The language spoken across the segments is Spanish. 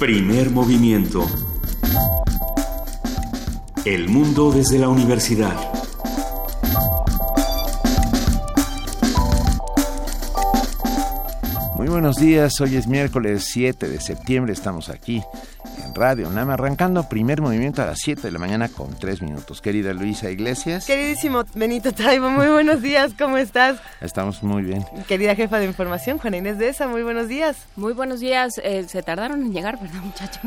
Primer movimiento. El mundo desde la universidad. Muy buenos días, hoy es miércoles 7 de septiembre, estamos aquí Radio Nama, arrancando primer movimiento a las 7 de la mañana con 3 minutos. Querida Luisa Iglesias. Queridísimo Benito Taibo, muy buenos días, ¿cómo estás? Estamos muy bien. Querida jefa de información, Juana Inés de esa, muy buenos días. Muy buenos días, eh, se tardaron en llegar, ¿verdad muchachos?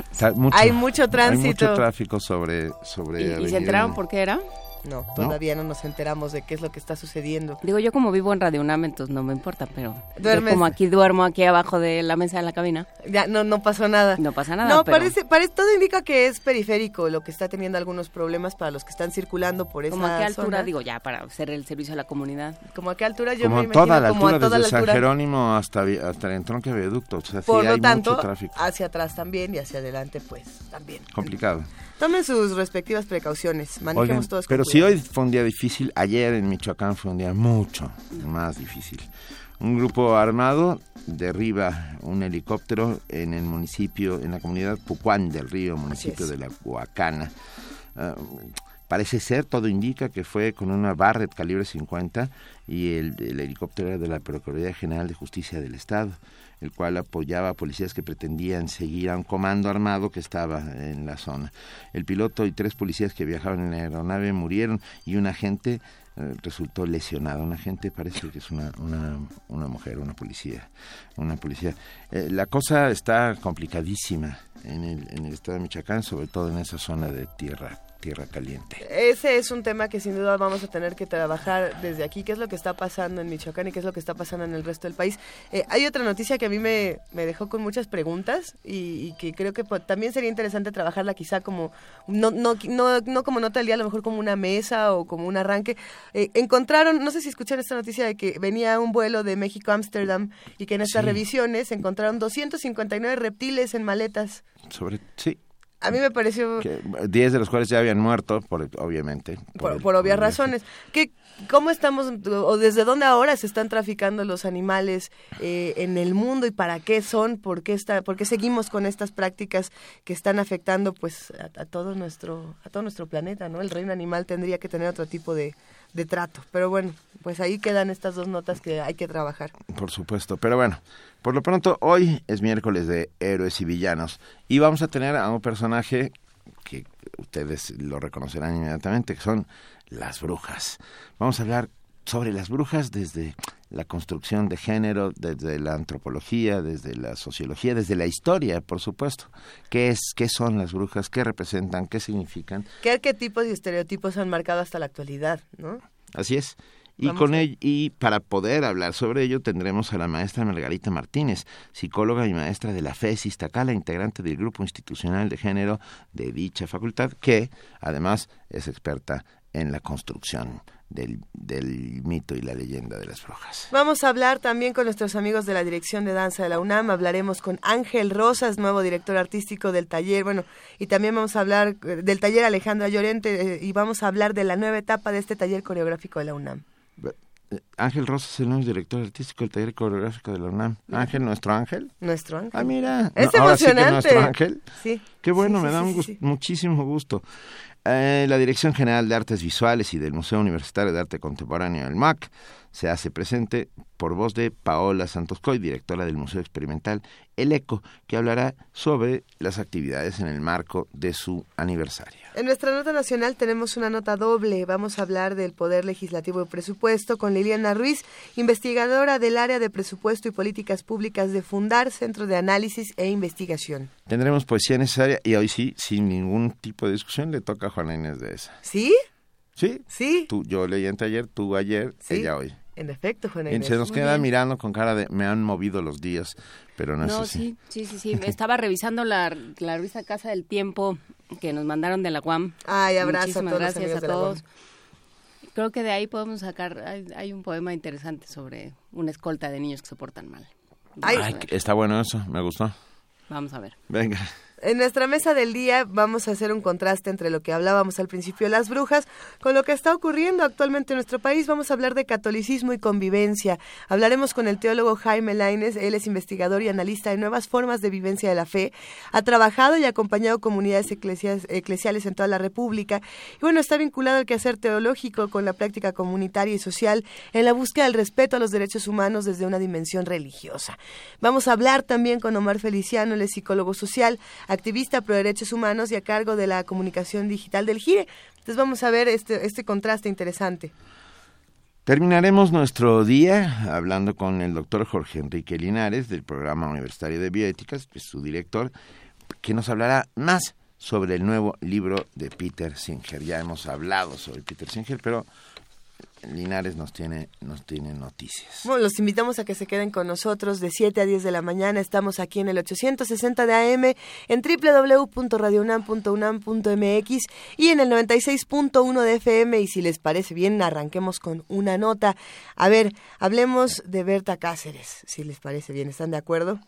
hay mucho tránsito. Hay mucho tráfico sobre... sobre ¿Y, ¿y se enteraron por qué era? No, todavía ¿No? nos enteramos de qué es lo que está sucediendo. Digo, yo como vivo en Radio UNAM, entonces no me importa, pero como aquí duermo aquí abajo de la mesa de la cabina. Ya, no, no pasó nada. No pasa nada. No, parece, parece, todo indica que es periférico, lo que está teniendo algunos problemas para los que están circulando por esa ¿Como a qué altura, digo, ya, para hacer el servicio a la comunidad? ¿Como a qué altura? Yo como me toda la como altura, a toda desde la altura. San Jerónimo hasta, hasta el entronque viaducto. O sea, por sí lo hay tanto, mucho tráfico. hacia atrás también y hacia adelante, pues, también. Complicado. Tomen sus respectivas precauciones, manejemos Oigan, todos con Pero si hoy fue un día difícil, ayer en Michoacán fue un día mucho más difícil. Un grupo armado derriba un helicóptero en el municipio, en la comunidad Pucuán del Río, municipio de la Huacana. Ah, parece ser, todo indica que fue con una Barrett calibre 50 y el, el helicóptero era de la Procuraduría General de Justicia del Estado el cual apoyaba a policías que pretendían seguir a un comando armado que estaba en la zona. El piloto y tres policías que viajaban en la aeronave murieron y un agente eh, resultó lesionado. Un agente parece que es una, una, mujer, una policía. Una policía. Eh, la cosa está complicadísima en el, en el estado de Michoacán, sobre todo en esa zona de tierra tierra caliente. Ese es un tema que sin duda vamos a tener que trabajar desde aquí, qué es lo que está pasando en Michoacán y qué es lo que está pasando en el resto del país. Eh, hay otra noticia que a mí me, me dejó con muchas preguntas y, y que creo que pues, también sería interesante trabajarla quizá como, no, no, no, no como nota del día, a lo mejor como una mesa o como un arranque. Eh, encontraron, no sé si escucharon esta noticia de que venía un vuelo de México a Ámsterdam y que en estas Sí. revisiones encontraron 259 reptiles en maletas. Sobre, sí, A mí me pareció... que 10 de los cuales ya habían muerto, por, obviamente. por, el- por obvias razones. ¿Qué, ¿Cómo estamos, o desde dónde ahora se están traficando los animales eh, en el mundo y para qué son? ¿Por qué, está, ¿Por qué seguimos con estas prácticas que están afectando pues a, a todo nuestro a todo nuestro planeta? ¿no? El reino animal tendría que tener otro tipo de, de trato. Pero bueno, pues ahí quedan estas dos notas que hay que trabajar. Por supuesto, pero bueno, por lo pronto hoy es miércoles de héroes y villanos y vamos a tener a un personaje que ustedes lo reconocerán inmediatamente, que son las brujas. Vamos a hablar sobre las brujas desde la construcción de género, desde la antropología, desde la sociología, desde la historia, por supuesto. ¿Qué es qué son las brujas? ¿Qué representan? ¿Qué significan? ¿Qué arquetipos y estereotipos han marcado hasta la actualidad? ¿no? Así es. Y Vamos con a- ello, y para poder hablar sobre ello tendremos a la maestra Margarita Martínez, psicóloga y maestra de la FES Iztacala, integrante del grupo institucional de género de dicha facultad, que además es experta en la construcción del, del mito y la leyenda de las brujas. Vamos a hablar también con nuestros amigos de la Dirección de Danza de la UNAM. Hablaremos con Ángel Rosas, nuevo director artístico del taller. Bueno, y también vamos a hablar eh, del taller Alejandra Llorente eh, y vamos a hablar de la nueva etapa de este taller coreográfico de la UNAM. Eh, Ángel Rosas es el nuevo director artístico del taller coreográfico de la UNAM. Ángel, nuestro Ángel. Nuestro Ángel. Ah, mira. Es No, ahora sí que emocionante. nuestro Ángel. Sí. Qué bueno, Sí, me da un muchísimo gusto. Eh, la Dirección General de Artes Visuales y del Museo Universitario de Arte Contemporáneo, el MAC, se hace presente por voz de Paola Santoscoy, directora del Museo Experimental El ECO, que hablará sobre las actividades en el marco de su aniversario. En nuestra nota nacional tenemos una nota doble. Vamos a hablar del Poder Legislativo y Presupuesto con Liliana Ruiz, investigadora del área de presupuesto y políticas públicas de Fundar, Centro de Análisis e Investigación. Tendremos poesía necesaria y hoy sí, sin ningún tipo de discusión, le toca a Juana Inés de esa. ¿Sí? ¿Sí? Sí. Tú, yo leí ayer, tú ayer, Sí. ella hoy. En efecto, Juana Inés. se nos Muy queda bien. mirando con cara de me han movido los días, pero no, No, es así. sí, sí, sí, sí. Estaba revisando la, la revista Casa del Tiempo que nos mandaron de la UAM. Ay, abrazo a Muchísimas todos los gracias a de la todos. UAM. Creo que de ahí podemos sacar, hay, hay un poema interesante sobre una escolta de niños que se portan mal. Ay, Ay, está bueno eso, me gustó. Vamos a ver. Venga. En nuestra mesa del día vamos a hacer un contraste entre lo que hablábamos al principio de las brujas con lo que está ocurriendo actualmente en nuestro país. Vamos a hablar de catolicismo y convivencia. Hablaremos con el teólogo Jaime Laines. Él es investigador y analista de nuevas formas de vivencia de la fe. Ha trabajado y acompañado comunidades eclesiales en toda la República. Y bueno, está vinculado al quehacer teológico con la práctica comunitaria y social en la búsqueda del respeto a los derechos humanos desde una dimensión religiosa. Vamos a hablar también con Omar Feliciano, el psicólogo social activista pro derechos humanos y a cargo de la comunicación digital del GIRE. Entonces vamos a ver este, este contraste interesante. Terminaremos nuestro día hablando con el doctor Jorge Enrique Linares del Programa Universitario de es su director, que nos hablará más sobre el nuevo libro de Peter Singer. Ya hemos hablado sobre Peter Singer, pero Linares nos tiene, nos tiene noticias. Bueno, los invitamos a que se queden con nosotros de 7 a 10 de la mañana. Estamos aquí en el 860 de AM, en www.radiounam.unam.mx y en el 96.1 de FM. Y si les parece bien, arranquemos con una nota. A ver, hablemos de Berta Cáceres, si les parece bien. ¿Están de acuerdo?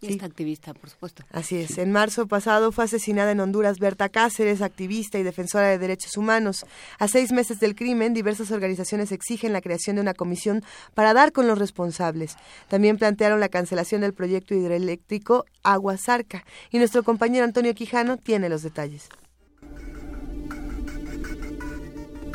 Esta activista, por supuesto. Así es. En marzo pasado fue asesinada en Honduras Berta Cáceres, activista y defensora de derechos humanos. A seis meses del crimen, diversas organizaciones exigen la creación de una comisión para dar con los responsables. También plantearon la cancelación del proyecto hidroeléctrico Agua Zarca. Y nuestro compañero Antonio Quijano tiene los detalles.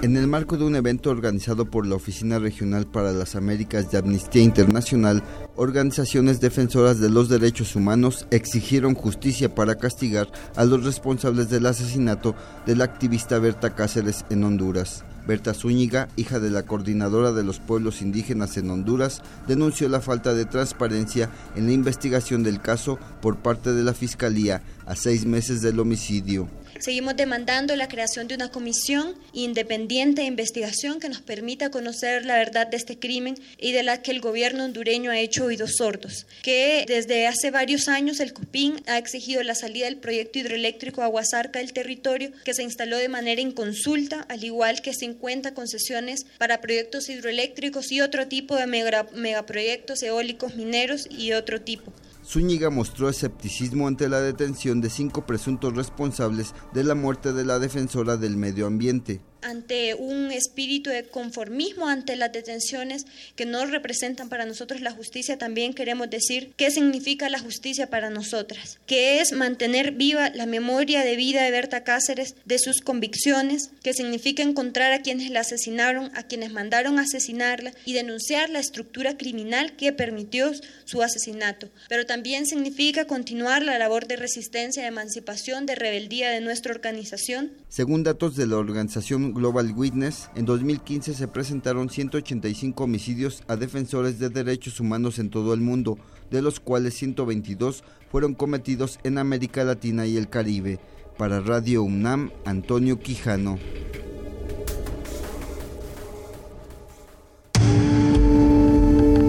En el marco de un evento organizado por la Oficina Regional para las Américas de Amnistía Internacional, organizaciones defensoras de los derechos humanos exigieron justicia para castigar a los responsables del asesinato de la activista Berta Cáceres en Honduras. Berta Zúñiga, hija de la coordinadora de los pueblos indígenas en Honduras, denunció la falta de transparencia en la investigación del caso por parte de la Fiscalía a seis meses del homicidio. Seguimos demandando la creación de una comisión independiente de investigación que nos permita conocer la verdad de este crimen y de la que el gobierno hondureño ha hecho oídos sordos. Que desde hace varios años el COPIN ha exigido la salida del proyecto hidroeléctrico Aguasarca del territorio que se instaló de manera inconsulta, al igual que 50 concesiones para proyectos hidroeléctricos y otro tipo de megaproyectos eólicos mineros y otro tipo. Zúñiga mostró escepticismo ante la detención de cinco presuntos responsables de la muerte de la defensora del medio ambiente ante un espíritu de conformismo ante las detenciones que no representan para nosotros la justicia, también queremos decir qué significa la justicia para nosotras, que es mantener viva la memoria de vida de Berta Cáceres, de sus convicciones, que significa encontrar a quienes la asesinaron, a quienes mandaron asesinarla y denunciar la estructura criminal que permitió su asesinato, pero también significa continuar la labor de resistencia, de emancipación, de rebeldía de nuestra organización. Según datos de la organización Global Witness, en 2015 se presentaron 185 homicidios a defensores de derechos humanos en todo el mundo, de los cuales 122 fueron cometidos en América Latina y el Caribe. Para Radio UNAM, Antonio Quijano.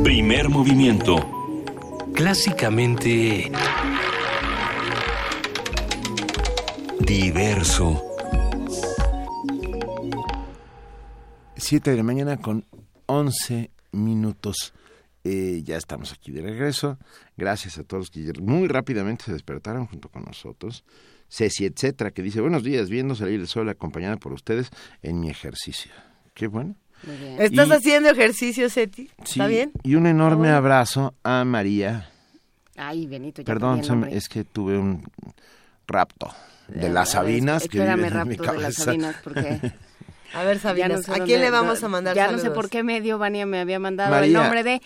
Primer movimiento. Clásicamente... Diverso. 7 de la mañana con 11 minutos. Eh, ya estamos aquí de regreso. Gracias a todos que muy rápidamente se despertaron junto con nosotros. Ceci, etcétera, que dice, buenos días, viendo salir el sol acompañada por ustedes en mi ejercicio. Qué bueno. ¿Estás haciendo ejercicio, Ceci? ¿Está bien? Y un enorme abrazo a María. Ay, Benito, Perdón, es que tuve un rapto de las Sabinas. Espérame, que rapto de las Sabinas, porque... A ver, Sabina, ¿a quién le vamos a mandar Ya no sé por qué medio Vania me había mandado el nombre de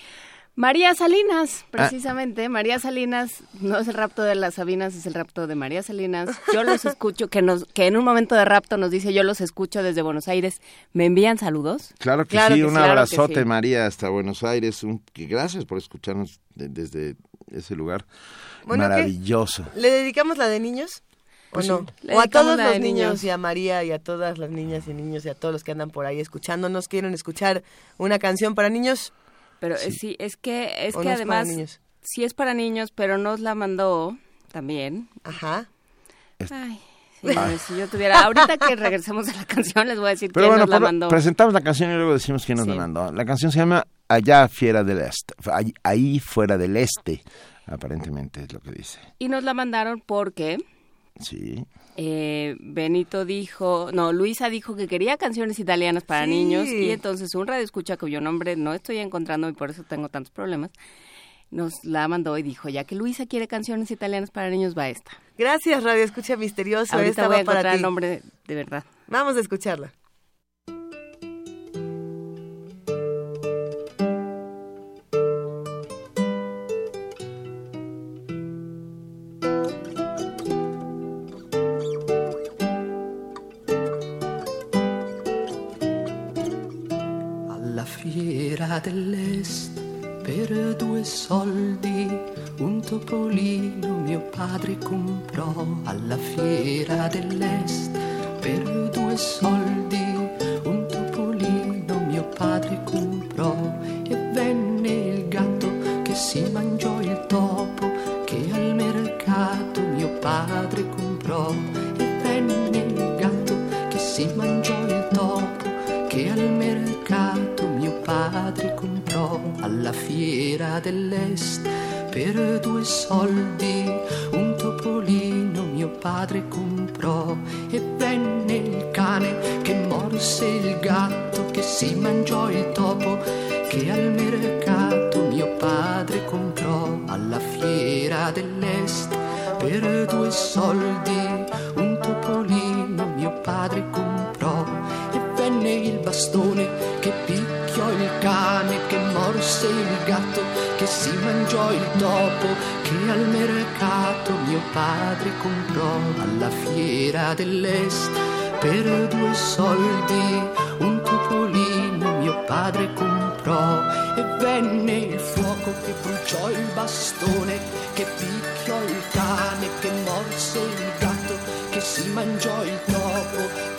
María Salinas, ah. precisamente. María Salinas, no es el rapto de las Sabinas, es el rapto de María Salinas. Yo los escucho, que nos que en un momento de rapto nos dice, yo los escucho desde Buenos Aires. ¿Me envían saludos? Claro que sí, un abrazote, María, hasta Buenos Aires. Un, gracias por escucharnos desde ese lugar maravilloso. ¿Le dedicamos la de niños? Pues ¿O O a todos los niños y a María y a todas las niñas y niños y a todos los que andan por ahí escuchándonos, quieren escuchar una canción para niños. Pero eh, sí, es que, es que además, sí es para niños, pero nos la mandó también. Ajá. Ay, si yo tuviera, ahorita que regresemos a la canción les voy a decir quién nos la mandó. Presentamos la canción y luego decimos quién nos la mandó. La canción se llama Allá Fiera del Este, ahí fuera del Este, aparentemente es lo que dice. Y nos la mandaron porque Sí. Eh, Benito dijo, no, Luisa dijo que quería canciones italianas para niños y entonces un radio escucha cuyo nombre no estoy encontrando y por eso tengo tantos problemas, nos la mandó y dijo, ya que Luisa quiere canciones italianas para niños, va esta. Gracias, Radio Escucha Misterioso. Ahorita esta voy va a para encontrar ti. el nombre de verdad. Vamos a escucharla. Dell'est per due soldi. Un topolino mio padre comprò e venne il bastone che picchiò il cane che morse il gatto che si mangiò il topo che al mercato mio padre comprò. Alla fiera dell'est per due soldi. Un topolino mio padre comprò e venne il fuoco che bruciò il bastone che picchiò il cane che morse il gatto che si mangiò il topo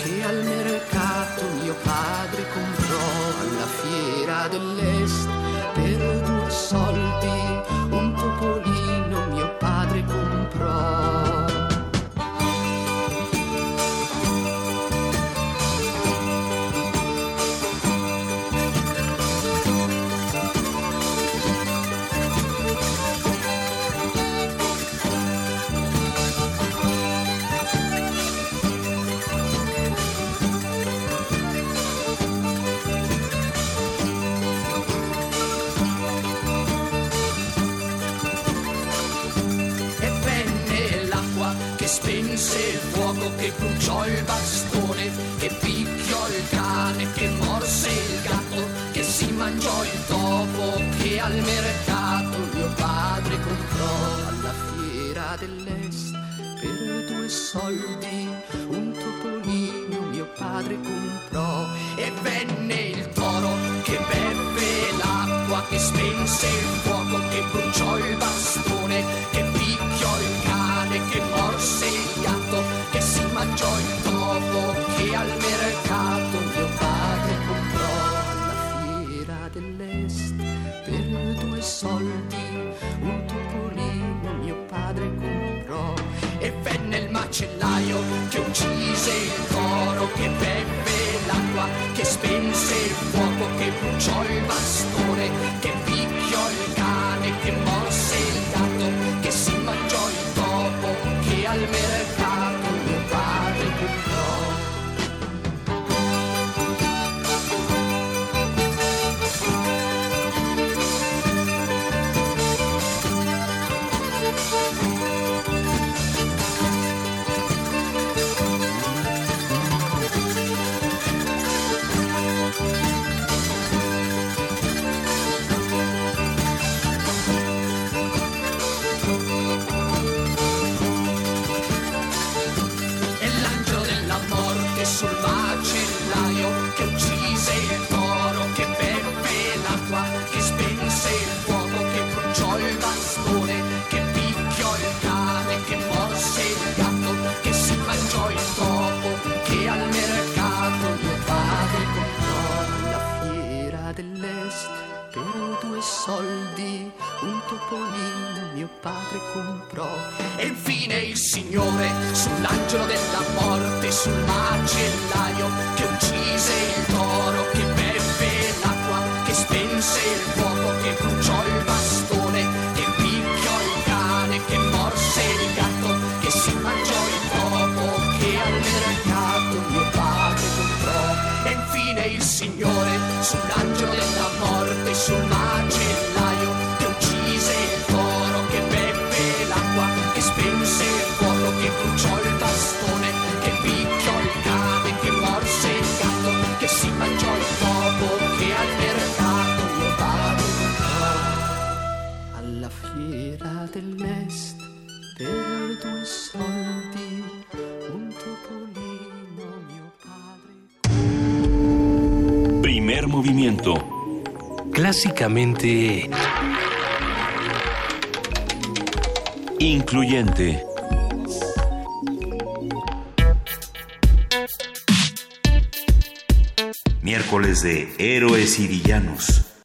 che picchiò il cane che morse il gatto che si mangiò il topo che al mercato mio padre comprò. Alla fiera dell'est per due soldi un topolino mio padre comprò. E venne il toro che beve l'acqua che spense il fuoco che bruciò il bastone che che uccise il toro che beve l'acqua che spense il fuoco che bruciò il bastone che sull'angelo della morte sul macellaio movimiento. Clásicamente... Incluyente. Miércoles de Héroes y Villanos.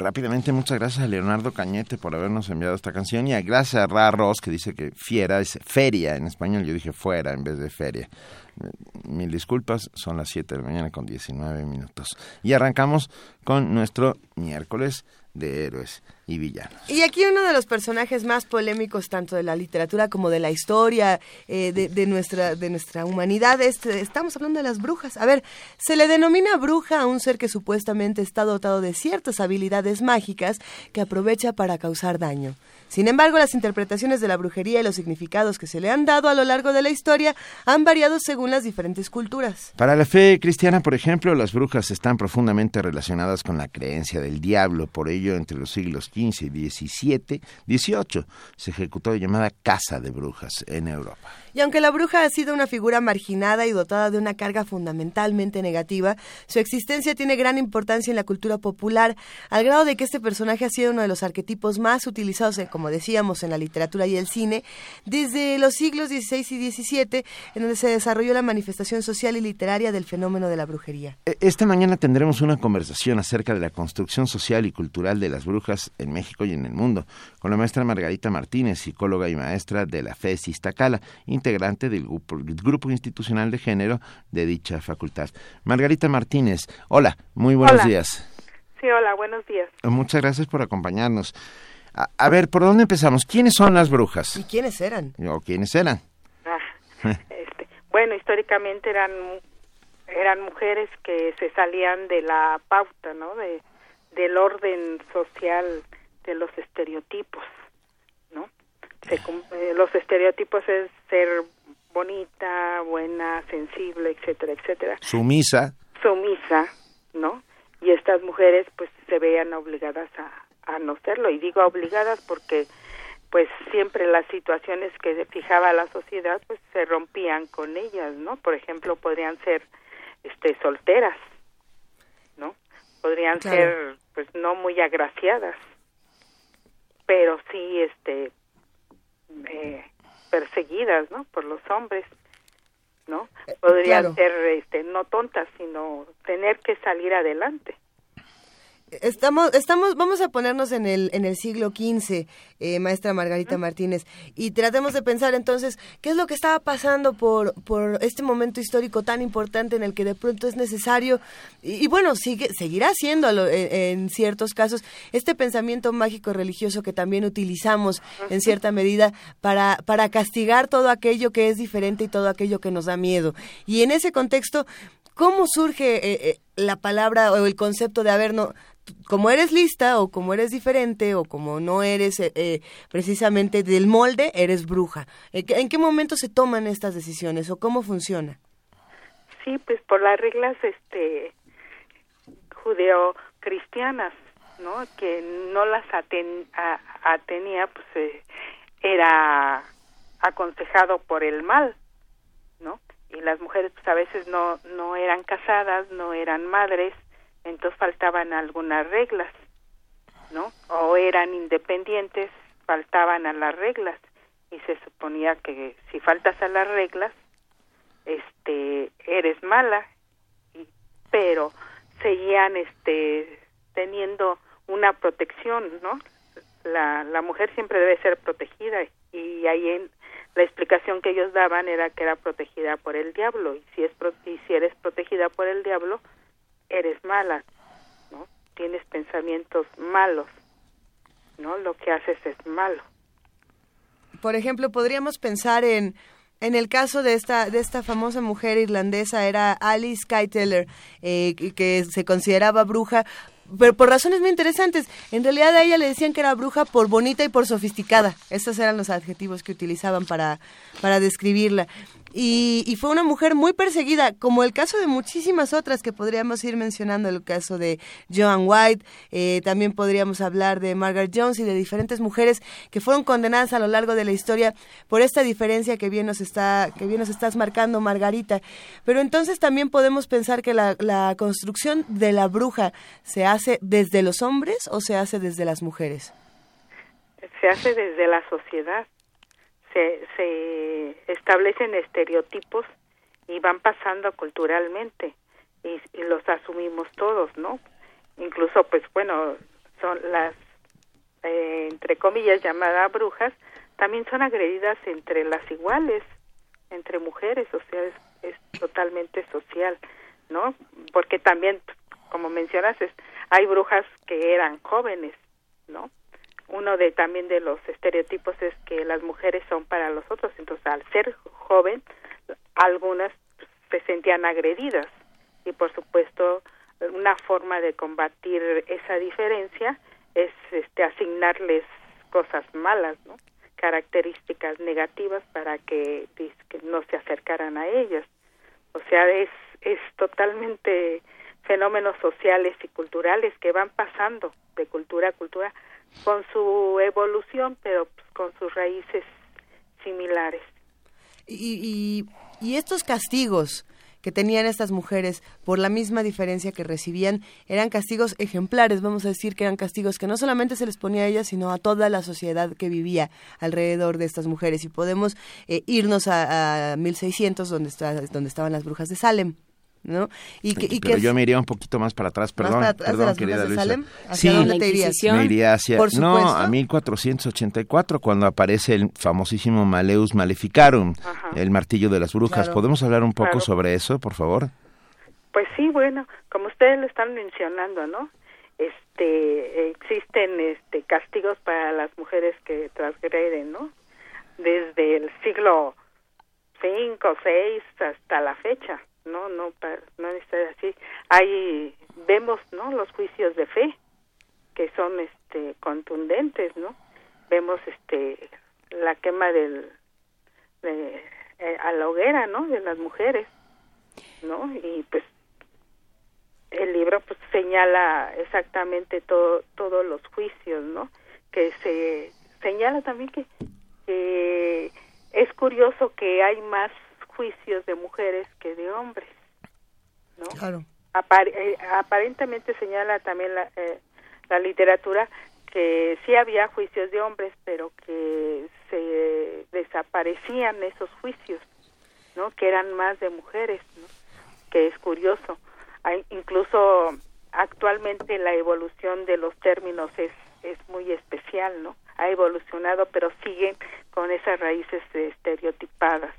Rápidamente, muchas gracias a Leonardo Cañete por habernos enviado esta canción y a gracias a Ra Ross que dice que fiera es feria en español. Yo dije fuera en vez de feria. Mil disculpas, son las 7 de la mañana con 19 minutos. Y arrancamos con nuestro miércoles de héroes y villanos. Y aquí uno de los personajes más polémicos tanto de la literatura como de la historia eh, de, de nuestra de nuestra humanidad es, estamos hablando de las brujas. A ver, se le denomina bruja a un ser que supuestamente está dotado de ciertas habilidades mágicas que aprovecha para causar daño. Sin embargo, las interpretaciones de la brujería y los significados que se le han dado a lo largo de la historia han variado según las diferentes culturas. Para la fe cristiana, por ejemplo, las brujas están profundamente relacionadas con la creencia del diablo. Por ello, entre los siglos XV y XVII, XVIII, se ejecutó la llamada caza de brujas en Europa. Y aunque la bruja ha sido una figura marginada y dotada de una carga fundamentalmente negativa, su existencia tiene gran importancia en la cultura popular, al grado de que este personaje ha sido uno de los arquetipos más utilizados, eh, como decíamos, en la literatura y el cine, desde los siglos XVI y XVII, en donde se desarrolló la manifestación social y literaria del fenómeno de la brujería. E, Esta mañana tendremos una conversación acerca de la construcción social y cultural de las brujas en México y en el mundo, con la maestra Margarita Martínez, psicóloga y maestra de la FES Iztacala, integrante del grupo, grupo institucional de género de dicha facultad. Margarita Martínez, hola, muy buenos Hola. días. Sí, hola, buenos días. Muchas gracias por acompañarnos. A, a ver, ¿por dónde empezamos? ¿Quiénes son las brujas? ¿Y quiénes eran? ¿O quiénes eran? Ah, este, bueno, históricamente eran eran mujeres que se salían de la pauta, ¿no? De del orden social de los estereotipos. Se eh, los estereotipos es ser bonita, buena, sensible, etcétera, etcétera. Sumisa. Sumisa, ¿no? Y estas mujeres pues se veían obligadas a, a no serlo y digo obligadas porque pues siempre las situaciones que fijaba la sociedad pues se rompían con ellas, ¿no? Por ejemplo, podrían ser este solteras, ¿no? Podrían Claro. ser pues no muy agraciadas, pero sí este eh, perseguidas, ¿no? Por los hombres, ¿no? Podrían claro. ser este no tontas, sino tener que salir adelante. Estamos, estamos, vamos a ponernos en el, en el siglo XV, eh, maestra Margarita Martínez, y tratemos de pensar entonces qué es lo que estaba pasando por, por este momento histórico tan importante en el que de pronto es necesario, y, y bueno, sigue, seguirá siendo a lo- en, en ciertos casos, este pensamiento mágico religioso que también utilizamos en cierta medida para, para castigar todo aquello que es diferente y todo aquello que nos da miedo. Y en ese contexto, ¿Cómo surge eh, eh, la palabra o el concepto de, a ver, no, como eres lista o como eres diferente o como no eres eh, eh, precisamente del molde, eres bruja? ¿En qué, en qué momento se toman estas decisiones o cómo funciona? Sí, pues por las reglas este judeo-cristianas, ¿no? Que no las atenía, pues eh, era aconsejado por el mal, ¿no? Y las mujeres pues a veces no no eran casadas, no eran madres, entonces faltaban algunas reglas, ¿no? O eran independientes, faltaban a las reglas. Y se suponía que si faltas a las reglas este eres mala. Y- pero seguían este teniendo una protección no la la mujer siempre debe ser protegida. Y ahí en la explicación que ellos daban era que era protegida por el diablo. Y si es y si eres protegida por el diablo eres mala no tienes pensamientos malos no lo que haces es malo Por ejemplo, podríamos pensar en En el caso de esta, de esta famosa mujer irlandesa era Alice Skyteller, eh, que se consideraba bruja, pero por razones muy interesantes. En realidad a ella le decían que era bruja por bonita y por sofisticada. Estos eran los adjetivos que utilizaban para, para describirla. Y, fue una mujer muy perseguida, como el caso de muchísimas otras que podríamos ir mencionando, el caso de Joan White, eh, también podríamos hablar de Margaret Jones y de diferentes mujeres que fueron condenadas a lo largo de la historia por esta diferencia que bien nos está que bien nos estás marcando, Margarita. Pero entonces también podemos pensar que la, la construcción de la bruja se hace desde los hombres o se hace desde las mujeres. Se hace desde la sociedad se, se establecen estereotipos y van pasando culturalmente y, los asumimos todos, ¿no? Incluso, pues bueno, son las, eh, entre comillas, llamadas brujas, también son agredidas entre las iguales, entre mujeres, o sea, es, es totalmente social, ¿no? Porque también, como mencionas, es, hay brujas que eran jóvenes, ¿no? Uno de también de los estereotipos es que las mujeres son para los otros, entonces al ser joven algunas se sentían agredidas. Y por supuesto una forma de combatir esa diferencia es este asignarles cosas malas, características negativas para que, que no se acercaran a ellas. O sea, es es totalmente fenómenos sociales y culturales que van pasando de cultura a cultura con su evolución, pero pues, con sus raíces similares. Y, y, estos castigos que tenían estas mujeres por la misma diferencia que recibían eran castigos ejemplares, vamos a decir que eran castigos que no solamente se les ponía a ellas, sino a toda la sociedad que vivía alrededor de estas mujeres. Y podemos eh, irnos a, a 1600, donde, está, donde estaban las brujas de Salem. ¿No? Y que, y Pero yo me iría un poquito más para atrás, perdón, perdón, querida Luisa. Salem? sí, dónde te irías? Me iría hacia, no, a 1484, cuando aparece el famosísimo Maleus Maleficarum, el martillo de las brujas. ¿Podemos hablar un poco sobre eso, por favor? Pues sí, bueno, como ustedes lo están mencionando, ¿no? Este, existen este castigos para las mujeres que transgreden, ¿no? Desde el siglo V, VI hasta la fecha no no no estar así. Hay vemos no los juicios de fe que son este contundentes no vemos este la quema del de, eh, a la hoguera no de las mujeres no y pues el libro pues señala exactamente todo todos los juicios no que se señala también que, que es curioso que hay más juicios de mujeres que de hombres, ¿no? Claro. Eh, aparentemente señala también la, eh, la literatura que sí había juicios de hombres, pero que se desaparecían esos juicios, ¿no? Que eran más de mujeres, ¿no? Que es curioso. Hay, incluso actualmente la evolución de los términos es es muy especial, ¿no? Ha evolucionado, pero siguen con esas raíces estereotipadas.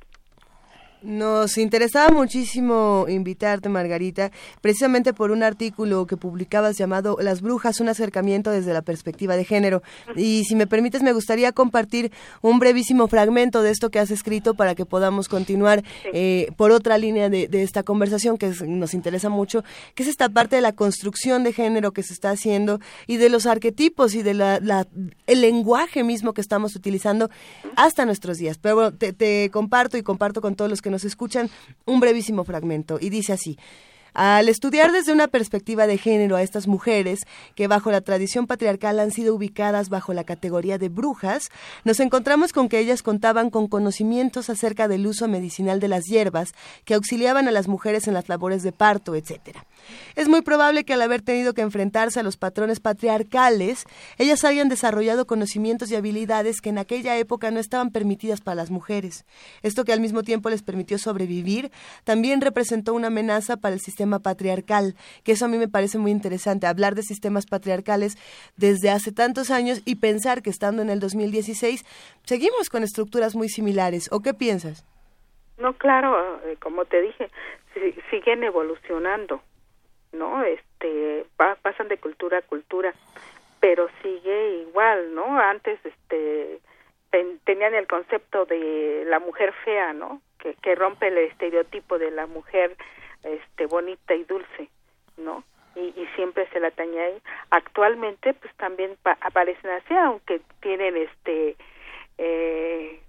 Nos interesaba muchísimo invitarte, Margarita, precisamente por un artículo que publicabas llamado Las brujas, un acercamiento desde la perspectiva de género. Y si me permites, me gustaría compartir un brevísimo fragmento de esto que has escrito para que podamos continuar eh, por otra línea de, esta conversación que nos interesa mucho, que es esta parte de la construcción de género que se está haciendo y de los arquetipos y de la, el lenguaje mismo que estamos utilizando hasta nuestros días. Pero bueno, te, te comparto y comparto con todos los que nos escuchan un brevísimo fragmento y dice así. Al estudiar desde una perspectiva de género a estas mujeres, que bajo la tradición patriarcal han sido ubicadas bajo la categoría de brujas, nos encontramos con que ellas contaban con conocimientos acerca del uso medicinal de las hierbas que auxiliaban a las mujeres en las labores de parto, etc. Es muy probable que al haber tenido que enfrentarse a los patrones patriarcales, ellas hayan desarrollado conocimientos y habilidades que en aquella época no estaban permitidas para las mujeres. Esto que al mismo tiempo les permitió sobrevivir, también representó una amenaza para el sistema patriarcal, que eso a mí me parece muy interesante, hablar de sistemas patriarcales desde hace tantos años y pensar que estando en el 2016 seguimos con estructuras muy similares. ¿O qué piensas? No, claro, eh, como te dije, siguen evolucionando, ¿no? Este, pasan de cultura a cultura, pero sigue igual, ¿no? Antes, este, tenían el concepto de la mujer fea, ¿no? Que, que rompe el estereotipo de la mujer este bonita y dulce, ¿no? Y, siempre se la ahí. Actualmente, pues también aparecen así, aunque tienen este eh,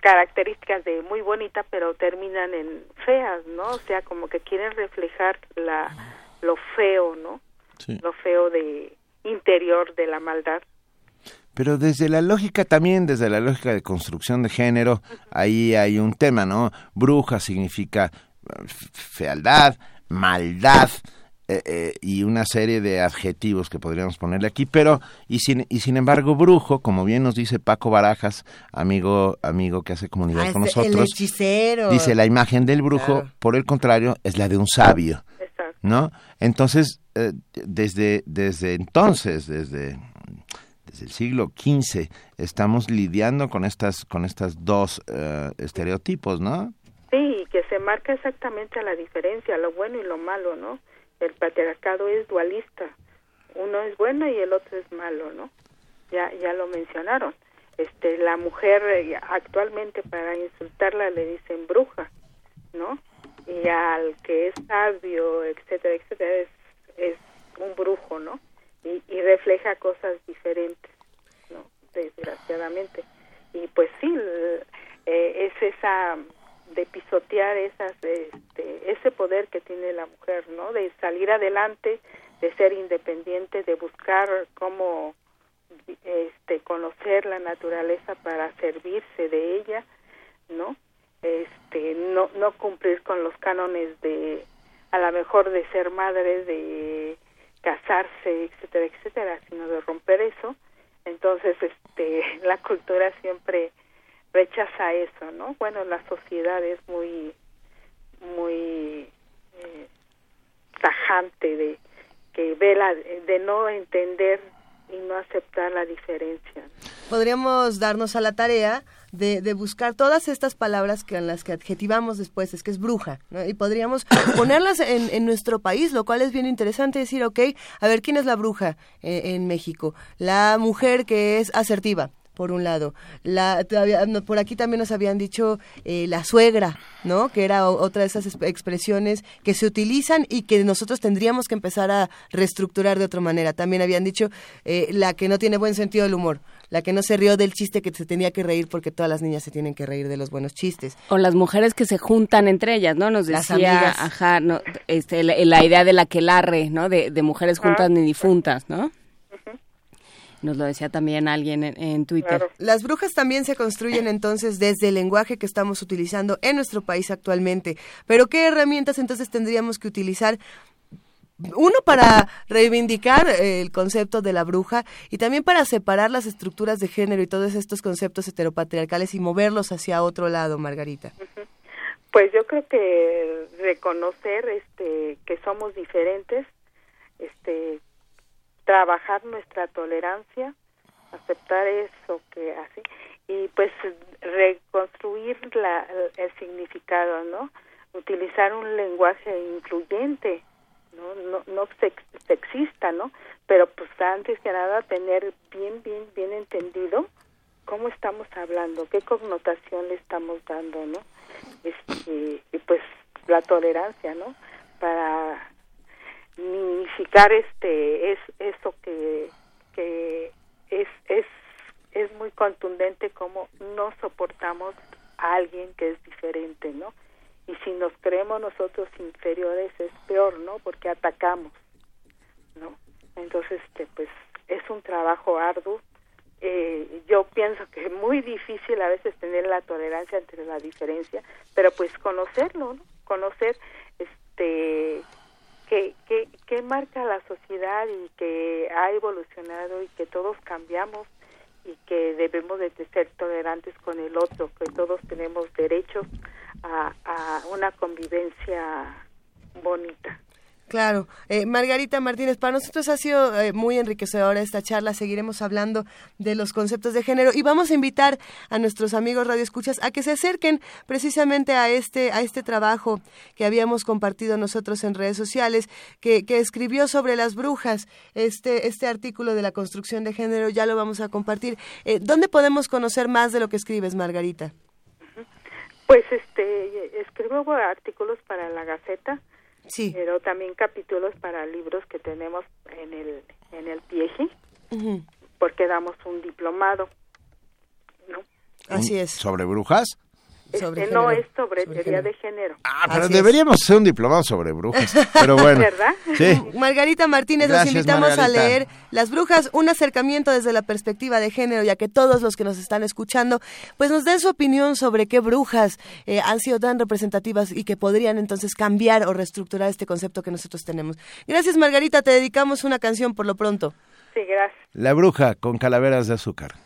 características de muy bonita, pero terminan en feas, ¿no? O sea, como que quieren reflejar la lo feo, ¿no? Lo feo de interior de la maldad. Pero desde la lógica también, desde la lógica de construcción de género, ahí hay un tema, ¿no? Bruja significa eh, fealdad, maldad, eh, eh, y una serie de adjetivos que podríamos ponerle aquí, pero y sin, y sin embargo brujo, como bien nos dice Paco Barajas, amigo amigo que hace comunidad ah, con nosotros, el hechicero. dice la imagen del brujo, por el contrario, es la de un sabio, ¿no? Entonces eh, desde desde entonces, desde desde el siglo XV estamos lidiando con estas con estas dos estereotipos, ¿no? Sí, que se marca exactamente la diferencia, lo bueno y lo malo, ¿no? el patriarcado es dualista uno es bueno y el otro es malo no ya ya lo mencionaron este la mujer eh, actualmente para insultarla le dicen bruja no y al que es sabio etcétera etcétera es un brujo no y, y refleja cosas diferentes no desgraciadamente. Y pues sí eh, es esa de pisotear esas este, ese poder que tiene la mujer no de salir adelante de ser independiente de buscar cómo este conocer la naturaleza para servirse de ella no este no no cumplir con los cánones de a lo mejor de ser madre de casarse etcétera etcétera sino de romper eso entonces este la cultura siempre rechaza eso, ¿no? Bueno, la sociedad es muy, muy eh, tajante de que ve la, de no entender y no aceptar la diferencia. Podríamos darnos a la tarea de, de, buscar todas estas palabras que en las que adjetivamos después, es que es bruja, ¿no? y podríamos ponerlas en, en, nuestro país, lo cual es bien interesante decir, ok, a ver, ¿quién es la bruja eh, en México? La mujer que es asertiva, por un lado. La, por aquí también nos habían dicho eh, la suegra, ¿no? Que era otra de esas expresiones que se utilizan y que nosotros tendríamos que empezar a reestructurar de otra manera. También habían dicho eh, la que no tiene buen sentido del humor, la que no se rió del chiste que se tenía que reír porque todas las niñas se tienen que reír de los buenos chistes. O las mujeres que se juntan entre ellas, ¿no? Nos decía, ajá, no, este, la, idea de la que larre, ¿no? De, de mujeres juntas ni difuntas, ¿no? Nos lo decía también alguien en, Twitter. Las brujas también se construyen entonces desde el lenguaje que estamos utilizando en nuestro país actualmente. Pero ¿qué herramientas entonces tendríamos que utilizar uno para reivindicar el concepto de la bruja y también para separar las estructuras de género y todos estos conceptos heteropatriarcales y moverlos hacia otro lado, Margarita. Pues yo creo que reconocer este que somos diferentes, este trabajar nuestra tolerancia, aceptar eso que hace y pues reconstruir la, el significado, ¿no? Utilizar un lenguaje incluyente, no no, no sexista, ¿no? Pero pues antes que nada tener bien bien bien entendido cómo estamos hablando, qué connotación le estamos dando, ¿no? Este, y pues la tolerancia, ¿no? Para minimificar este es eso que que es es es muy contundente como no soportamos a alguien que es diferente no y si nos creemos nosotros inferiores es peor no porque atacamos no entonces este pues es un trabajo arduo. Eh, yo pienso que es muy difícil a veces tener la tolerancia entre la diferencia pero pues conocerlo ¿no? conocer este que, que, que marca la sociedad y que ha evolucionado y que todos cambiamos y que debemos de ser tolerantes con el otro, que todos tenemos derechos a, a una convivencia bonita. Claro. Eh, Margarita Martínez, para nosotros ha sido eh, muy enriquecedora esta charla. Seguiremos hablando de los conceptos de género y vamos a invitar a nuestros amigos radioescuchas a que se acerquen precisamente a este, a este trabajo que habíamos compartido nosotros en redes sociales, que, escribió sobre las brujas. Este, este artículo de la construcción de género ya lo vamos a compartir. Eh, ¿Dónde podemos conocer más de lo que escribes, Margarita? Pues este, escribo artículos para la Gaceta Sí. Pero también capítulos para libros que tenemos en el en el PIEGI, porque damos un diplomado, ¿no? Así es. ¿Sobre brujas? Este, no es sobre, teoría de género. Ah, pero deberíamos hacer un diplomado sobre brujas. Pero bueno. ¿Verdad? Sí. Margarita Martínez, Gracias, los invitamos a leer Las Brujas, un acercamiento desde la perspectiva de género, ya que todos los que nos están escuchando, pues nos den su opinión sobre qué brujas eh, han sido tan representativas y que podrían entonces cambiar o reestructurar este concepto que nosotros tenemos. Gracias, Margarita. Te dedicamos una canción por lo pronto. Sí, gracias. La bruja con calaveras de azúcar.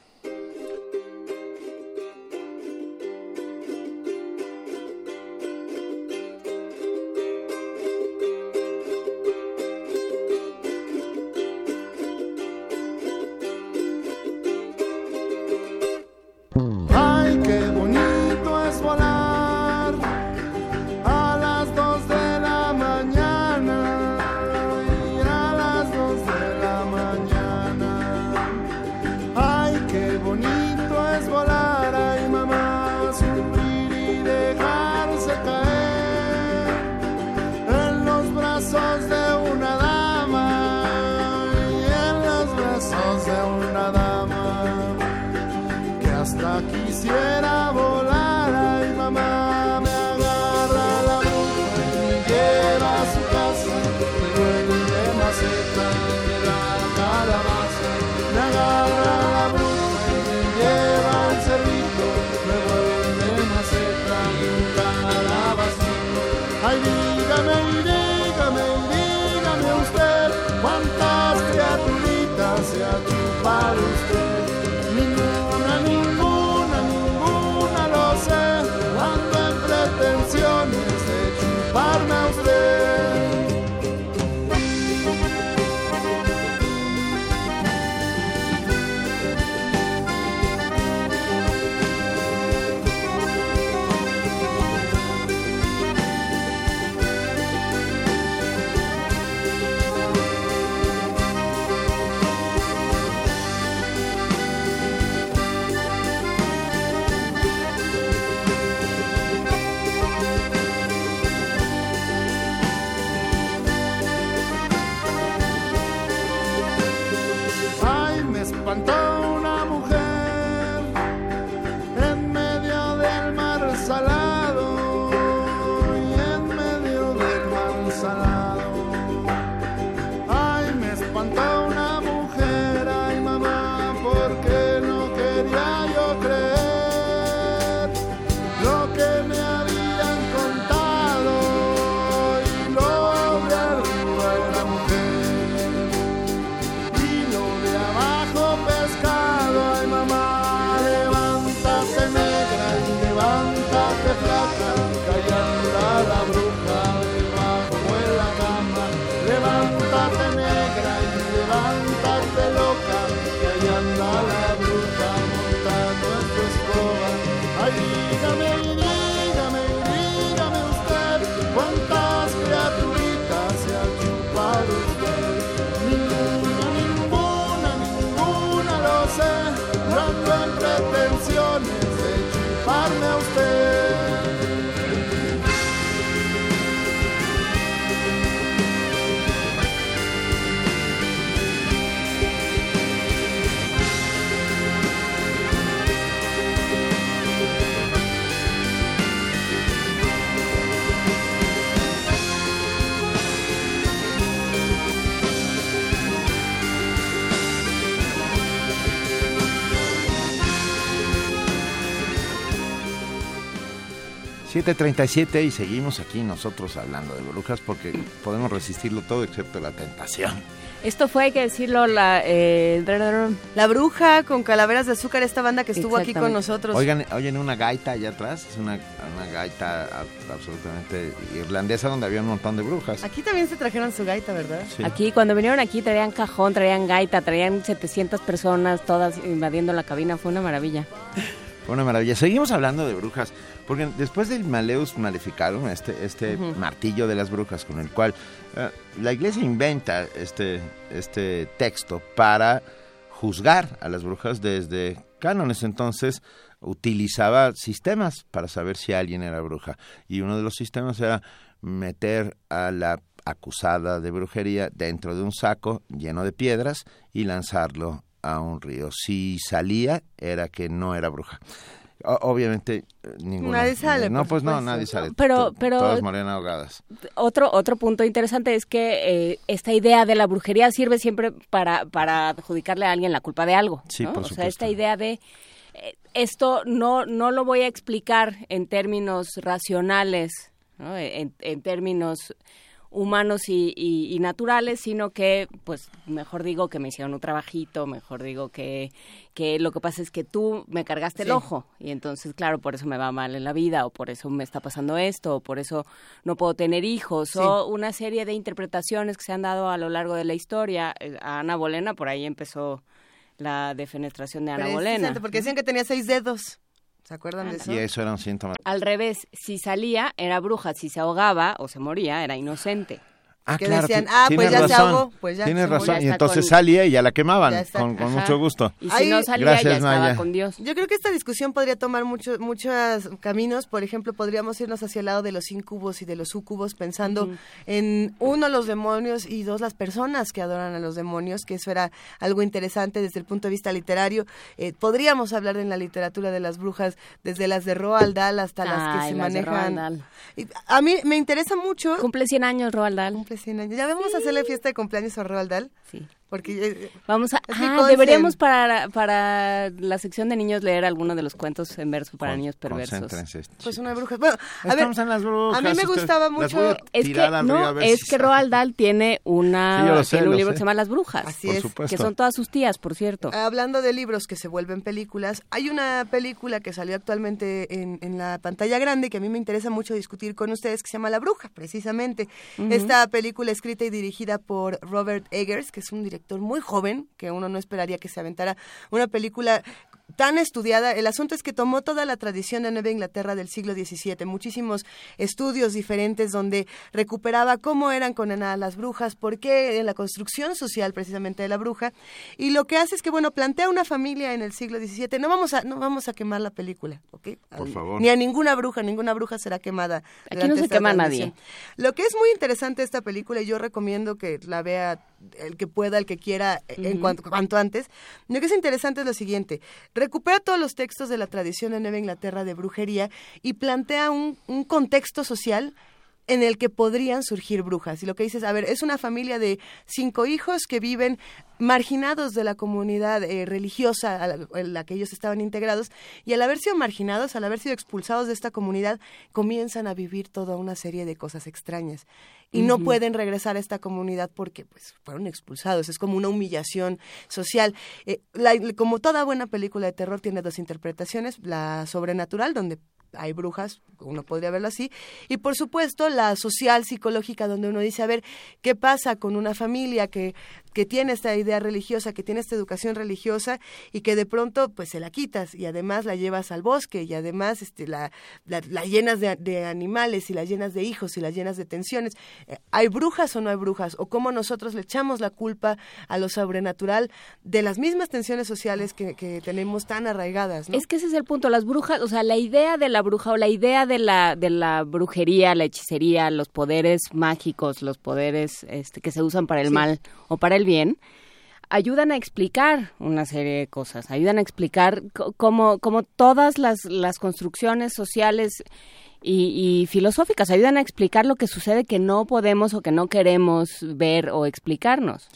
...7.37 y seguimos aquí nosotros hablando de brujas porque podemos resistirlo todo excepto la tentación Esto fue, hay que decirlo, la... Eh, la Bruja con Calaveras de Azúcar, esta banda que estuvo aquí con nosotros. Oigan, oyen una gaita allá atrás, es una, una gaita absolutamente irlandesa donde había un montón de brujas. Aquí también se trajeron su gaita, ¿verdad? Aquí, cuando vinieron aquí, traían cajón, traían gaita, traían 700 personas, todas invadiendo la cabina, fue una maravilla. Una maravilla. Seguimos hablando de brujas. Porque después del Maleus Maleficarum, este, este martillo de las brujas con el cual eh, la iglesia inventa este, este texto para juzgar a las brujas desde cánones, entonces utilizaba sistemas para saber si alguien era bruja. Y uno de los sistemas era meter a la acusada de brujería dentro de un saco lleno de piedras y lanzarlo a un río. Si salía, era que no era bruja obviamente eh, ninguna. Nadie sale. No, pues no, nadie sale. Pero, pero todas morían ahogadas. Otro otro punto interesante es que eh, esta idea de la brujería sirve siempre para para adjudicarle a alguien la culpa de algo. Sí, por o sea, esta idea de eh, esto no no lo voy a explicar en términos racionales, ¿no? en, en términos humanos y, naturales, sino que, pues, mejor digo que me hicieron un trabajito, mejor digo que, que lo que pasa es que tú me cargaste el ojo y entonces, claro, por eso me va mal en la vida o por eso me está pasando esto o por eso no puedo tener hijos o una serie de interpretaciones que se han dado a lo largo de la historia. Eh, a Ana Bolena, por ahí empezó la defenestración de Ana Bolena. Porque decían que tenía seis dedos. ¿Se acuerdan de eso? Y eso era un síntoma. Al revés, si salía era bruja, si se ahogaba o se moría era inocente. Ah, que decían, ah, pues ya se ahogó, pues ya. Tienes razón, y entonces salía y ya la quemaban, con, mucho gusto. Y si no salía, ya estaba con Dios. Yo creo que esta discusión podría tomar muchos muchos caminos. Por ejemplo, podríamos irnos hacia el lado de los incubos y de los sucubos, pensando en, uno, los demonios, y dos, las personas que adoran a los demonios, que eso era algo interesante desde el punto de vista literario. Eh, podríamos hablar en la literatura de las brujas, desde las de Roald Dahl hasta las que se manejan. a mí me interesa mucho. Cumple 100 años Roald Dahl. Ya vamos a hacerle fiesta de cumpleaños a Roald Dahl. Sí. Porque eh, vamos a ah, deberíamos para para la sección de niños leer alguno de los cuentos en verso para niños perversos. Pues una bruja. Bueno, a ver, en las brujas, a mí me gustaba mucho es que no, es que Roald Dahl tiene una tiene un libro que se llama Las brujas, Así es, que son todas sus tías, por cierto. Hablando de libros que se vuelven películas, hay una película que salió actualmente en, en la pantalla grande que a mí me interesa mucho discutir con ustedes que se llama La bruja, precisamente. Esta película escrita y dirigida por Robert Eggers, que es un director muy joven, que uno no esperaría que se aventara una película tan estudiada. El asunto es que tomó toda la tradición de Nueva Inglaterra del siglo XVII, muchísimos estudios diferentes donde recuperaba cómo eran condenadas las brujas, por qué en la construcción social precisamente de la bruja. Y lo que hace es que, bueno, plantea una familia en el siglo XVII. No vamos a, no vamos a quemar la película, ¿ok? Por favor. Ni a ninguna bruja, ninguna bruja será quemada. Aquí no se quema nadie. Lo que es muy interesante esta película, y yo recomiendo que la vea el que pueda, el que quiera, en cuanto, cuanto antes, lo que es interesante es lo siguiente. Recupera todos los textos de la tradición de Nueva Inglaterra de brujería y plantea un, un contexto social en el que podrían surgir brujas. Y lo que dices, a ver, es una familia de cinco hijos que viven marginados de la comunidad eh, religiosa en la que ellos estaban integrados y al haber sido marginados, al haber sido expulsados de esta comunidad, comienzan a vivir toda una serie de cosas extrañas y no pueden regresar a esta comunidad porque pues fueron expulsados. Es como una humillación social. Eh, como toda buena película de terror tiene dos interpretaciones, la sobrenatural, donde hay brujas, uno podría verlo así, y por supuesto la social psicológica donde uno dice, a ver, ¿qué pasa con una familia que, que tiene esta idea religiosa, que tiene esta educación religiosa y que de pronto pues se la quitas y además la llevas al bosque y además este, la, la, llenas de, animales y la llenas de hijos y la llenas de tensiones? Eh, ¿Hay brujas o no hay brujas? ¿O cómo nosotros le echamos la culpa a lo sobrenatural de las mismas tensiones sociales que, que tenemos tan arraigadas? Es que ese es el punto, las brujas, o sea, la idea de la bruja o la idea de la, de la brujería, la hechicería, los poderes mágicos, los poderes este, que se usan para el mal o para el bien, ayudan a explicar una serie de cosas, ayudan a explicar cómo, cómo todas las, las construcciones sociales y, filosóficas, ayudan a explicar lo que sucede que no podemos o que no queremos ver o explicarnos.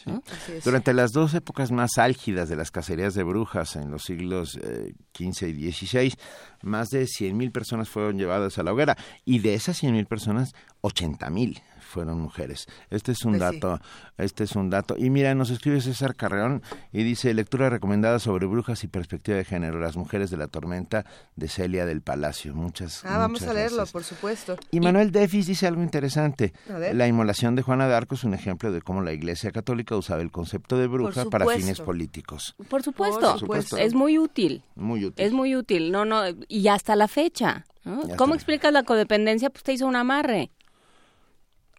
Durante las dos épocas más álgidas de las cacerías de brujas en los siglos XV eh, y XVI, más de 100.000 personas fueron llevadas a la hoguera y de esas 100.000 personas, 80.000 fueron mujeres. Este es un Pues sí. dato, este es un dato. Y mira, nos escribe César Carreón y dice lectura recomendada sobre brujas y perspectiva de género, las mujeres de la tormenta de Celia del Palacio. Muchas Ah, vamos muchas a leerlo, gracias. por supuesto. Y Manuel Defis dice algo interesante. La inmolación de Juana de Arco es un ejemplo de cómo la Iglesia Católica usaba el concepto de bruja para fines políticos. Por supuesto, Por supuesto. es muy útil. Muy útil. Es muy útil, no, no, y hasta la fecha. ¿no? ¿Cómo explicas la codependencia? Pues te hizo un amarre.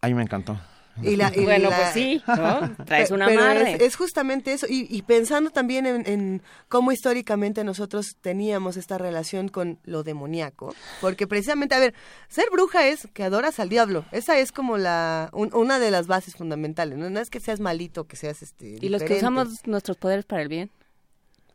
A mí me encantó. Y la- y bueno, la- pues sí, ¿no? Traes Pe- un pero. Es, es justamente eso, y, y pensando también en, en cómo históricamente nosotros teníamos esta relación con lo demoníaco, porque precisamente, a ver, ser bruja es que adoras al diablo, esa es como la un- una de las bases fundamentales, ¿no? No es que seas malito, que seas este Y los que usamos nuestros poderes para el bien.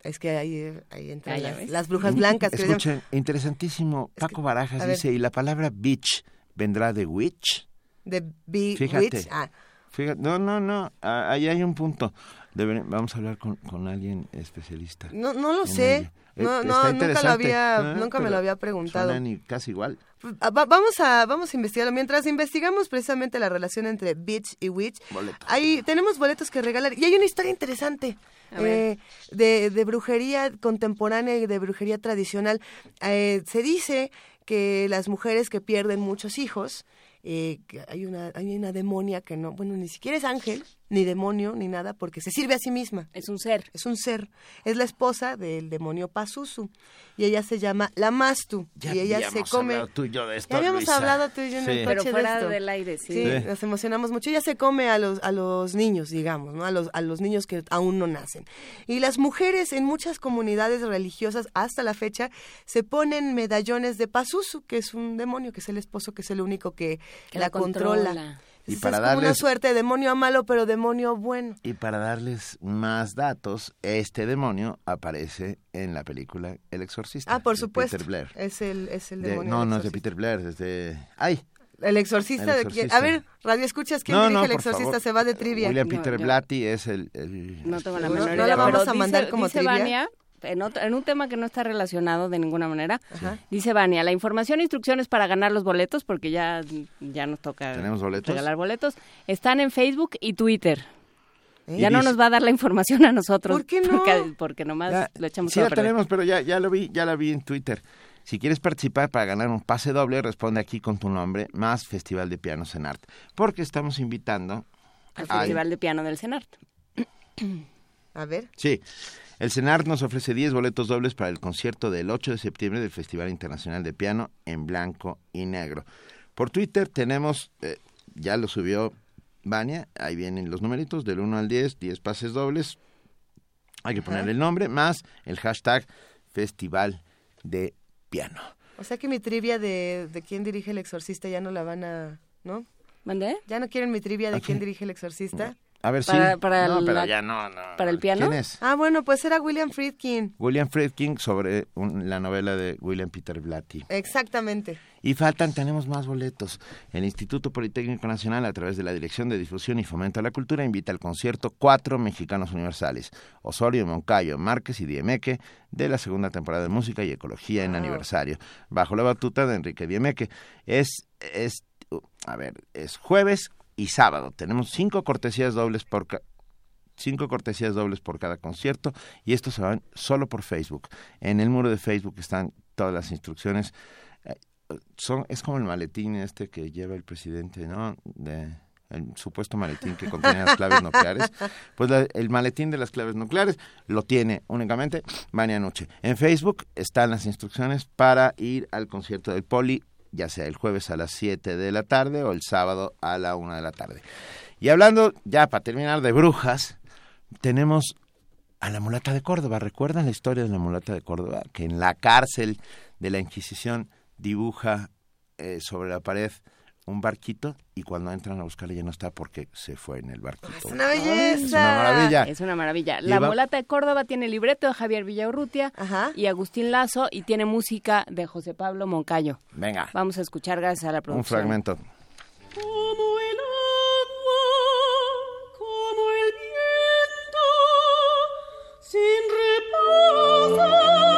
Es que ahí, ahí entran Ah, ya las, las brujas blancas. que. Escuchen, interesantísimo. Paco Barajas dice, ¿y la palabra bitch vendrá de witch? De Be Fíjate. Witch. Ah, Fíjate, no, no, no, ah, ahí hay un punto. Vamos a hablar con, con alguien especialista. no, no lo sé. No, Eh, no, está nunca lo había, ah, nunca me lo había preguntado. y casi igual. Ah, va- vamos a vamos a investigarlo. Mientras investigamos precisamente la relación entre bitch y witch, Boletos. ahí tenemos boletos que regalar. Y hay una historia interesante eh, de, de brujería contemporánea y de brujería tradicional. Eh, se dice que las mujeres que pierden muchos hijos, eh, hay una hay una demonia que no, bueno, ni siquiera es ángel, ni demonio, ni nada, porque se sirve a sí misma. Es un ser. Es un ser. Es la esposa del demonio Pazuzu. Y ella se llama Lamastu. Ya y ella se habíamos come. hablado tú y yo de esto, ya habíamos Luisa. hablado tú y yo en Sí. el Pero coche de fuera esto. del aire, sí. Sí, Sí. nos emocionamos mucho. Ella se come a los, a los niños, digamos, ¿no? A los, a los niños que aún no nacen. Y las mujeres en muchas comunidades religiosas hasta la fecha se ponen medallones de Pazuzu, que es un demonio, que es el esposo, que es el único que, Que la, la controla. controla. Y Entonces, para es como una darles- suerte de demonio malo, pero demonio bueno. Y para darles más datos, este demonio aparece en la película El Exorcista. Ah, por de supuesto. Peter Blair. Es el, es el De- demonio. no, no es de. Peter Blair, es de... ¡Ay! El exorcista, El de quién. exorcista. A ver, radio escuchas quién no, dirige no, el exorcista, favor. se va de trivia. William No, Peter yo- Blatty es el... el- No tengo la menor ¿No idea. la vamos pero a mandar dice, como dice trivia? Vania, en, otro- en un tema que no está relacionado de ninguna manera, Ajá. dice Vania, la información e instrucciones para ganar los boletos, porque ya, ya nos toca ¿Tenemos boletos? regalar boletos, están en Facebook y Twitter. ¿Eh? Ya no nos va a dar la información a nosotros. ¿Por qué no? Porque, porque nomás Ya, lo echamos sí la tenemos, pero ya, ya lo vi, ya la vi en Twitter. Si quieres participar para ganar un pase doble, responde aquí con tu nombre, más Festival de Pianos en Arte. Porque estamos invitando... Al al- Festival de Piano del CENART. A ver. Sí. El CENART nos ofrece 10 boletos dobles para el concierto del 8 de septiembre del Festival Internacional de Piano en blanco y negro. Por Twitter tenemos, eh, ya lo subió Vania, ahí vienen los numeritos del 1 al 10, 10 pases dobles. Hay que poner el nombre más el hashtag Festival de Piano. O sea que mi trivia de, de quién dirige el exorcista ya no la van a... ¿No? ¿Mandé? ¿Ya no quieren mi trivia de quién dirige el exorcista? A ver Para- si... para no, pero la- ya no, no. para el piano. ¿Quién es? Ah, bueno, pues era William Friedkin. William Friedkin sobre un- la novela de William Peter Blatty. Exactamente. Y faltan, tenemos más boletos. El Instituto Politécnico Nacional, a través de la Dirección de Difusión y Fomento a la Cultura, invita al concierto Cuatro Mexicanos Universales, Osorio, Moncayo, Márquez y Diemeque, de la segunda temporada de Música y Ecología en aniversario, bajo la batuta de Enrique Diemeque. Es, es, a ver, es jueves y sábado. Tenemos cinco cortesías dobles por... cinco cortesías dobles por cada concierto y estos se van solo por Facebook. En el muro de Facebook están todas las instrucciones. Eh, Son, es como el maletín este que lleva el presidente, ¿no? De, el supuesto maletín que contiene las claves nucleares. Pues la- el maletín de las claves nucleares lo tiene únicamente Vania Noche. En Facebook están las instrucciones para ir al concierto del Poli, ya sea el jueves a las 7 de la tarde o el sábado a la 1 de la tarde. Y hablando, ya para terminar, de brujas, tenemos a la mulata de Córdoba. ¿Recuerdan la historia de la mulata de Córdoba? Que en la cárcel de la Inquisición dibuja eh, sobre la pared un barquito y cuando entran a buscarle ya no está porque se fue en el barquito. Es una belleza. Es una maravilla. Es una maravilla. La mulata de Córdoba tiene libreto de Javier Villaurrutia Ajá. y Agustín Lazo y tiene música de José Pablo Moncayo. Venga, Vamos a escuchar gracias a la un producción. fragmento. Como el agua, como el viento, sin reposo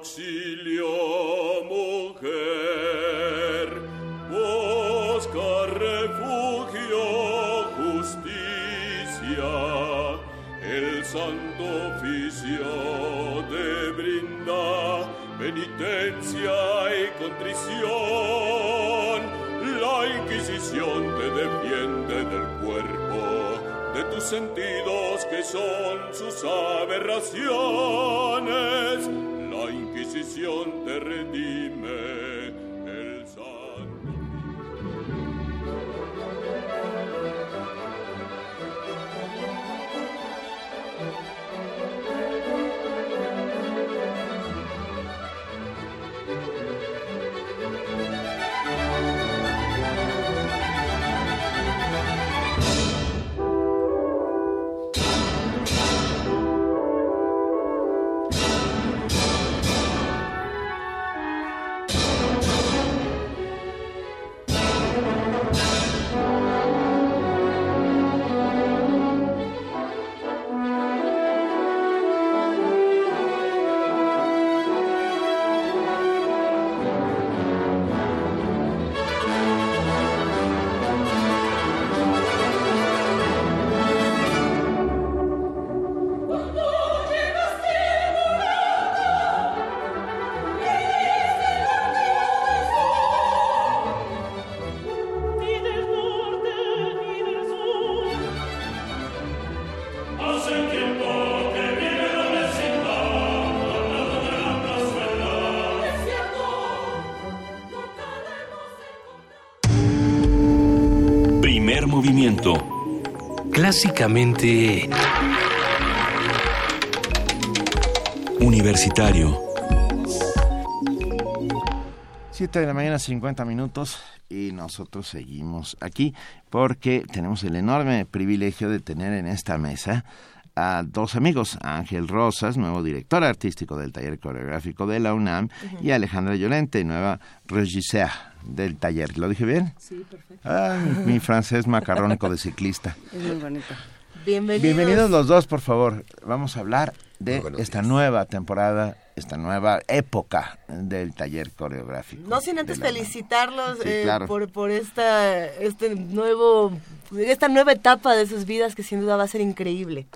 Doxy Clásicamente Universitario. 7 de la mañana, 50 minutos, y nosotros seguimos aquí porque tenemos el enorme privilegio de tener en esta mesa a dos amigos, Ángel Rosas, nuevo director artístico del taller coreográfico de la UNAM, y Alejandra Llorente, nueva regisseur del taller. ¿Lo dije bien? Sí, perfecto. Ah, mi, francés macarrónico de ciclista. Es muy bonito. Bienvenidos. Bienvenidos los dos, por favor. Vamos a hablar de esta nueva temporada, esta nueva época del taller coreográfico. No sin antes felicitarlos Sí, eh, claro. por, por esta, este nuevo, esta nueva etapa de sus vidas que sin duda va a ser increíble.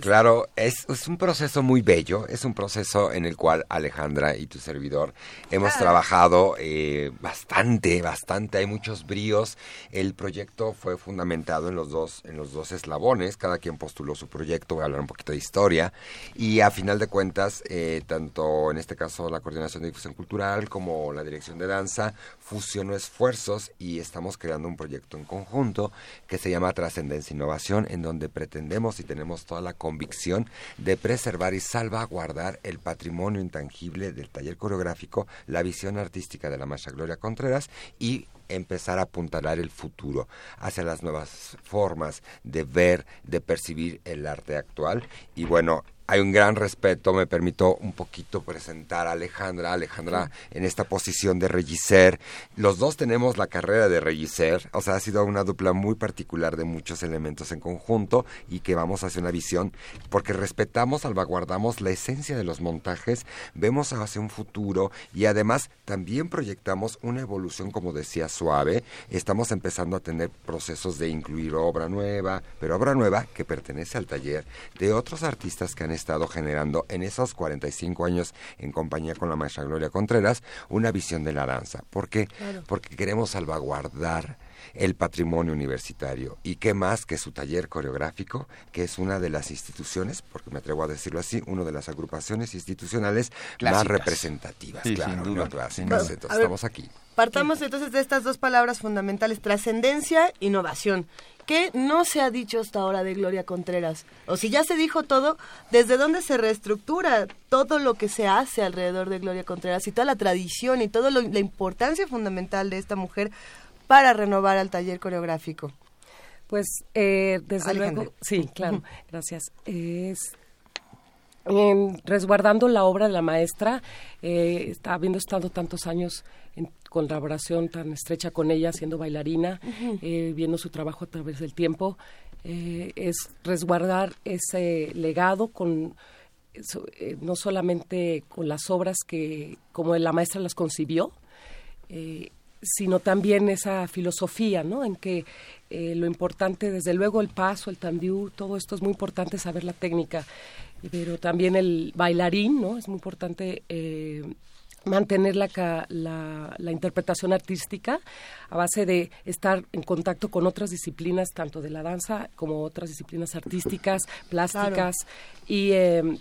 Claro, es, es un proceso muy bello, es un proceso en el cual Alejandra y tu servidor hemos trabajado eh, bastante, bastante, hay muchos bríos. El proyecto fue fundamentado en los dos, en los dos eslabones, cada quien postuló su proyecto, voy a hablar un poquito de historia, y a final de cuentas, eh, tanto en este caso la Coordinación de Difusión Cultural como la Dirección de Danza fusionó esfuerzos y estamos creando un proyecto en conjunto que se llama Trascendencia e Innovación, en donde pretendemos y tenemos toda la convicción de preservar y salvaguardar el patrimonio intangible del taller coreográfico, la visión artística de la maestra Gloria Contreras y empezar a apuntalar el futuro hacia las nuevas formas de ver, de percibir el arte actual. Y bueno, hay un gran respeto, me permito un poquito presentar a Alejandra, Alejandra en esta posición de regisser. Los dos tenemos la carrera de regisser, o sea, ha sido una dupla muy particular de muchos elementos en conjunto y que vamos hacia una visión, porque respetamos, salvaguardamos la esencia de los montajes, vemos hacia un futuro y además también proyectamos una evolución, como decía Suave, estamos empezando a tener procesos de incluir obra nueva, pero obra nueva que pertenece al taller de otros artistas que han estado generando en esos 45 años en compañía con la maestra Gloria Contreras una visión de la danza. ¿Por qué? Claro. Porque queremos salvaguardar el patrimonio universitario. ¿Y qué más que su taller coreográfico, que es una de las instituciones, porque me atrevo a decirlo así, una de las agrupaciones institucionales más representativas, claro, no clásicas. Entonces, estamos aquí. Partamos entonces de estas dos palabras fundamentales, trascendencia, innovación. ¿Qué no se ha dicho hasta ahora de Gloria Contreras? O si ya se dijo todo, ¿desde dónde se reestructura todo lo que se hace alrededor de Gloria Contreras y toda la tradición y toda la importancia fundamental de esta mujer para renovar al taller coreográfico? Pues eh, desde luego, sí, claro, gracias. Es em, resguardando la obra de la maestra, eh, está, habiendo estado tantos años en colaboración tan estrecha con ella, siendo bailarina, eh, viendo su trabajo a través del tiempo, eh, es resguardar ese legado con no solamente con las obras que como la maestra las concibió, sino también esa filosofía, ¿no? En que lo importante, desde luego, el paso, el tandiú, todo esto es muy importante saber la técnica, pero también el bailarín, ¿no? Es muy importante mantener la, la, interpretación artística a base de estar en contacto con otras disciplinas, tanto de la danza como otras disciplinas artísticas, plásticas, y em,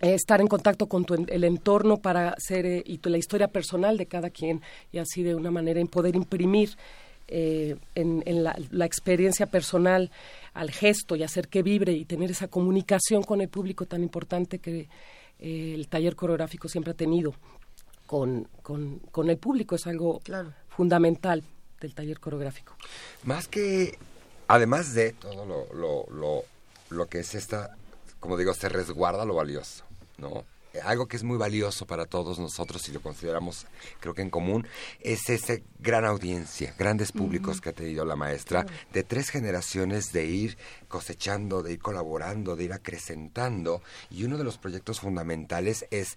estar en contacto con el entorno para ser eh, y la historia personal de cada quien y así de una manera en poder imprimir eh, en, la, experiencia personal al gesto y hacer que vibre y tener esa comunicación con el público tan importante que eh, el taller coreográfico siempre ha tenido con, con, el público, es algo fundamental del taller coreográfico. Más que, además de todo lo, lo, lo, lo que es esta, como digo, se resguarda lo valioso, ¿no? algo que es muy valioso para todos nosotros y lo consideramos creo que en común es esa gran audiencia, grandes públicos que ha tenido la maestra de tres generaciones de ir cosechando, de ir colaborando, de ir acrecentando y uno de los proyectos fundamentales es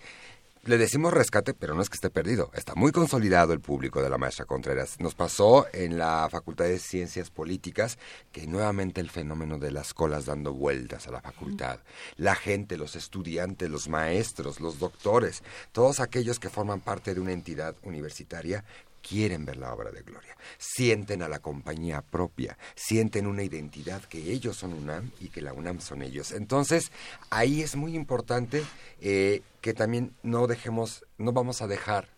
le decimos rescate, pero no es que esté perdido. Está muy consolidado el público de la maestra Contreras. Nos pasó en la Facultad de Ciencias Políticas que nuevamente el fenómeno de las colas dando vueltas a la facultad. La gente, los estudiantes, los maestros, los doctores, todos aquellos que forman parte de una entidad universitaria quieren ver la obra de Gloria, sienten a la compañía propia, sienten una identidad que ellos son UNAM y que la UNAM son ellos. Entonces, ahí es muy importante eh, que también no dejemos, no vamos a dejar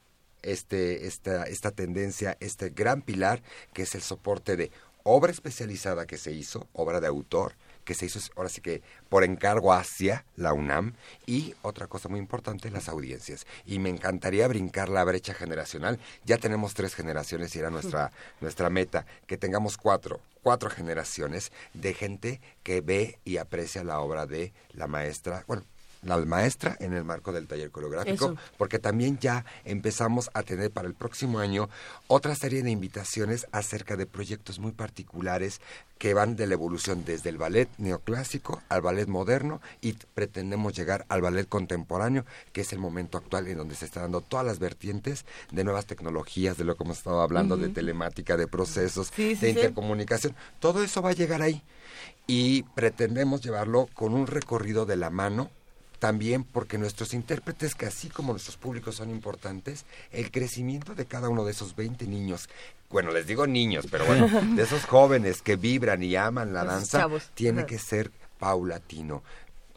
este, esta, esta tendencia, este gran pilar que es el soporte de obra especializada que se hizo, obra de autor, que se hizo ahora sí que por encargo hacia la UNAM y otra cosa muy importante, las audiencias. Y me encantaría brincar la brecha generacional. Ya tenemos tres generaciones y era nuestra, nuestra meta, que tengamos cuatro, cuatro generaciones de gente que ve y aprecia la obra de la maestra, bueno, la maestra en el marco del taller coreográfico, porque también ya empezamos a tener para el próximo año otra serie de invitaciones acerca de proyectos muy particulares que van de la evolución desde el ballet neoclásico al ballet moderno y pretendemos llegar al ballet contemporáneo, que es el momento actual en donde se están dando todas las vertientes de nuevas tecnologías, de lo que hemos estado hablando, de telemática, de procesos, de intercomunicación. Todo eso va a llegar ahí y pretendemos llevarlo con un recorrido de la mano también porque nuestros intérpretes, que así como nuestros públicos son importantes, el crecimiento de cada uno de esos 20 niños, bueno, les digo niños, pero bueno, de esos jóvenes que vibran y aman la danza, tiene que ser paulatino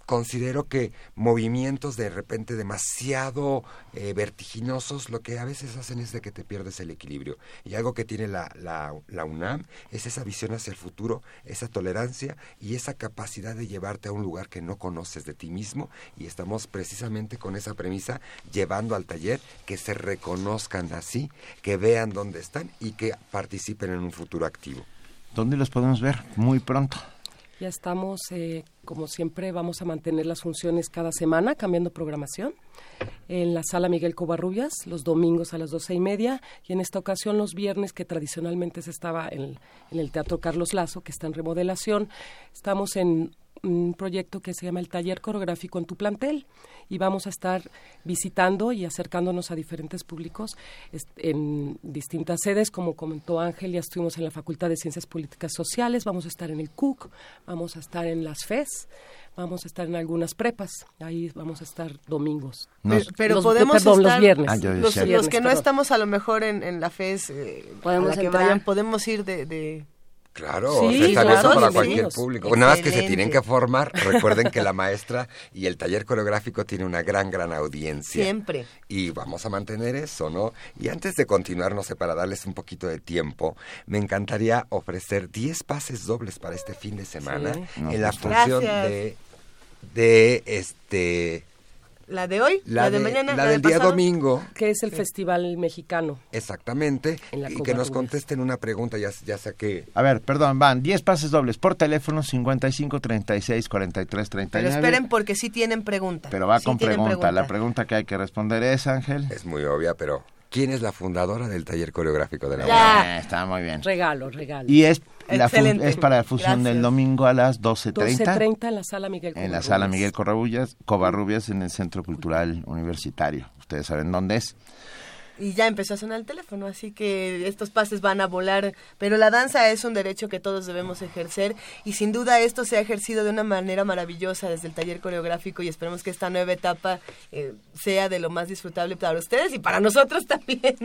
considero que movimientos de repente demasiado eh, vertiginosos lo que a veces hacen es de que te pierdes el equilibrio. Y algo que tiene la, la, la, UNAM es esa visión hacia el futuro, esa tolerancia y esa capacidad de llevarte a un lugar que no conoces de ti mismo. Y estamos precisamente con esa premisa llevando al taller que se reconozcan así, que vean dónde están y que participen en un futuro activo. ¿Dónde los podemos ver? Muy pronto. Ya estamos, eh, como siempre, vamos a mantener las funciones cada semana, cambiando programación. En la sala Miguel Covarrubias, los domingos a las doce y media, y en esta ocasión los viernes, que tradicionalmente se estaba en, el Teatro Carlos Lazo, que está en remodelación. Estamos en un proyecto que se llama el Taller Coreográfico en tu plantel y vamos a estar visitando y acercándonos a diferentes públicos en distintas sedes, como comentó Ángel, ya estuvimos en la Facultad de Ciencias Políticas Sociales, vamos a estar en el CUC, vamos a estar en las FES, vamos a estar en algunas prepas, ahí vamos a estar domingos. pero, podemos estar, los viernes. Ah, los, que no estamos a lo mejor en, la FES, eh, podemos que vayan, podemos ir de Claro, está abierto para cualquier público. Nada más que se tienen que formar. Recuerden que la maestra y el taller coreográfico tiene una gran, gran audiencia. Siempre. Y vamos a mantener eso, ¿no? Y antes de continuar, no sé, para darles un poquito de tiempo, me encantaría ofrecer 10 pases dobles para este fin de semana en la función de, de este la de hoy, la, de, mañana, la, del día domingo. Que es el Festival Mexicano. Exactamente. y que nos contesten una pregunta, ya, ya saqué. A ver, perdón, van 10 pases dobles por teléfono 55 36 43 39. Pero esperen porque sí tienen pregunta. Pero va con pregunta. La pregunta que hay que responder es, Ángel. Es muy obvia, pero ¿quién es la fundadora del taller coreográfico de la ya. Eh, está muy bien. Regalo, regalo. Y es es para la fusión del domingo a las 12.30. 12.30 en la sala Miguel En la sala Miguel Covarrubias, en el Centro Cultural Universitario. Ustedes saben dónde es y ya empezó a sonar el teléfono, así que estos pases van a volar, pero la danza es un derecho que todos debemos ejercer y sin duda esto se ha ejercido de una manera maravillosa desde el taller coreográfico y esperemos que esta nueva etapa eh, sea de lo más disfrutable para ustedes y para nosotros también.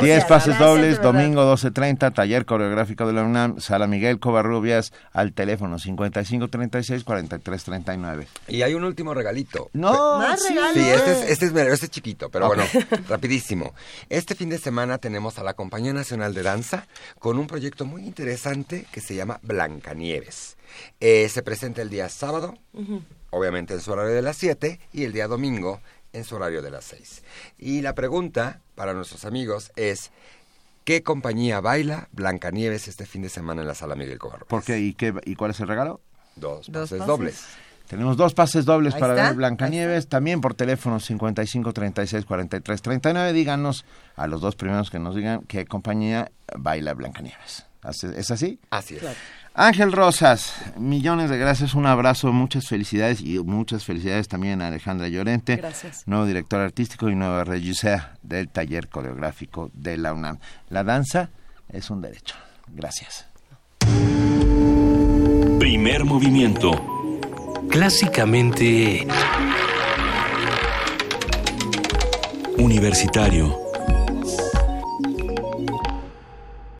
10 pases dobles, domingo 12.30, taller coreográfico de la UNAM, Sala Miguel Covarrubias, al teléfono 5536-4339. Y hay un último regalito. No, más Sí, este es, este, es, este es chiquito, pero bueno, rapidísimo. Este fin de semana tenemos a la Compañía Nacional de Danza con un proyecto muy interesante que se llama Blancanieves. Eh, se presenta el día sábado, obviamente en su horario de las 7, y el día domingo en su horario de las 6. Y la pregunta para nuestros amigos es, ¿qué compañía baila Blancanieves este fin de semana en la Sala Miguel Cobarro? ¿Por qué? ¿Y, qué, ¿Y cuál es el regalo? Dos, Dos pases dobles. Tenemos dos pases dobles para ver Blancanieves, también por teléfono 55 36 43 39. Díganos a los dos primeros que nos digan qué compañía baila Blancanieves. ¿Es así? Así es. Ángel Rosas, millones de gracias, un abrazo, muchas felicidades y muchas felicidades también a Alejandra Llorente, gracias. nuevo director artístico y nueva regisseur del taller coreográfico de la UNAM. La danza es un derecho. Gracias. Primer movimiento clásicamente universitario.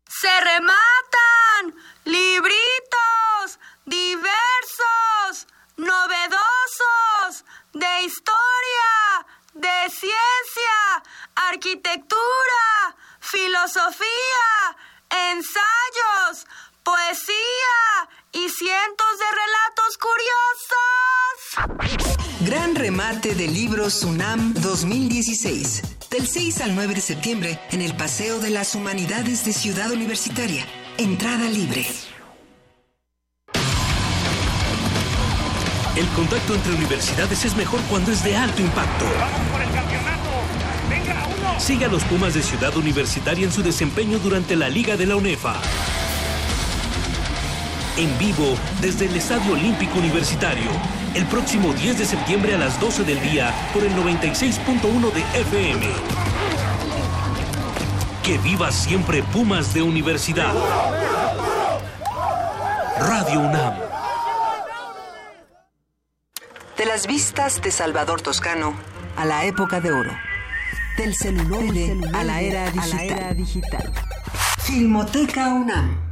Se rematan libritos diversos, novedosos, de historia, de ciencia, arquitectura, filosofía, ensayos, poesía y cientos de relatos curiosos. Gran remate de libros UNAM 2016. Del 6 al 9 de septiembre en el Paseo de las Humanidades de Ciudad Universitaria. Entrada libre. El contacto entre universidades es mejor cuando es de alto impacto. ¡Vamos por el campeonato! ¡Venga, uno! Siga a los Pumas de Ciudad Universitaria en su desempeño durante la Liga de la UNEFA en vivo desde el Estadio Olímpico Universitario, el próximo 10 de septiembre a las 12 del día por el 96.1 de FM. Que viva siempre Pumas de Universidad. Radio UNAM. De las vistas de Salvador Toscano a la época de oro. Del celular a la era digital. Filmoteca UNAM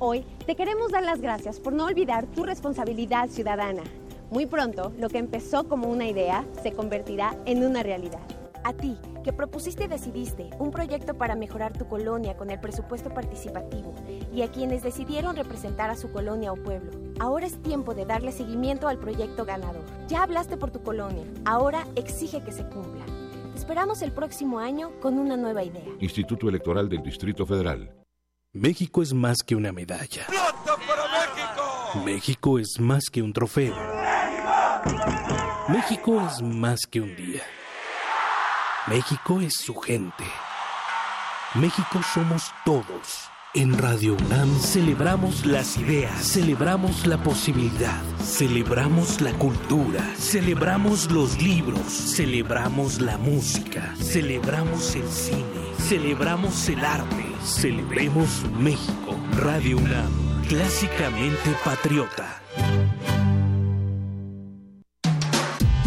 Hoy te queremos dar las gracias por no olvidar tu responsabilidad ciudadana. Muy pronto, lo que empezó como una idea se convertirá en una realidad. A ti, que propusiste y decidiste un proyecto para mejorar tu colonia con el presupuesto participativo y a quienes decidieron representar a su colonia o pueblo. Ahora es tiempo de darle seguimiento al proyecto ganador. Ya hablaste por tu colonia, ahora exige que se cumpla. Te esperamos el próximo año con una nueva idea. Instituto Electoral del Distrito Federal. México es más que una medalla. México es más que un trofeo. México es más que un día. México es su gente. México somos todos. En Radio UNAM celebramos las ideas, celebramos la posibilidad, celebramos la cultura, celebramos los libros, celebramos la música, celebramos el cine, celebramos el arte, celebremos México. Radio UNAM, clásicamente patriota.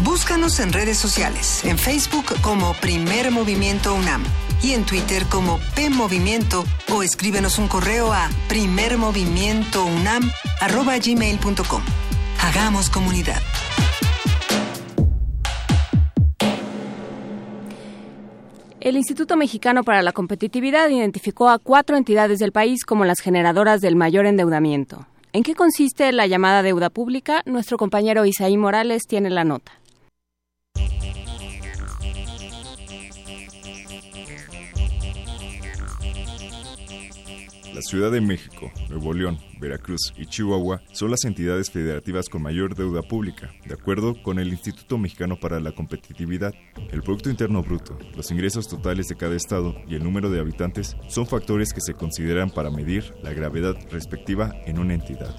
Búscanos en redes sociales, en Facebook como Primer Movimiento UNAM y en Twitter como P Movimiento o escríbenos un correo a primermovimientounam@gmail.com. Hagamos comunidad. El Instituto Mexicano para la Competitividad identificó a cuatro entidades del país como las generadoras del mayor endeudamiento. ¿En qué consiste la llamada deuda pública? Nuestro compañero Isaí Morales tiene la nota. La Ciudad de México, Nuevo León, Veracruz y Chihuahua son las entidades federativas con mayor deuda pública, de acuerdo con el Instituto Mexicano para la Competitividad. El Producto Interno Bruto, los ingresos totales de cada estado y el número de habitantes son factores que se consideran para medir la gravedad respectiva en una entidad.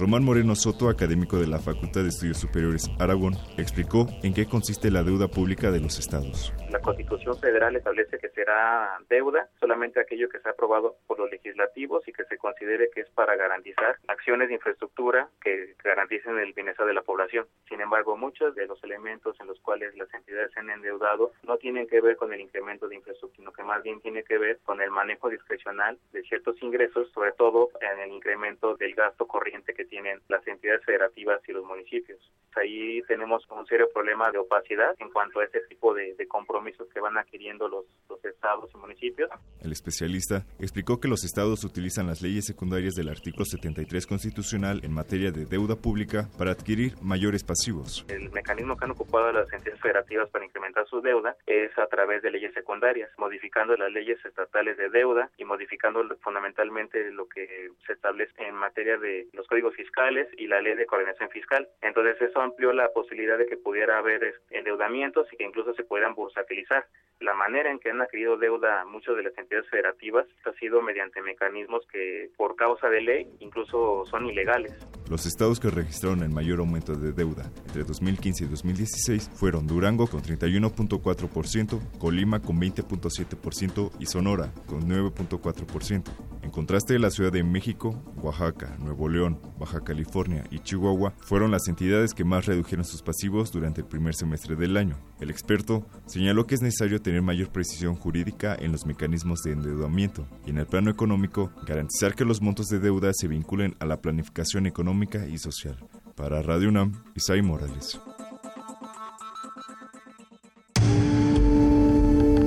Román Moreno Soto, académico de la Facultad de Estudios Superiores Aragón, explicó en qué consiste la deuda pública de los estados. La Constitución Federal establece que será deuda solamente aquello que se ha aprobado por los legislativos y que se considere que es para garantizar acciones de infraestructura que garanticen el bienestar de la población. Sin embargo, muchos de los elementos en los cuales las entidades se han endeudado no tienen que ver con el incremento de infraestructura, sino que más bien tiene que ver con el manejo discrecional de ciertos ingresos, sobre todo en el incremento del gasto corriente que tienen las entidades federativas y los municipios. Ahí tenemos un serio problema de opacidad en cuanto a este tipo de, de compromisos que van adquiriendo los, los estados y municipios. El especialista explicó que los estados utilizan las leyes secundarias del artículo 73 constitucional en materia de deuda pública para adquirir mayores pasivos. El mecanismo que han ocupado las entidades federativas para incrementar su deuda es a través de leyes secundarias, modificando las leyes estatales de deuda y modificando fundamentalmente lo que se establece en materia de los códigos fiscales y la ley de coordinación fiscal. Entonces eso amplió la posibilidad de que pudiera haber endeudamientos y que incluso se puedan bursatilizar. La manera en que han adquirido deuda muchas de las entidades federativas ha sido mediante mecanismos que por causa de ley incluso son ilegales. Los estados que registraron el mayor aumento de deuda entre 2015 y 2016 fueron Durango con 31.4%, Colima con 20.7% y Sonora con 9.4%. En contraste, la Ciudad de México, Oaxaca, Nuevo León, Baja California y Chihuahua fueron las entidades que más redujeron sus pasivos durante el primer semestre del año. El experto señaló que es necesario tener mayor precisión jurídica en los mecanismos de endeudamiento y en el plano económico garantizar que los montos de deuda se vinculen a la planificación económica y social. Para Radio UNAM, Isai Morales.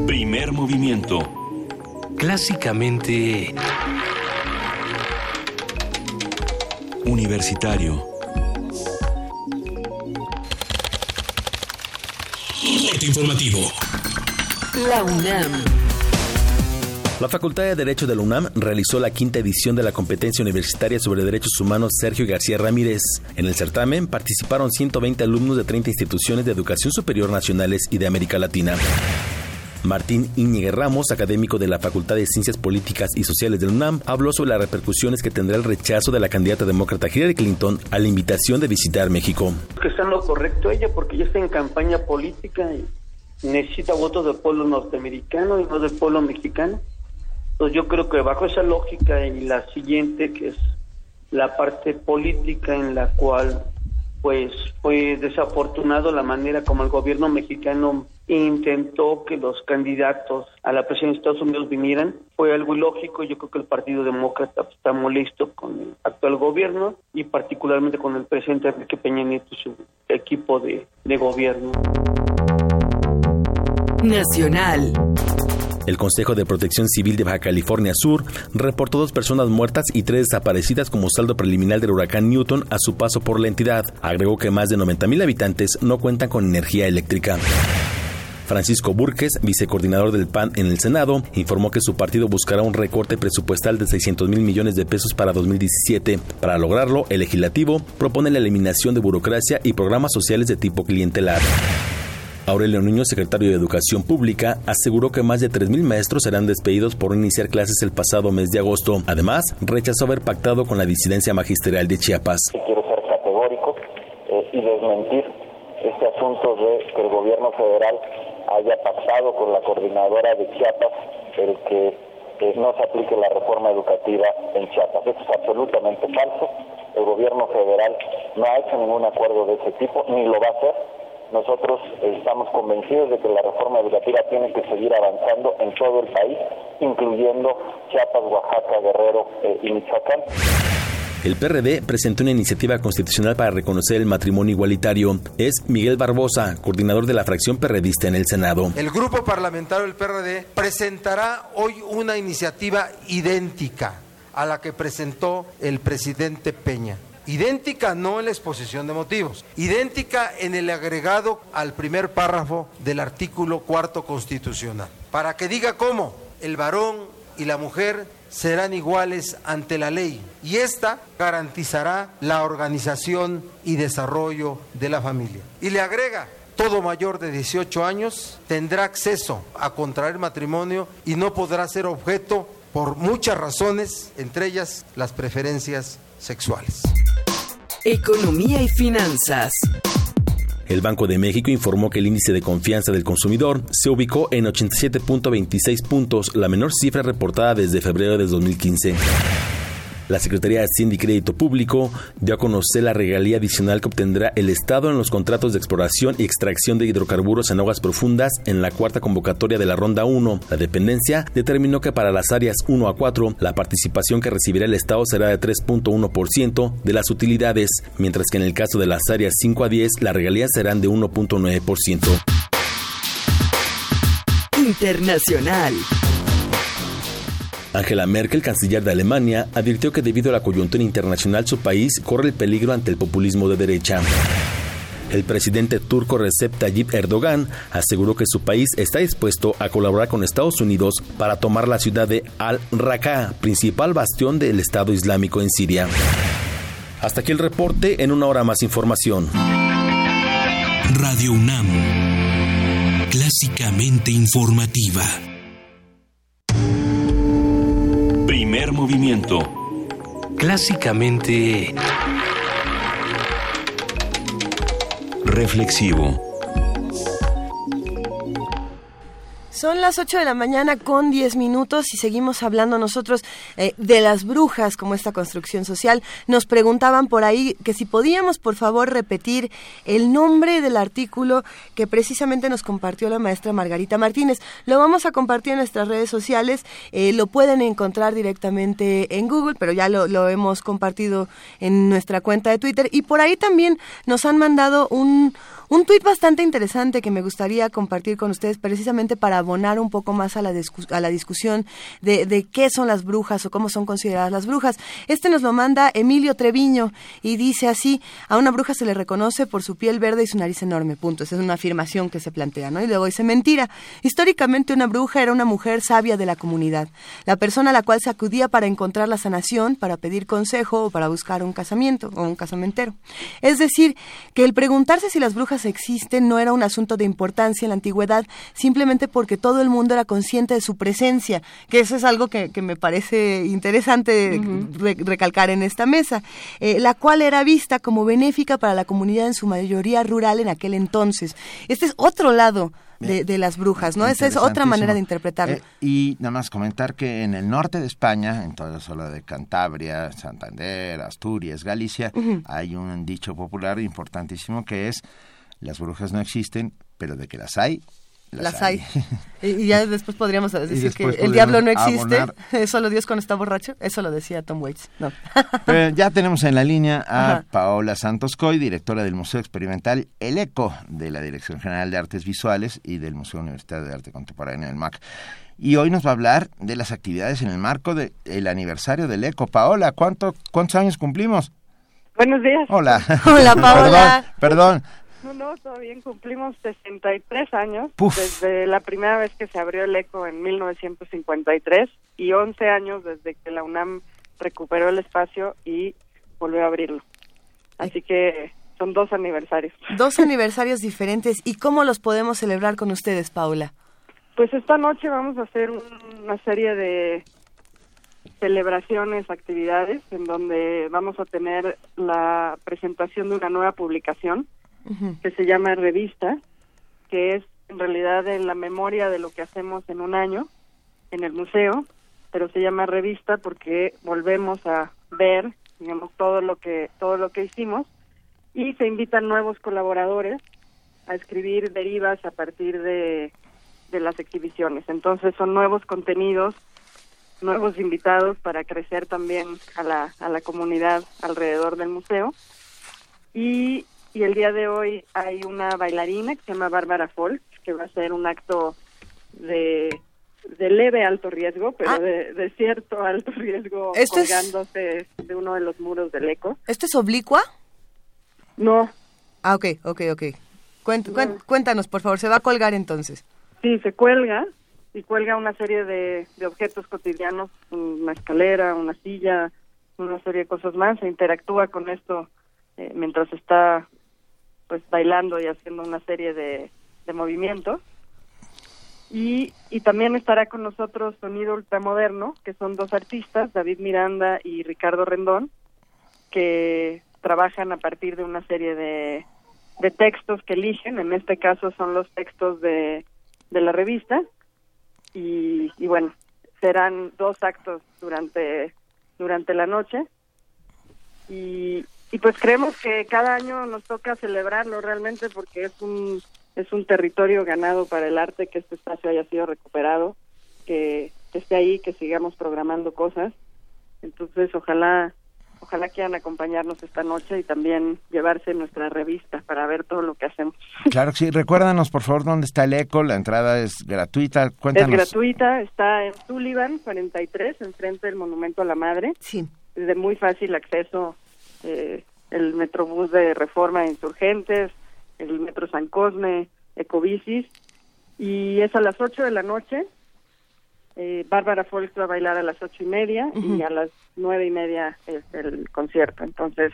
Primer movimiento. Clásicamente universitario. Corte informativo. La UNAM. La Facultad de Derecho de la UNAM realizó la quinta edición de la competencia universitaria sobre derechos humanos Sergio García Ramírez. En el certamen participaron 120 alumnos de 30 instituciones de educación superior nacionales y de América Latina. Martín Íñiguez Ramos, académico de la Facultad de Ciencias Políticas y Sociales del UNAM, habló sobre las repercusiones que tendrá el rechazo de la candidata demócrata Hillary Clinton a la invitación de visitar México. Que está en lo correcto ella porque ya está en campaña política y necesita votos del pueblo norteamericano y no del pueblo mexicano. Entonces yo creo que bajo esa lógica y la siguiente, que es la parte política en la cual pues fue desafortunado la manera como el gobierno mexicano intentó que los candidatos a la presidencia de Estados Unidos vinieran. Fue algo ilógico. Yo creo que el Partido Demócrata está molesto con el actual gobierno y particularmente con el presidente Enrique Peña Nieto y su equipo de, de gobierno. Nacional. El Consejo de Protección Civil de Baja California Sur reportó dos personas muertas y tres desaparecidas como saldo preliminar del huracán Newton a su paso por la entidad. Agregó que más de 90.000 habitantes no cuentan con energía eléctrica. Francisco Burques, vicecoordinador del PAN en el Senado, informó que su partido buscará un recorte presupuestal de 600 mil millones de pesos para 2017. Para lograrlo, el legislativo propone la eliminación de burocracia y programas sociales de tipo clientelar. Aurelio Niño, secretario de Educación Pública, aseguró que más de 3.000 maestros serán despedidos por iniciar clases el pasado mes de agosto. Además, rechazó haber pactado con la disidencia magisterial de Chiapas. Quiero ser categórico eh, y desmentir este asunto de que el gobierno federal haya pactado con la coordinadora de Chiapas el que no se aplique la reforma educativa en Chiapas. Esto es absolutamente falso. El gobierno federal no ha hecho ningún acuerdo de ese tipo, ni lo va a hacer. Nosotros estamos convencidos de que la reforma educativa tiene que seguir avanzando en todo el país, incluyendo Chiapas, Oaxaca, Guerrero eh, y Michoacán. El PRD presentó una iniciativa constitucional para reconocer el matrimonio igualitario. Es Miguel Barbosa, coordinador de la fracción perredista en el Senado. El grupo parlamentario del PRD presentará hoy una iniciativa idéntica a la que presentó el presidente Peña. Idéntica no en la exposición de motivos, idéntica en el agregado al primer párrafo del artículo cuarto constitucional, para que diga cómo el varón y la mujer serán iguales ante la ley y esta garantizará la organización y desarrollo de la familia. Y le agrega, todo mayor de 18 años tendrá acceso a contraer matrimonio y no podrá ser objeto por muchas razones, entre ellas las preferencias sexuales. Economía y finanzas. El Banco de México informó que el índice de confianza del consumidor se ubicó en 87.26 puntos, la menor cifra reportada desde febrero de 2015. La Secretaría de Hacienda y Crédito Público dio a conocer la regalía adicional que obtendrá el Estado en los contratos de exploración y extracción de hidrocarburos en aguas profundas en la cuarta convocatoria de la Ronda 1. La dependencia determinó que para las áreas 1 a 4 la participación que recibirá el Estado será de 3.1% de las utilidades, mientras que en el caso de las áreas 5 a 10 las regalías serán de 1.9%. Internacional. Angela Merkel, canciller de Alemania, advirtió que debido a la coyuntura internacional su país corre el peligro ante el populismo de derecha. El presidente turco Recep Tayyip Erdogan aseguró que su país está dispuesto a colaborar con Estados Unidos para tomar la ciudad de Al-Raqqa, principal bastión del Estado Islámico en Siria. Hasta aquí el reporte, en una hora más información. Radio UNAM, clásicamente informativa. Primer movimiento. Clásicamente... Reflexivo. Son las 8 de la mañana con 10 minutos y seguimos hablando nosotros eh, de las brujas como esta construcción social. Nos preguntaban por ahí que si podíamos por favor repetir el nombre del artículo que precisamente nos compartió la maestra Margarita Martínez. Lo vamos a compartir en nuestras redes sociales, eh, lo pueden encontrar directamente en Google, pero ya lo, lo hemos compartido en nuestra cuenta de Twitter y por ahí también nos han mandado un un tuit bastante interesante que me gustaría compartir con ustedes precisamente para abonar un poco más a la, a la discusión de, de, qué son las brujas o cómo son consideradas las brujas. Este nos lo manda Emilio Treviño y dice así, a una bruja se le reconoce por su piel verde y su nariz enorme, punto. Esa es una afirmación que se plantea, ¿no? Y luego dice, mentira. Históricamente una bruja era una mujer sabia de la comunidad, la persona a la cual se acudía para encontrar la sanación, para pedir consejo o para buscar un casamiento o un casamentero. Es decir, que el preguntarse si las brujas existen no era un asunto de importancia en la antigüedad, simplemente porque todo el mundo era consciente de su presencia, que eso es algo que, que me parece interesante uh -huh. re recalcar en esta mesa, eh, la cual era vista como benéfica para la comunidad en su mayoría rural en aquel entonces. Este es otro lado de, de, las brujas, ¿no? Esa es otra manera de interpretarlo. Eh, y nada más comentar que en el norte de España, en toda la zona de Cantabria, Santander, Asturias, Galicia, uh -huh. hay un dicho popular importantísimo que es las brujas no existen, pero de que las hay, Las, hay. y, ya después podríamos decir que el diablo no existe, abonar. solo Dios cuando está borracho. Eso lo decía Tom Waits. No. Pero ya tenemos en la línea a Ajá. Paola Santos Coy, directora del Museo Experimental El Eco de la Dirección General de Artes Visuales y del Museo Universitario de Arte Contemporáneo del MAC. Y hoy nos va a hablar de las actividades en el marco del aniversario del ECO. Paola, ¿cuánto, ¿cuántos años cumplimos? Buenos días. Hola. Hola, Paola. Perdón, perdón. No, no, todo bien. Cumplimos 63 años Puf. desde la primera vez que se abrió el ECO en 1953 y 11 años desde que la UNAM recuperó el espacio y volvió a abrirlo. Así que son dos aniversarios. Dos aniversarios diferentes. ¿Y cómo los podemos celebrar con ustedes, Paula? Pues esta noche vamos a hacer un- una serie de celebraciones, actividades, en donde vamos a tener la presentación de una nueva publicación que se llama Revista, que es en realidad en la memoria de lo que hacemos en un año en el museo, pero se llama Revista porque volvemos a ver, digamos, todo lo que todo lo que hicimos y se invitan nuevos colaboradores a escribir derivas a partir de, de las exhibiciones. Entonces son nuevos contenidos, nuevos invitados para crecer también a la, a la comunidad alrededor del museo. Y, y el día de hoy hay una bailarina que se llama Bárbara Folk, que va a hacer un acto de, de leve alto riesgo, pero de, de cierto alto riesgo ¿Esto es- colgándose de uno de los muros del eco. ¿Esto es oblicua? No. Ah, ok, ok, ok. Cuent- cuen- cuéntanos, por favor. Se va a colgar entonces. Sí, se cuelga y cuelga una serie de, de objetos cotidianos, una escalera, una silla, una serie de cosas más. Se interactúa con esto eh, mientras está pues bailando y haciendo una serie de, de movimientos. Y, y también estará con nosotros Sonido Ultramoderno, que son dos artistas, David Miranda y Ricardo Rendón, que trabajan a partir de una serie de, de textos que eligen. En este caso son los textos de, de la revista. Y, y bueno, serán dos actos durante, durante la noche. Y, y pues creemos que cada año nos toca celebrarlo realmente porque es un, es un territorio ganado para el arte, que este espacio haya sido recuperado, que, que esté ahí, que sigamos programando cosas. Entonces, ojalá ojalá quieran acompañarnos esta noche y también llevarse nuestra revista para ver todo lo que hacemos. Claro que sí. Recuérdanos, por favor, dónde está el ECO. La entrada es gratuita. Cuéntanos. Es gratuita, está en Sullivan 43, enfrente del Monumento a la Madre. Sí. Es de muy fácil acceso eh, el Metrobús de Reforma de Insurgentes, el Metro San Cosme, Ecobicis. Y es a las 8 de la noche. Eh, Bárbara Folks va a bailar a las ocho y media y a las nueve y media es el concierto. Entonces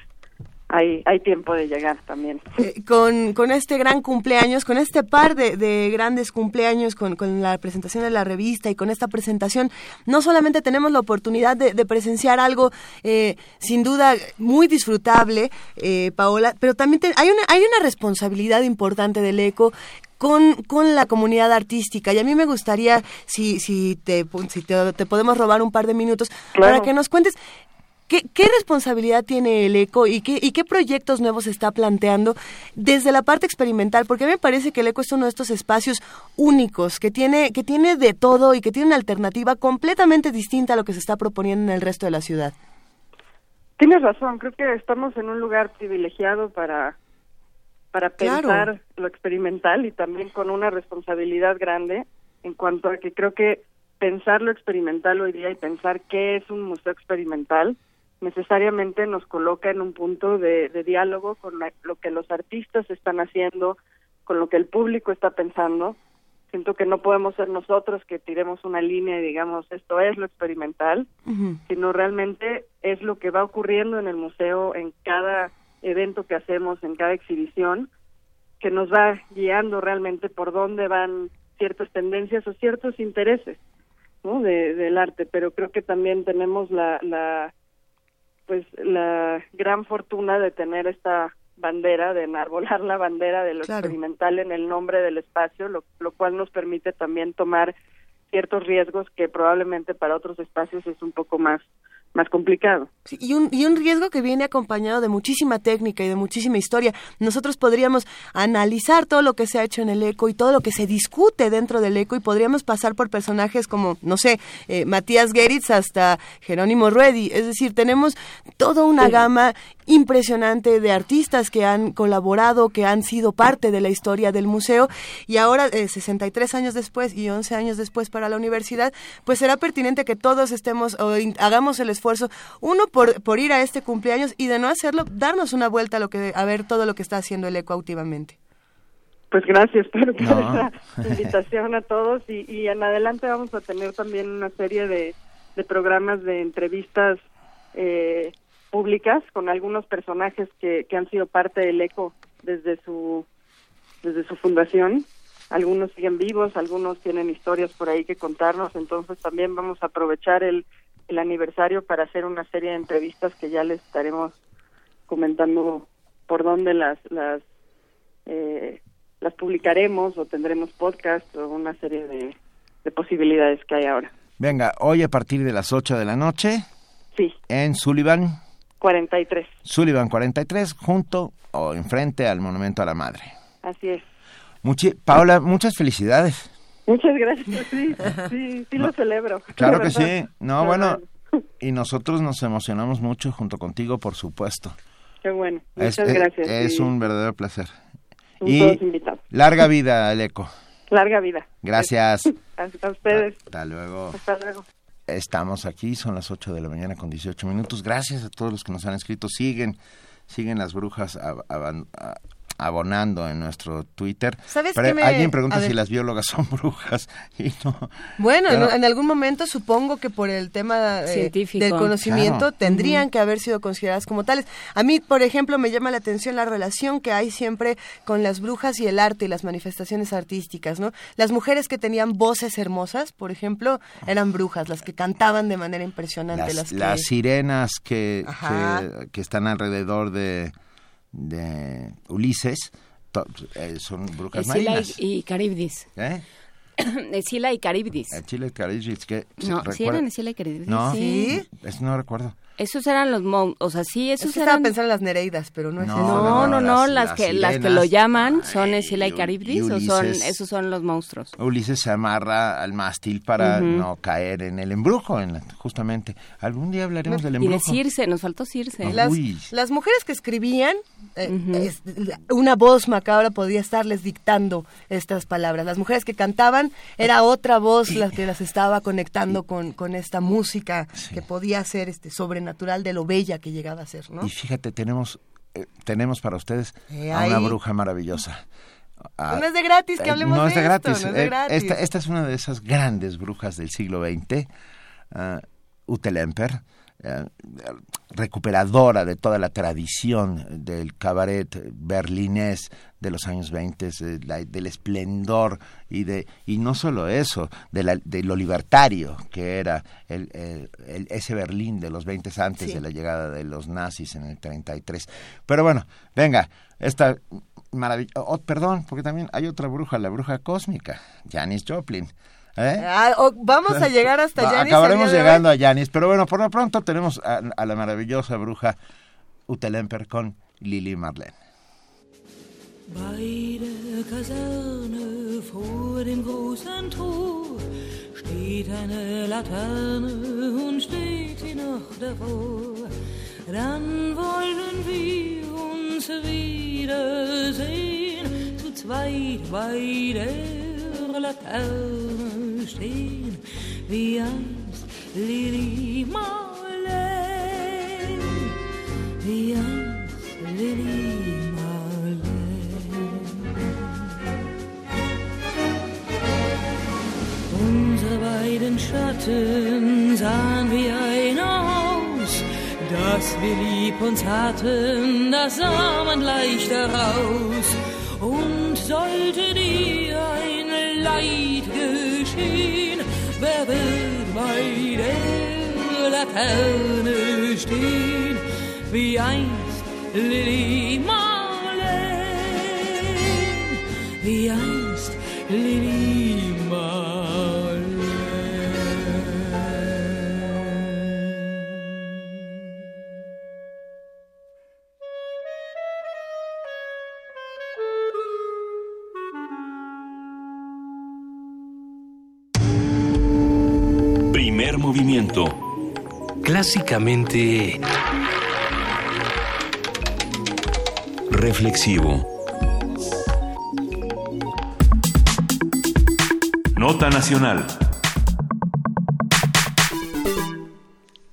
hay, hay tiempo de llegar también. Eh, con, con este gran cumpleaños, con este par de, de grandes cumpleaños, con, con la presentación de la revista y con esta presentación, no solamente tenemos la oportunidad de, de presenciar algo eh, sin duda muy disfrutable, eh, Paola, pero también te- hay, una, hay una responsabilidad importante del ECO con, con la comunidad artística. Y a mí me gustaría, si, si, te, si te, te podemos robar un par de minutos, Claro. para que nos cuentes ¿Qué, qué responsabilidad tiene el ECO y qué, y qué proyectos nuevos está planteando desde la parte experimental? Porque a mí me parece que el ECO es uno de estos espacios únicos, que tiene, que tiene de todo y que tiene una alternativa completamente distinta a lo que se está proponiendo en el resto de la ciudad. Tienes razón, creo que estamos en un lugar privilegiado para, para Claro. pensar lo experimental y también con una responsabilidad grande en cuanto a que creo que pensar lo experimental hoy día y pensar qué es un museo experimental necesariamente nos coloca en un punto de, de diálogo con la- lo que los artistas están haciendo, con lo que el público está pensando. Siento que no podemos ser nosotros que tiremos una línea y digamos esto es lo experimental, sino realmente es lo que va ocurriendo en el museo en cada evento que hacemos, en cada exhibición, que nos va guiando realmente por dónde van ciertas tendencias o ciertos intereses ¿no? de, del arte. Pero creo que también tenemos la, la pues la gran fortuna de tener esta bandera, de enarbolar la bandera de lo Claro. experimental en el nombre del espacio, lo, lo cual nos permite también tomar ciertos riesgos que probablemente para otros espacios es un poco más más complicado. y, un, y un riesgo que viene acompañado de muchísima técnica y de muchísima historia. Nosotros podríamos analizar todo lo que se ha hecho en el eco y todo lo que se discute dentro del eco y podríamos pasar por personajes como, no sé, eh, Matías Geritz hasta Jerónimo Ruedi. Es decir, tenemos toda una gama impresionante de artistas que han colaborado, que han sido parte de la historia del museo y ahora, eh, 63 años después y 11 años después para la universidad, pues será pertinente que todos estemos o hagamos el esfuerzo, uno por, por ir a este cumpleaños y de no hacerlo, darnos una vuelta a, lo que, a ver todo lo que está haciendo el eco activamente. Pues gracias por, esa invitación a todos y, y, en adelante vamos a tener también una serie de, de programas de entrevistas eh, públicas con algunos personajes que, que han sido parte del ECO desde su desde su fundación. Algunos siguen vivos, algunos tienen historias por ahí que contarnos, entonces también vamos a aprovechar el, el aniversario para hacer una serie de entrevistas que ya les estaremos comentando por dónde las las eh, las publicaremos o tendremos podcast o una serie de, de posibilidades que hay ahora. Venga, hoy a partir de las 8 de la noche. Sí. En Sullivan. 43. Sullivan 43, junto o enfrente al Monumento a la Madre. Así es. Muchi Paula, muchas felicidades. Muchas gracias, sí, sí, sí lo celebro. Claro que sí. No, bueno, y nosotros nos emocionamos mucho junto contigo, por supuesto. Qué bueno, muchas es, gracias. Es, un verdadero placer. y larga vida al eco. Larga vida. Gracias. A, ustedes. Hasta luego. Hasta luego. Estamos aquí, son las 8 de la mañana con 18 minutos. Gracias a todos los que nos han escrito. Siguen, siguen las brujas a, abonando en nuestro Twitter. ¿Sabes Pero me... alguien pregunta si las biólogas son brujas y no. Bueno, Pero... en, algún momento supongo que por el tema eh, del conocimiento Claro. tendrían Uh -huh. que haber sido consideradas como tales. A mí, por ejemplo, me llama la atención la relación que hay siempre con las brujas y el arte y las manifestaciones artísticas, ¿no? Las mujeres que tenían voces hermosas, por ejemplo, eran brujas, las que cantaban de manera impresionante. Las, las, que... las sirenas que, que, que están alrededor de, de Ulises eh, son brujas Escila marinas. Y, y Caribdis. ¿Eh? Escila y Caribdis. Escila y Caribdis. Que, no, ¿sí eran Escila y Caribdis? No, sí. Eso no recuerdo. Esos eran los mon o sea, sí, esos es que eran estaba pensando en las Nereidas, pero no es no, eso. No, no, no, las, las, las que sirenas. las que lo llaman son Escila y Caribdis o son esos son los monstruos. Ulises se amarra al mástil para uh -huh. no caer en el embrujo, en la, justamente. Algún día hablaremos del embrujo. Y de Circe, nos faltó Circe. No, las, las, mujeres que escribían, eh, uh -huh. es, una voz macabra podía estarles dictando estas palabras. Las mujeres que cantaban, era otra voz la que las estaba conectando con, con esta música sí. que podía ser este sobrenatural de lo bello que llegaba a ser, ¿no? Y fíjate, tenemos eh, tenemos para ustedes eh, a una bruja maravillosa. A, no es de gratis que hablemos no de es de gratis. No es de gratis. Esta, esta, es una de esas grandes brujas del siglo XX, uh, Utelemper, uh, recuperadora de toda la tradición del cabaret berlinés de los años 20, de la, del esplendor y de y no solo eso, de, la, de lo libertario que era el, el, el, ese Berlín de los 20 antes sí. de la llegada de los nazis en el 33. Pero bueno, venga, esta maravilla, oh, perdón, porque también hay otra bruja, la bruja cósmica, Janis Joplin. ¿Eh? Ah, oh, vamos a llegar hasta Janis. Acabaremos llegando a Janis, pero bueno, por lo pronto tenemos a, a la maravillosa bruja Utelemper con Lili Marlene. Bei der Kaserne vor dem großen Tor steht eine Laterne und steht sie noch davor. Dann wollen wir uns wiedersehen, zu zweit bei der Laterne stehen, wie einst Lili Marleen, wie einst Lili Unsere beiden Schatten sahen wie einer aus, dass wir lieb uns hatten, das sah man leicht heraus. Und sollte dir ein Leid geschehen, wer wird bei der Laterne stehen, wie einst Lili Marleen, wie einst Lili Marleen.「Clásicamente... Reflexivo. Nota Nacional.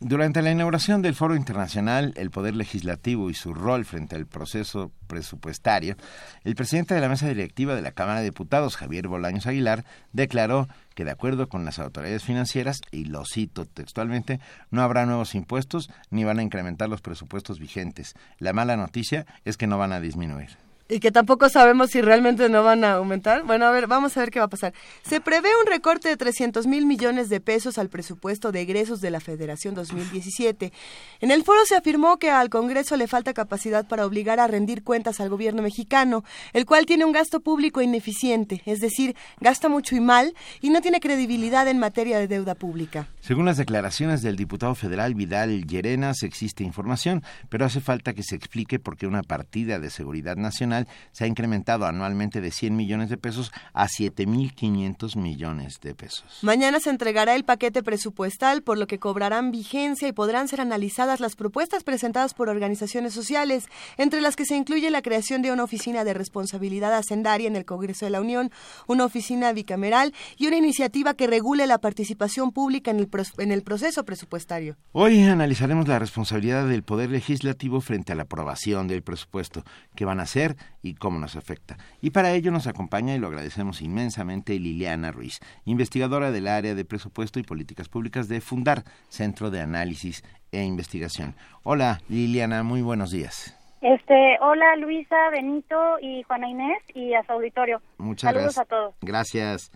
Durante la inauguración del Foro Internacional, el Poder Legislativo y su rol frente al proceso presupuestario, el presidente de la mesa directiva de la Cámara de Diputados, Javier Bolaños Aguilar, declaró que de acuerdo con las autoridades financieras, y lo cito textualmente, no habrá nuevos impuestos ni van a incrementar los presupuestos vigentes. La mala noticia es que no van a disminuir y que tampoco sabemos si realmente no van a aumentar. Bueno, a ver, vamos a ver qué va a pasar. Se prevé un recorte de 300 mil millones de pesos al presupuesto de egresos de la Federación 2017. En el foro se afirmó que al Congreso le falta capacidad para obligar a rendir cuentas al gobierno mexicano, el cual tiene un gasto público ineficiente, es decir, gasta mucho y mal y no tiene credibilidad en materia de deuda pública. Según las declaraciones del diputado federal Vidal Llerenas, existe información, pero hace falta que se explique por qué una partida de seguridad nacional se ha incrementado anualmente de 100 millones de pesos a 7.500 millones de pesos. Mañana se entregará el paquete presupuestal, por lo que cobrarán vigencia y podrán ser analizadas las propuestas presentadas por organizaciones sociales, entre las que se incluye la creación de una oficina de responsabilidad hacendaria en el Congreso de la Unión, una oficina bicameral y una iniciativa que regule la participación pública en el en el proceso presupuestario. Hoy analizaremos la responsabilidad del Poder Legislativo frente a la aprobación del presupuesto, qué van a hacer y cómo nos afecta. Y para ello nos acompaña, y lo agradecemos inmensamente, Liliana Ruiz, investigadora del área de presupuesto y políticas públicas de Fundar, Centro de Análisis e Investigación. Hola Liliana, muy buenos días. Este, hola Luisa, Benito y Juana Inés y a su auditorio. Muchas Saludos a todos. Gracias.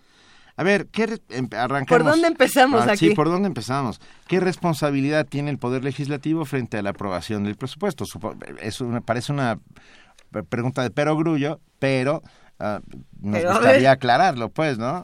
A ver, ¿qué em, arrancamos? ¿Por dónde empezamos ah, aquí? Sí, ¿por dónde empezamos? ¿Qué responsabilidad tiene el Poder Legislativo frente a la aprobación del presupuesto? Es parece una pregunta de perogrullo, pero uh, nos gustaría aclararlo, pues, ¿no?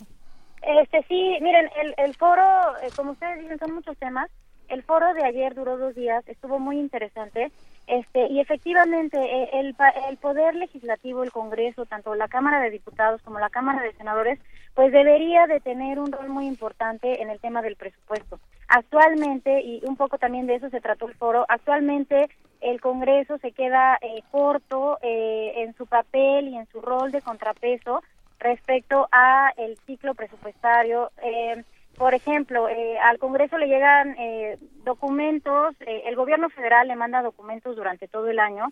Este, sí, miren, el, el foro, eh, como ustedes dicen, son muchos temas. El foro de ayer duró dos días, estuvo muy interesante. Este, y efectivamente, eh, el, el Poder Legislativo, el Congreso, tanto la Cámara de Diputados como la Cámara de Senadores, pues debería de tener un rol muy importante en el tema del presupuesto. Actualmente, y un poco también de eso se trató el foro, actualmente el Congreso se queda eh, corto eh, en su papel y en su rol de contrapeso respecto a el ciclo presupuestario. Eh, por ejemplo, eh, al Congreso le llegan eh, documentos, eh, el gobierno federal le manda documentos durante todo el año,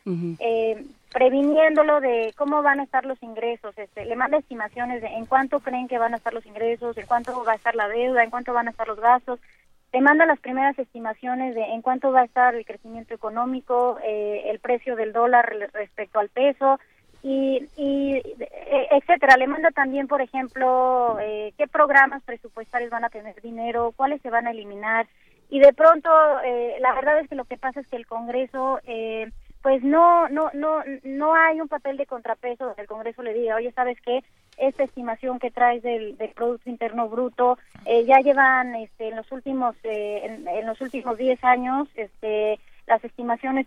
previniéndolo de cómo van a estar los ingresos, este, le manda estimaciones de en cuánto creen que van a estar los ingresos, en cuánto va a estar la deuda, en cuánto van a estar los gastos, le manda las primeras estimaciones de en cuánto va a estar el crecimiento económico, el precio del dólar respecto al peso, y, y e, etcétera. Le manda también, por ejemplo, eh, qué programas presupuestarios van a tener dinero, cuáles se van a eliminar. Y de pronto, eh, la verdad es que lo que pasa es que el Congreso, eh, pues no, no, no, no hay un papel de contrapeso donde el Congreso le diga, oye, ¿sabes qué? Esta estimación que traes del, del Producto Interno Bruto, ya llevan este, en los últimos, en, en, los últimos 10 años, este, las estimaciones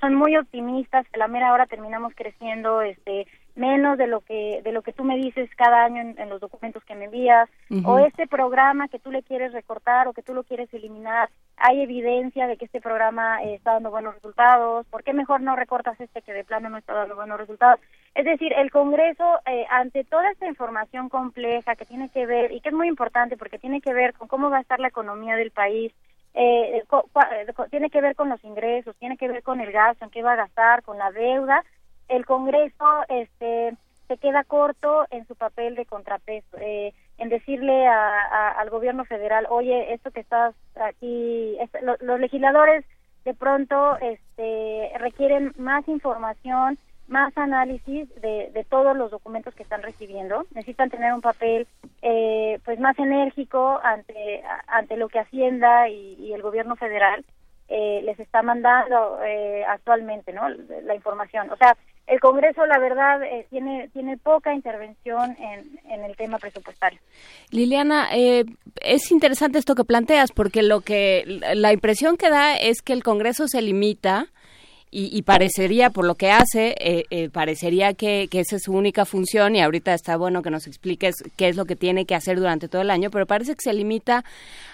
son muy optimistas, a la mera hora terminamos creciendo este menos de lo que de lo que tú me dices cada año en, los documentos que me envías o este programa que tú le quieres recortar o que tú lo quieres eliminar hay evidencia de que este programa eh, está dando buenos resultados ¿por qué mejor no recortas este que de plano no está dando buenos resultados? es decir el Congreso eh, ante toda esta información compleja que tiene que ver y que es muy importante porque tiene que ver con cómo va a estar la economía del país eh, tiene que ver con los ingresos, tiene que ver con el gasto, en qué va a gastar, con la deuda. El Congreso este, se queda corto en su papel de contrapeso, eh, en decirle al gobierno federal, oye, esto que estás aquí, los legisladores de pronto este, requieren más información, más análisis de, de, todos los documentos que están recibiendo. Necesitan tener un papel eh, pues más enérgico ante, ante lo que Hacienda y, el gobierno federal eh, les está mandando eh, actualmente, ¿no? La información. O sea, el Congreso, la verdad, tiene tiene poca intervención en, en el tema presupuestario. Liliana, es interesante esto que planteas porque lo que la impresión que da es que el Congreso se limita y, parecería, por lo que hace, eh, eh, parecería que, que, esa es su única función y ahorita está bueno que nos expliques qué es lo que tiene que hacer durante todo el año, pero parece que se limita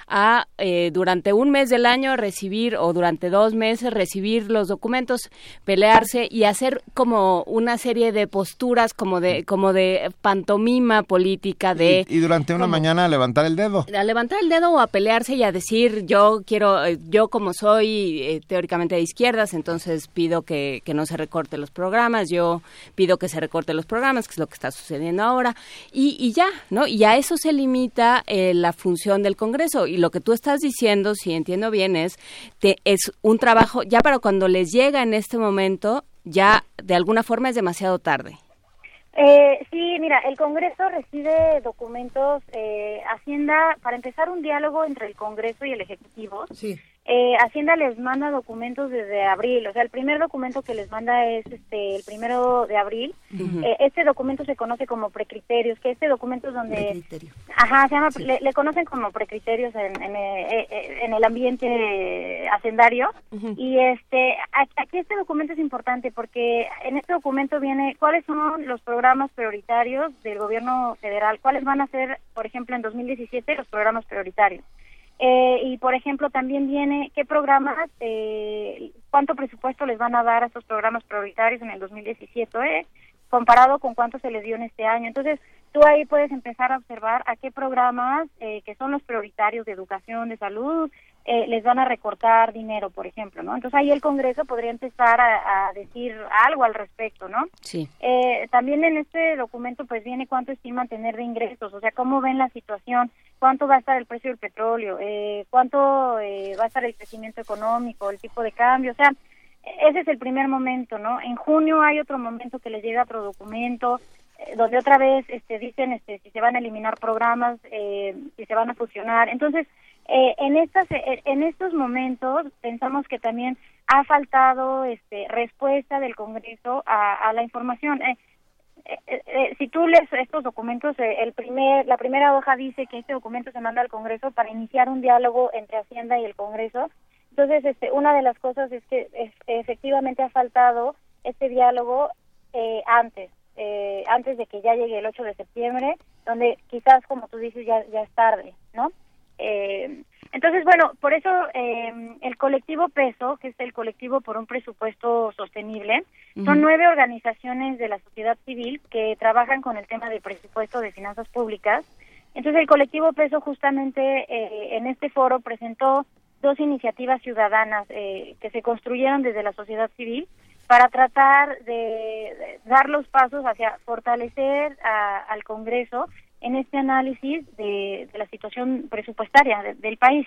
a eh, durante un mes del año recibir o durante dos meses recibir los documentos, pelearse y hacer como una serie de posturas como de como de pantomima política de y, durante una mañana a levantar el dedo. A levantar el dedo o a pelearse y a decir yo quiero eh, yo como soy eh, teóricamente de izquierdas entonces pido que, que no se recorte los programas yo pido que se recorte los programas que es lo que está sucediendo ahora y, y ya no y a eso se limita la función del Congreso y lo que tú estás diciendo, si entiendo bien, es, que es un trabajo ya para cuando les llega en este momento, ya de alguna forma es demasiado tarde. Eh, sí, mira, el Congreso recibe documentos, eh, Hacienda, para empezar un diálogo entre el Congreso y el Ejecutivo. Sí. Eh, Hacienda les manda documentos desde abril, o sea, el primer documento que les manda es este el primero de abril. Eh, este documento se conoce como precriterios, que este documento es donde, ajá, se llama, le, conocen como precriterios en, en, eh, en el ambiente hacendario. Y este, aquí este documento es importante porque en este documento viene cuáles son los programas prioritarios del gobierno federal, cuáles van a ser, por ejemplo, en 2017 los programas prioritarios. Eh, y, por ejemplo, también viene qué programas, eh, cuánto presupuesto les van a dar a estos programas prioritarios en el 2017, eh, comparado con cuánto se les dio en este año. Entonces, tú ahí puedes empezar a observar a qué programas, eh, que son los prioritarios de educación, de salud, eh, les van a recortar dinero, por ejemplo, ¿no? Entonces ahí el Congreso podría empezar a, decir algo al respecto, ¿no? Sí. Eh, también en este documento pues viene cuánto estiman tener de ingresos, o sea, cómo ven la situación, cuánto va a estar el precio del petróleo, eh, cuánto eh, va a estar el crecimiento económico, el tipo de cambio, o sea, ese es el primer momento, ¿no? En junio hay otro momento que les llega otro documento, donde otra vez este, dicen este, si se van a eliminar programas, eh, si se van a fusionar. Entonces, eh, en estas eh, en estos momentos pensamos que también ha faltado este respuesta del Congreso a, la información. Eh, si tú lees estos documentos el primer la primera hoja dice que este documento se manda al Congreso para iniciar un diálogo entre Hacienda y el Congreso. Entonces este una de las cosas es que efectivamente ha faltado este diálogo antes antes de que ya llegue el 8 de septiembre donde quizás como tú dices ya ya es tarde no eh, entonces, bueno, por eso eh, el colectivo PESO, que es el colectivo por un presupuesto sostenible, son nueve organizaciones de la sociedad civil que trabajan con el tema del presupuesto de finanzas públicas. Entonces, el colectivo PESO justamente eh, en este foro presentó dos iniciativas ciudadanas eh, que se construyeron desde la sociedad civil para tratar de, dar los pasos hacia fortalecer al Congreso en este análisis de, la situación presupuestaria del país.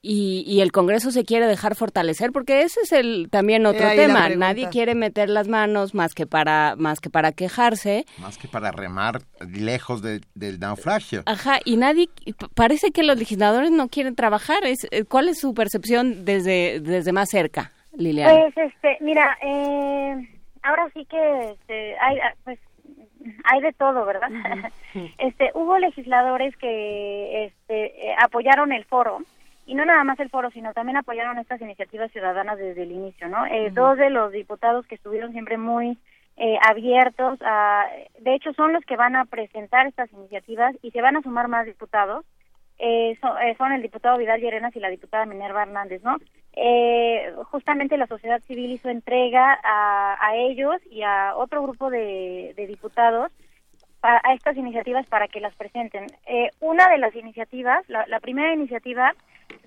Y, y, el Congreso se quiere dejar fortalecer porque ese es el también otro tema. nadie quiere meter las manos más que para más que para quejarse. Más que para remar lejos del naufragio. Ajá y nadie parece que los legisladores no quieren trabajar. Es eh, cuál es su percepción desde desde más cerca Liliana pues este mira eh, ahora sí que este, hay pues hay de todo, ¿verdad? este, hubo legisladores que este, eh, apoyaron el foro y no nada más el foro, sino también apoyaron estas iniciativas ciudadanas desde el inicio, ¿no? Eh, Dos de los diputados que estuvieron siempre muy eh, abiertos, a, de hecho son los que van a presentar estas iniciativas y se van a sumar más diputados. Eh, son, el diputado Vidal Llerenas y la diputada Minerva Hernández, ¿no? Eh, justamente la sociedad civil hizo entrega a, ellos y a otro grupo de, diputados a, estas iniciativas para que las presenten. Eh, una de las iniciativas, la, primera iniciativa,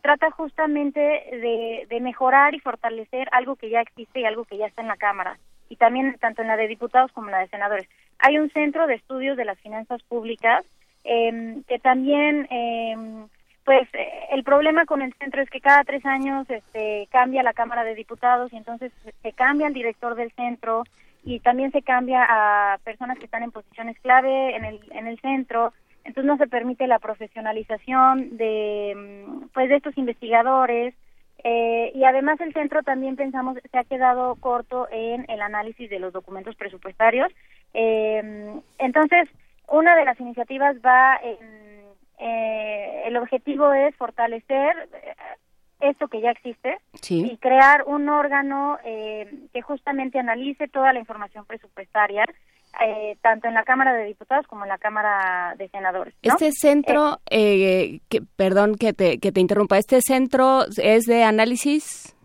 trata justamente de, de, mejorar y fortalecer algo que ya existe y algo que ya está en la Cámara, y también tanto en la de diputados como en la de senadores. Hay un centro de estudios de las finanzas públicas eh, que también eh, pues eh, el problema con el centro es que cada tres años este, cambia la Cámara de Diputados y entonces se cambia el director del centro y también se cambia a personas que están en posiciones clave en el, en el centro. Entonces no se permite la profesionalización de, mm, pues, de estos investigadores. Eh, y además el centro también pensamos se ha quedado corto en el análisis de los documentos presupuestarios. Eh, entonces, una de las iniciativas va en eh, el objetivo es fortalecer esto que ya existe Sí. y crear un órgano eh, que justamente analice toda la información presupuestaria, eh, tanto en la Cámara de Diputados como en la Cámara de Senadores. ¿no? Este centro, eh, que, perdón que te, que te interrumpa, ¿este centro es de análisis?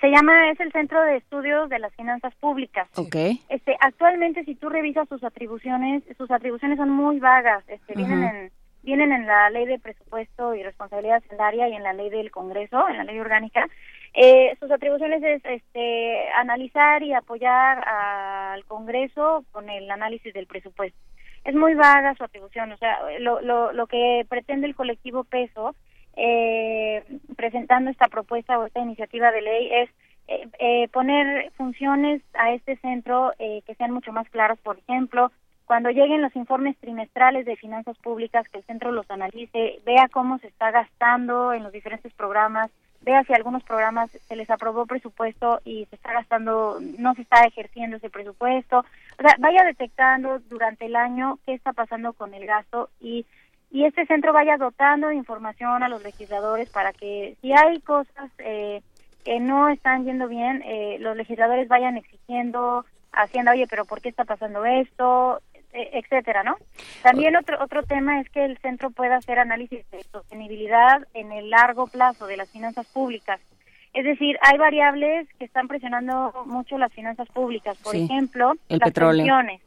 Se llama, es el Centro de Estudios de las Finanzas Públicas. Ok. Este, actualmente, si tú revisas sus atribuciones, sus atribuciones son muy vagas. Este, vienen en vienen en la Ley de Presupuesto y Responsabilidad Hacendaria y en la Ley del Congreso, en la Ley Orgánica. Eh, sus atribuciones es este, analizar y apoyar al Congreso con el análisis del presupuesto. Es muy vaga su atribución, o sea, lo, lo, lo que pretende el colectivo Peso eh, presentando esta propuesta o esta iniciativa de ley es eh, eh, poner funciones a este centro eh, que sean mucho más claras, por ejemplo, cuando lleguen los informes trimestrales de finanzas públicas, que el centro los analice, vea cómo se está gastando en los diferentes programas, vea si algunos programas se les aprobó presupuesto y se está gastando, no se está ejerciendo ese presupuesto, o sea, vaya detectando durante el año qué está pasando con el gasto y y este centro vaya dotando de información a los legisladores para que si hay cosas eh, que no están yendo bien, eh, los legisladores vayan exigiendo, haciendo, oye, pero ¿por qué está pasando esto? E- etcétera, ¿no? También otro otro tema es que el centro pueda hacer análisis de sostenibilidad en el largo plazo de las finanzas públicas. Es decir, hay variables que están presionando mucho las finanzas públicas. Por Sí. ejemplo, El las petróleo. pensiones.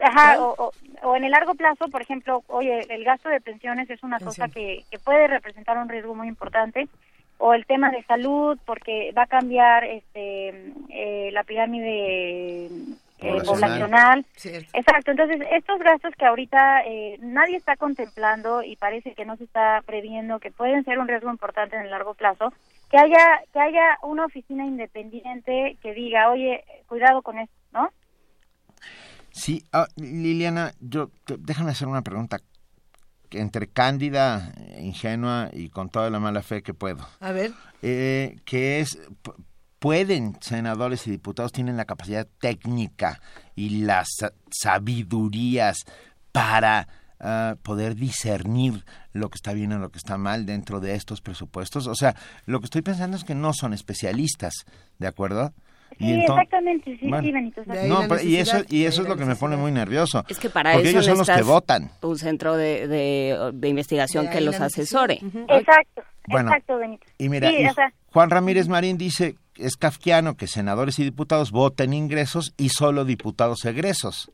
Ajá, o, o- o en el largo plazo, por ejemplo, oye, el gasto de pensiones es una cosa que, que puede representar un riesgo muy importante, o el tema de salud, porque va a cambiar este eh, la pirámide eh, Poblacional. poblacional. Cierto. Exacto, entonces estos gastos que ahorita eh, nadie está contemplando y parece que no se está previendo que pueden ser un riesgo importante en el largo plazo, que haya que haya una oficina independiente que diga, oye, cuidado con esto, ¿no? Sí, ah, Liliana, yo te- déjame hacer una pregunta entre cándida, ingenua y con toda la mala fe que puedo. A ver. Eh, que es pueden senadores y diputados tienen la capacidad técnica y las sa- sabidurías para ah, poder discernir lo que está bien o lo que está mal dentro de estos presupuestos. O sea, lo que estoy pensando es que no son especialistas, ¿de acuerdo? Sí, enton- exactamente, sí, Bueno, sí, Benito. no, pero- y eso y eso es lo que me pone muy nervioso. Es que para porque eso ellos son los que votan. un centro de, de, de investigación De que los asesore. Exacto, Bueno, exacto, Benito. Y mira, Sí, y o sea, Juan Ramírez Marín dice es kafkiano que senadores y diputados voten ingresos y solo diputados egresos.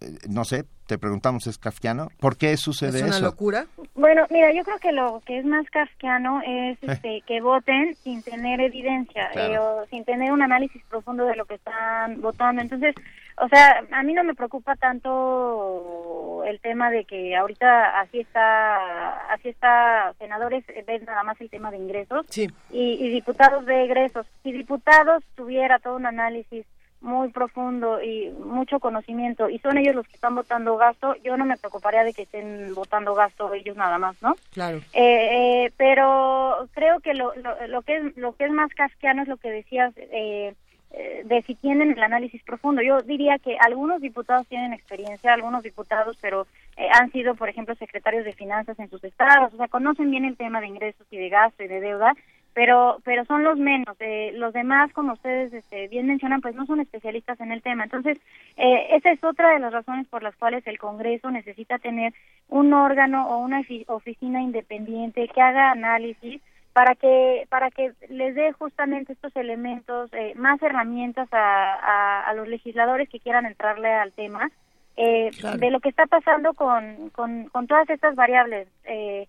Sí. Eh, No sé, te preguntamos, ¿es kafkiano? ¿Por qué sucede eso? locura? Bueno, mira, yo creo que lo que es más kafkiano es Eh. este, que voten sin tener evidencia Claro. eh, o sin tener un análisis profundo de lo que están votando. Entonces, o sea, a mí no me preocupa tanto el tema de que ahorita así está, así está, senadores ven nada más el tema de ingresos y, y diputados de egresos. Si diputados tuviera todo un análisis muy profundo y mucho conocimiento y son ellos los que están votando gasto, yo no me preocuparía de que estén votando gasto ellos nada más, ¿no? Claro. Eh, eh, pero creo que lo, lo, lo que es lo que es más casquiano es lo que decías eh, eh, de si tienen el análisis profundo. Yo diría que algunos diputados tienen experiencia, algunos diputados, pero eh, han sido, por ejemplo, secretarios de finanzas en sus estados, o sea, conocen bien el tema de ingresos y de gasto y de deuda, pero pero son los menos. Eh, los demás, como ustedes este, bien mencionan, pues no son especialistas en el tema. Entonces, eh, esa es otra de las razones por las cuales el Congreso necesita tener un órgano o una ofi- oficina independiente que haga análisis para que para que les dé justamente estos elementos eh, más herramientas a, a, a los legisladores que quieran entrarle al tema eh, Claro. de lo que está pasando con, con, con todas estas variables eh,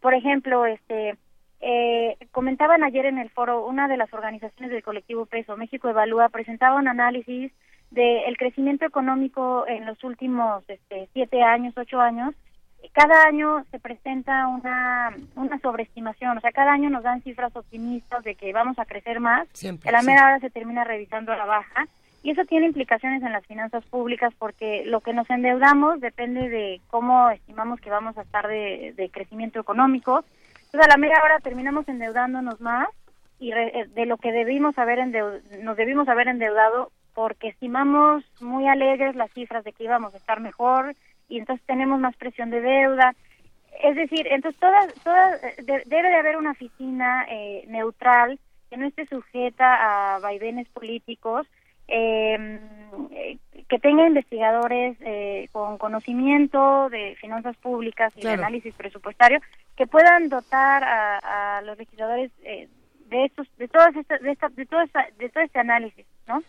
por ejemplo este eh, comentaban ayer en el foro una de las organizaciones del colectivo Peso México Evalúa presentaba un análisis del crecimiento económico en los últimos este, siete años ocho años cada año se presenta una, una sobreestimación, o sea, cada año nos dan cifras optimistas de que vamos a crecer más, Siempre, a la sí. mera hora se termina revisando a la baja, y eso tiene implicaciones en las finanzas públicas porque lo que nos endeudamos depende de cómo estimamos que vamos a estar de, de crecimiento económico, entonces a la mera hora terminamos endeudándonos más y re- eh, de lo que debimos haber endeu- nos debimos haber endeudado porque estimamos muy alegres las cifras de que íbamos a estar mejor y entonces tenemos más presión de deuda. es decir, entonces todas, todas, debe de haber una oficina eh, neutral que no esté sujeta a vaivenes políticos, em, eh, que tenga investigadores eh, con conocimiento de finanzas públicas y de análisis presupuestario, que puedan dotar a, los legisladores eh, de estos, de todas estas, de, esta, de, todo de todo este análisis, ¿no?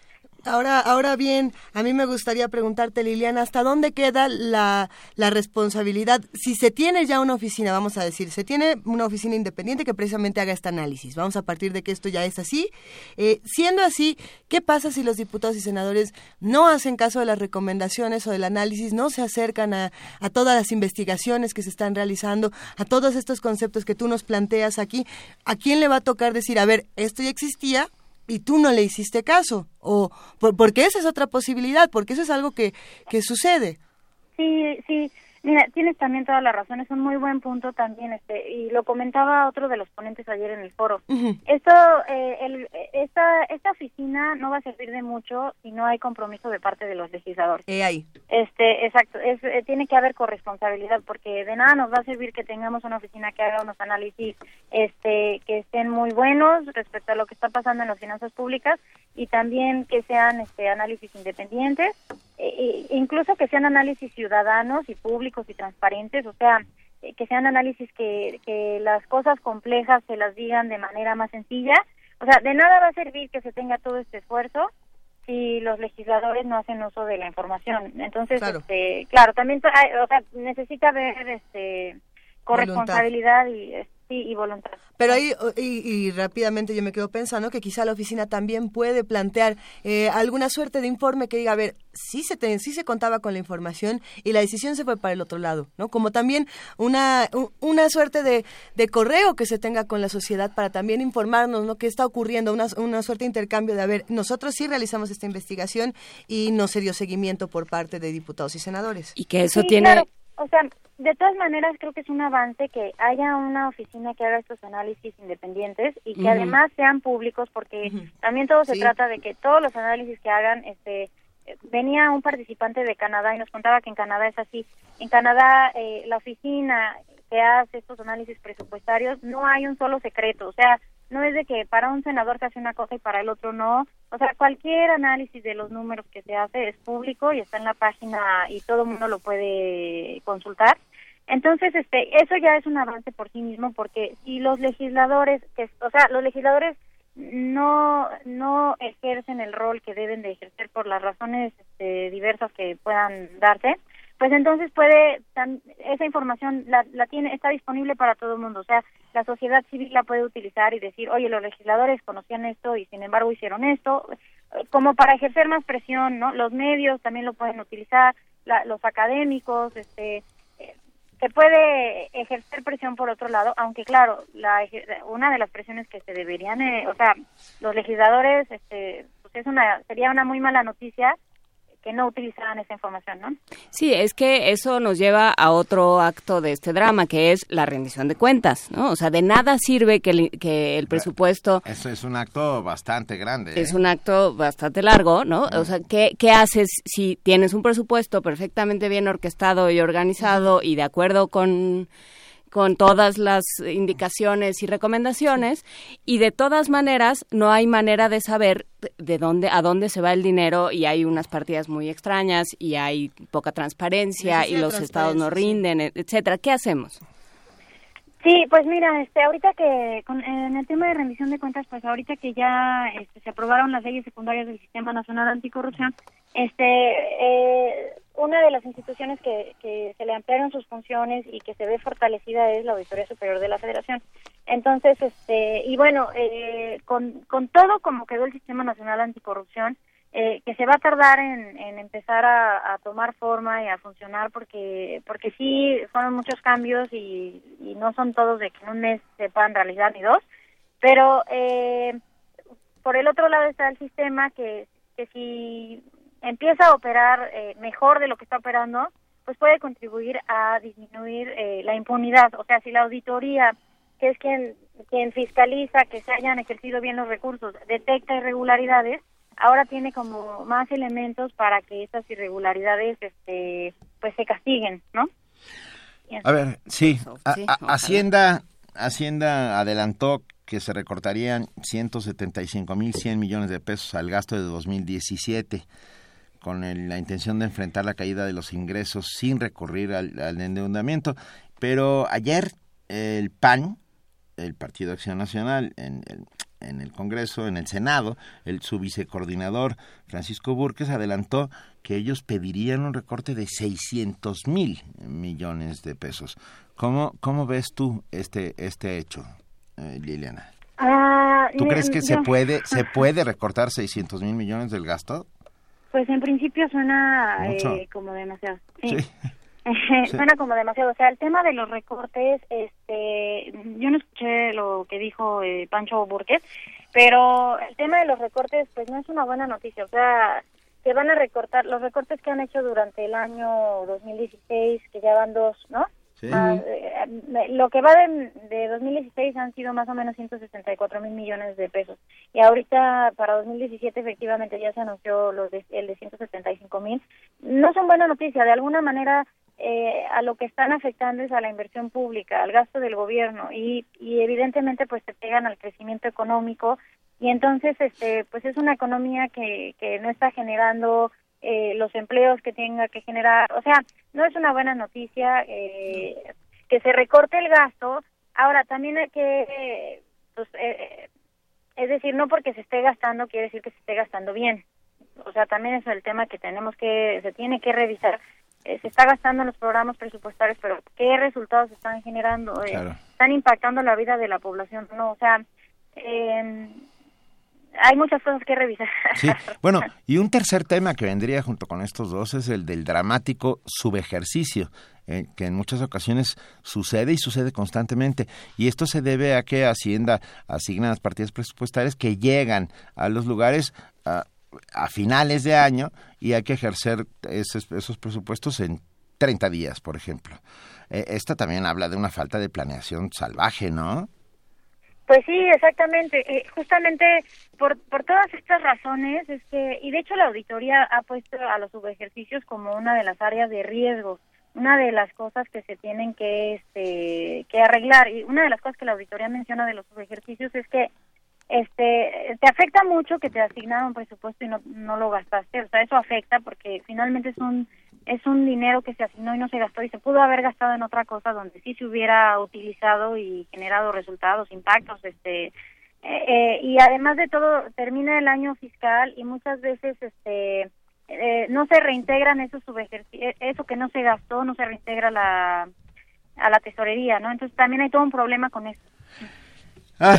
Ahora, ahora bien, a mí me gustaría preguntarte, Liliana, ¿hasta dónde queda la, la, responsabilidad? Si se tiene ya una oficina, vamos a decir, se tiene una oficina independiente que precisamente haga este análisis. Vamos a partir de que esto ya es así. Eh, siendo así, ¿qué pasa si los diputados y senadores no hacen caso de las recomendaciones o del análisis, no se acercan a, a todas las investigaciones que se están realizando, a todos estos conceptos que tú nos planteas aquí? ¿A quién le va a tocar decir, a ver, esto ya existía, y tú no le hiciste caso o porque esa es otra posibilidad porque eso es algo que que sucede. Sí sí tienes también toda la razón, es un muy buen punto también, este, y lo comentaba otro de los ponentes ayer en el foro. Esto, eh, el, esta, esta oficina no va a servir de mucho si no hay compromiso de parte de los legisladores. Eh, ahí. Este, exacto, es, eh, tiene que haber corresponsabilidad, porque de nada nos va a servir que tengamos una oficina que haga unos análisis, este, que estén muy buenos respecto a lo que está pasando en las finanzas públicas y también que sean, este, análisis independientes eh, incluso que sean análisis ciudadanos y públicos y transparentes, o sea, eh, que sean análisis que, que las cosas complejas se las digan de manera más sencilla. O sea, de nada va a servir que se tenga todo este esfuerzo si los legisladores no hacen uso de la información. Entonces, claro, este, claro también o sea, necesita haber este, corresponsabilidad y sí, y voluntad. Pero ahí, y, rápidamente yo me quedo pensando que quizá la oficina también puede plantear eh, alguna suerte de informe que diga, a ver, sí se, sí se contaba con la información y la decisión se fue para el otro lado, ¿no? Como también una, una suerte de, de correo que se tenga con la sociedad para también informarnos, ¿no? ¿Qué está ocurriendo? Una, una suerte de intercambio de, a ver, nosotros sí realizamos esta investigación y no se dio seguimiento por parte de diputados y senadores. Y que eso tiene... O sea, de todas maneras creo que es un avance que haya una oficina que haga estos análisis independientes y que además sean públicos porque también todo se trata de que todos los análisis que hagan este venía un participante de Canadá y nos contaba que en Canadá es así. En Canadá eh, la oficina que hace estos análisis presupuestarios no hay un solo secreto. O sea no es de que para un senador se hace una cosa y para el otro no. O sea cualquier análisis de los números que se hace es público y está en la página y todo el mundo lo puede consultar entonces, este, eso ya es un avance por sí mismo, porque si los legisladores, que, o sea, los legisladores no no ejercen el rol que deben de ejercer por las razones este, diversas que puedan darse, pues entonces puede esa información la, la tiene está disponible para todo el mundo, o sea, la sociedad civil la puede utilizar y decir, oye, los legisladores conocían esto y sin embargo hicieron esto, como para ejercer más presión, ¿no? Los medios también lo pueden utilizar, los académicos, este, se puede ejercer presión por otro lado, aunque claro, la, una de las presiones que se deberían, eh, o sea, los legisladores, este, pues es una, sería una muy mala noticia que no utilizaran esa información, ¿no? Sí, es que eso nos lleva a otro acto de este drama, que es la rendición de cuentas, ¿no? O sea, de nada sirve que el, que el presupuesto... Eso es un acto bastante grande. Es ¿eh? un acto bastante largo, ¿no? O sea, ¿qué, ¿qué haces si tienes un presupuesto perfectamente bien orquestado y organizado y de acuerdo con con todas las indicaciones y recomendaciones y de todas maneras no hay manera de saber de dónde a dónde se va el dinero y hay unas partidas muy extrañas y hay poca transparencia y los estados no rinden, etcétera. ¿Qué hacemos? Sí, pues mira, este, ahorita que con, en el tema de rendición de cuentas, pues ahorita que ya este, se aprobaron las leyes secundarias del Sistema Nacional Anticorrupción, este, eh, una de las instituciones que, que se le ampliaron sus funciones y que se ve fortalecida es la Auditoría Superior de la Federación. Entonces, este, y bueno, eh, con, con todo como quedó el Sistema Nacional Anticorrupción, eh, que se va a tardar en, en empezar a, tomar forma y a funcionar porque porque sí fueron muchos cambios y, no son todos de que en un mes se puedan realizar ni dos pero eh, por el otro lado está el sistema que, que si empieza a operar eh, mejor de lo que está operando pues puede contribuir a disminuir la impunidad o sea si la auditoría que es quien quien fiscaliza que se hayan ejercido bien los recursos detecta irregularidades ahora tiene como más elementos para que estas irregularidades este pues se castiguen, ¿no? A ver, sí, a- a- ojalá. Hacienda, Hacienda adelantó que se recortarían 175 mil 100 millones de pesos al gasto de 2017 con el- la intención de enfrentar la caída de los ingresos sin recurrir al, al endeudamiento. Pero ayer el PAN, el Partido Acción Nacional, en el, en el Congreso, en el Senado, el, su vicecoordinador Francisco Burques adelantó que ellos pedirían un recorte de 600 mil millones de pesos. ¿Cómo, ¿Cómo ves tú este, este hecho, eh, Liliana? Ah, ¿Tú crees que se puede, se puede recortar 600 mil millones del gasto? Pues en principio suena eh, como demasiado. Sí. Suena como demasiado. O sea, el tema de los recortes, este, yo no escuché lo que dijo eh, Pancho Burques, pero el tema de los recortes, pues no es una buena noticia. O sea, se van a recortar los recortes que han hecho durante el año 2016, que ya van dos, ¿no? Sí. Ah, eh, lo que va de, de 2016 han sido más o menos 164 mil millones de pesos. Y ahorita para 2017 efectivamente ya se anunció los de- el de 175 mil. No son buena noticia. De alguna manera eh, a lo que están afectando es a la inversión pública, al gasto del gobierno y, y evidentemente pues se pegan al crecimiento económico y entonces este pues es una economía que, que no está generando eh, los empleos que tenga que generar. O sea, no es una buena noticia eh, que se recorte el gasto. Ahora, también hay que, eh, pues, eh, es decir, no porque se esté gastando quiere decir que se esté gastando bien. O sea, también es el tema que tenemos que, se tiene que revisar. Eh, se está gastando en los programas presupuestarios, pero ¿qué resultados están generando? Eh, Claro. ¿Están impactando la vida de la población? No, o sea, eh, hay muchas cosas que revisar. Sí, bueno, y un tercer tema que vendría junto con estos dos es el del dramático subejercicio, eh, que en muchas ocasiones sucede y sucede constantemente. Y esto se debe a que Hacienda asigna las partidas presupuestarias que llegan a los lugares a, a finales de año y hay que ejercer esos, esos presupuestos en 30 días, por ejemplo. Eh, esto también habla de una falta de planeación salvaje, ¿no? Pues sí, exactamente. Eh, justamente por, por todas estas razones es que, y de hecho la auditoría ha puesto a los subejercicios como una de las áreas de riesgo, una de las cosas que se tienen que, este, que arreglar. Y una de las cosas que la auditoría menciona de los subejercicios es que este te afecta mucho que te asignaron presupuesto y no, no lo gastaste. O sea, eso afecta porque finalmente es un es un dinero que se asignó y no se gastó y se pudo haber gastado en otra cosa donde sí se hubiera utilizado y generado resultados, impactos, este eh, eh, y además de todo termina el año fiscal y muchas veces este eh, no se reintegran esos subejerci- eso que no se gastó no se reintegra la a la tesorería, ¿no? Entonces también hay todo un problema con eso. Ay,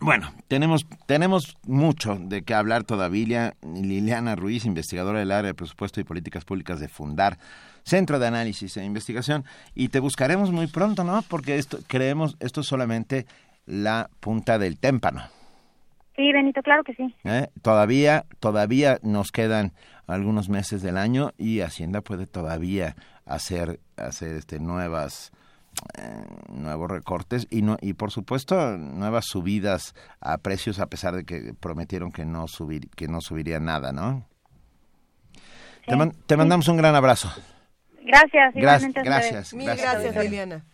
bueno, tenemos, tenemos mucho de qué hablar todavía. Liliana Ruiz, investigadora del área de presupuesto y políticas públicas de Fundar, Centro de Análisis e Investigación. Y te buscaremos muy pronto, ¿no? Porque esto, creemos, esto es solamente la punta del témpano. Sí, Benito, claro que sí. ¿eh? Todavía, todavía nos quedan algunos meses del año y Hacienda puede todavía hacer, hacer este, nuevas nuevos recortes y no y por supuesto nuevas subidas a precios a pesar de que prometieron que no subir que no subiría nada no te, man- te mandamos un gran abrazo Gracias, Gra- igualmente a ustedes. gracias, Mil gracias, gracias, Liliana.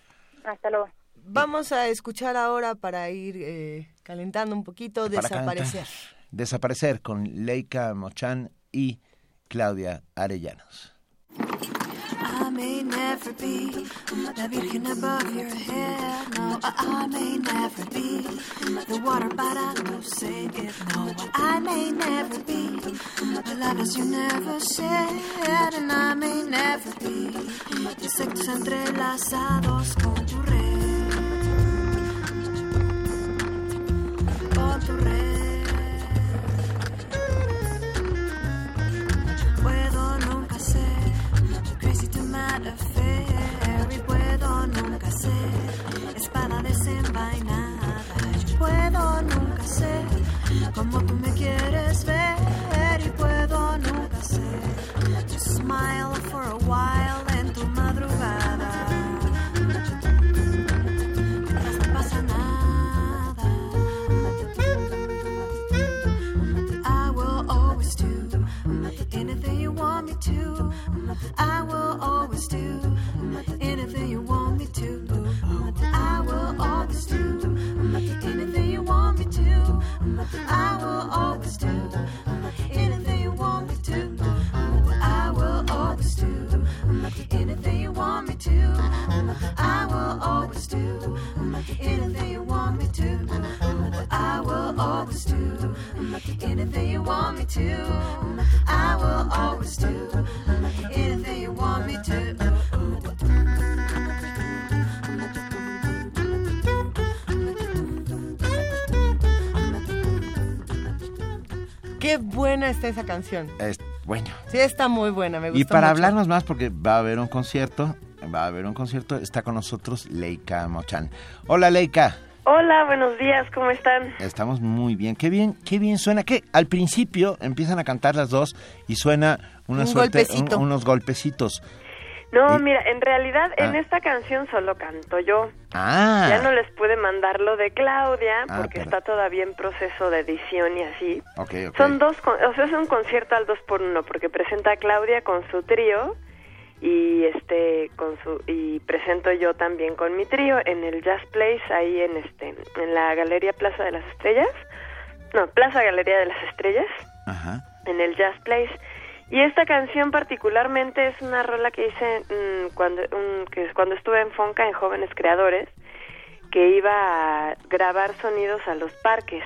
Hasta luego. Vamos a escuchar ahora para ir eh, calentando un poquito, Para desaparecer. calentar. desaparecer con Leica Mochan y Claudia Arellanos may never be the virgin above your head. No, I, I may never be the water, but I will say it. No, uh-uh, I may never be the lovers you never said. And I may never be insectos entrelazados con tu red. Con tu red. Crazy to mad affair y puedo nunca ser espada desenvainada yo puedo nunca ser como tú me quieres ver y puedo nunca ser. Just smile for a while I will always do anything you want me to. I will always do anything you want me to. I will always do. I will always do anything you want me to. I will always do anything you want me to. I will always do anything you want me to. Qué buena está esa canción. Es, bueno. Sí, está muy buena. Y para hablarnos más, porque va a haber un concierto va a haber un concierto, está con nosotros Leica Mochan. Hola Leica, Hola, buenos días, ¿cómo están? estamos muy bien. Qué bien, qué bien suena. Que al principio empiezan a cantar las dos y suena una Un suerte, golpecito. un- unos golpecitos. No, Y- mira, en realidad en Ah. esta canción solo canto yo. Ah. Ya no les pude mandar lo de Claudia Ah, porque pero- está todavía en proceso de edición y así. Ok, ok. Son dos, con- o sea, es un concierto al dos por uno porque presenta a Claudia con su trío y este con su y presento yo también con mi trío en el Jazz Place ahí en este en la Galería Plaza de las Estrellas. No, Plaza Galería de las Estrellas. en el Jazz Place. Y esta canción particularmente es una rola que hice mm, cuando, un- que es cuando estuve en Fonca en Jóvenes Creadores, que iba a grabar sonidos a los parques.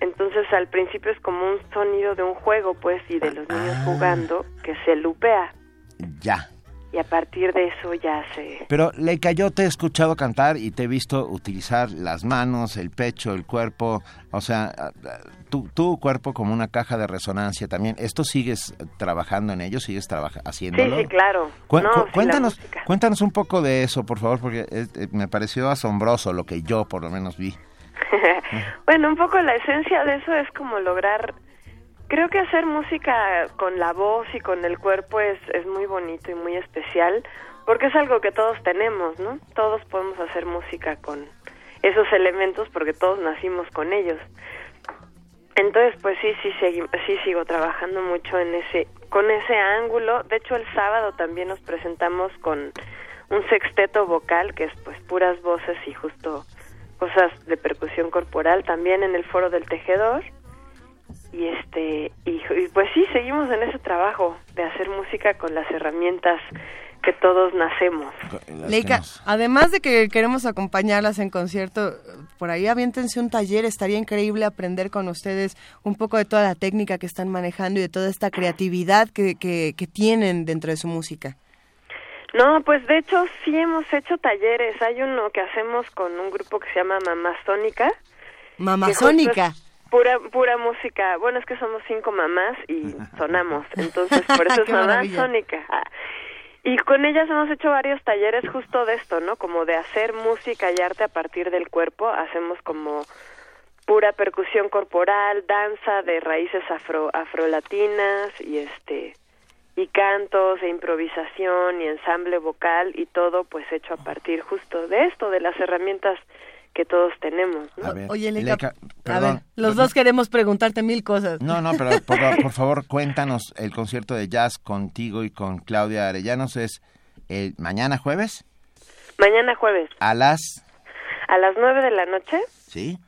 Entonces al principio es como un sonido de un juego, pues, y de los niños jugando, que se lupea. Ya. Y a partir de eso ya se... Pero Leica, yo te he escuchado cantar y te he visto utilizar las manos, el pecho, el cuerpo, o sea, tu, tu cuerpo como una caja de resonancia también. ¿Esto sigues trabajando en ello? ¿Sigues trabaja Sí, haciéndolo? sí, claro. Cu- No, cu- cuéntanos, cuéntanos un poco de eso, por favor, porque eh, eh, me pareció asombroso lo que yo por lo menos vi. bueno, un poco la esencia de eso es como lograr, creo que hacer música con la voz y con el cuerpo es, es muy bonito y muy especial, porque es algo que todos tenemos, ¿no? Todos podemos hacer música con esos elementos porque todos nacimos con ellos. Entonces, pues sí, sí, sí sigo trabajando mucho en ese, con ese ángulo. De hecho, el sábado también nos presentamos con un sexteto vocal, que es pues puras voces y justo cosas de percusión corporal, también en el foro del tejedor. Y este, y, y pues sí, seguimos en ese trabajo de hacer música con las herramientas que todos nacemos. Leica, además de que queremos acompañarlas en concierto, por ahí aviéntense un taller, estaría increíble aprender con ustedes un poco de toda la técnica que están manejando y de toda esta creatividad que, que, que tienen dentro de su música. No, pues de hecho sí hemos hecho talleres. Hay uno que hacemos con un grupo que se llama Mamazónica. Mamazónica. Pura, pura música. Bueno, es que somos cinco mamás y sonamos. Entonces, por eso es maravilla. Mamazónica. Ah, Y con ellas hemos hecho varios talleres justo de esto, ¿no? Como de hacer música y arte a partir del cuerpo. Hacemos como pura percusión corporal, danza de raíces afro afrolatinas y este y cantos e improvisación y ensamble vocal y todo pues hecho a partir justo de esto, de las herramientas que todos tenemos, ¿no? A ver, Oye, Leica, Leica, a ver, perdón. los dos queremos preguntarte mil cosas. No, no, pero por, por favor cuéntanos el concierto de jazz contigo y con Claudia Arellanos es el mañana jueves Mañana jueves a las a las nueve de la noche sí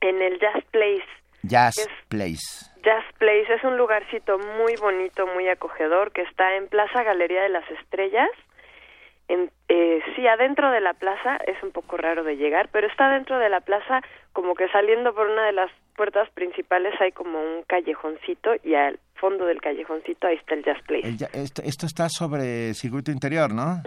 en el Jazz Place. Jazz Es- Place. Jazz Place es un lugarcito muy bonito, muy acogedor, que está en Plaza Galería de las Estrellas. En, eh, sí, adentro de la plaza, es un poco raro de llegar, pero está dentro de la plaza, como que saliendo por una de las puertas principales hay como un callejoncito y al fondo del callejoncito ahí está el Jazz Place. El ya- esto, esto está sobre circuito interior, ¿no?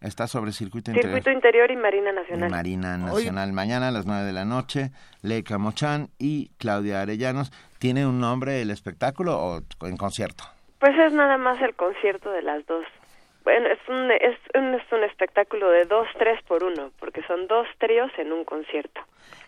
Está sobre circuito interior. Circuito Interior y Marina Nacional. Marina Nacional. Mañana a las 9 de la noche, Leica Mochan y Claudia Arellanos. ¿Tiene un nombre el espectáculo o en concierto? Pues es nada más el concierto de las dos. Bueno, es un, es un, es un espectáculo de dos, tres por uno, porque son dos tríos en un concierto.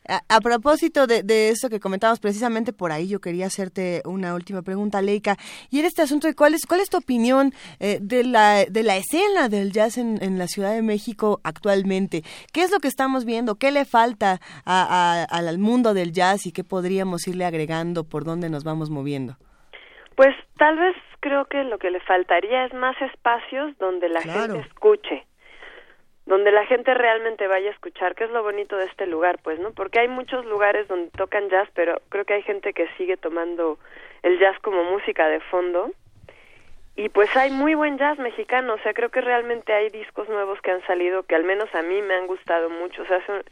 A, propósito de, de eso que comentábamos precisamente por ahí, yo quería hacerte una última pregunta, Leica. Y en este asunto de cuál es, cuál es tu opinión eh, de, la, de la escena del jazz en, en la Ciudad de México actualmente. ¿Qué es lo que estamos viendo? ¿Qué le falta a- al mundo del jazz y qué podríamos irle agregando? ¿Por dónde nos vamos moviendo? Pues tal vez creo que lo que le faltaría es más espacios donde la Claro. gente escuche, donde la gente realmente vaya a escuchar, que es lo bonito de este lugar, pues, ¿no? Porque hay muchos lugares donde tocan jazz, pero creo que hay gente que sigue tomando el jazz como música de fondo. Y pues hay muy buen jazz mexicano, o sea, creo que realmente hay discos nuevos que han salido que al menos a mí me han gustado mucho. O sea, hace un,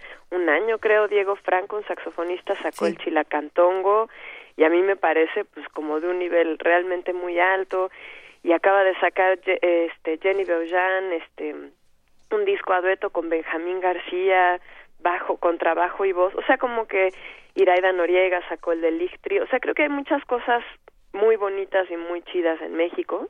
un año creo Diego Franco, un saxofonista, sacó Sí. el Chilacantongo y a mí me parece pues como de un nivel realmente muy alto. Y acaba de sacar este Jenny Beaujean este un disco a dueto con Benjamín García bajo contrabajo y voz. O sea como que Iraida Noriega sacó el de Lictri. O sea creo que hay muchas cosas muy bonitas y muy chidas en México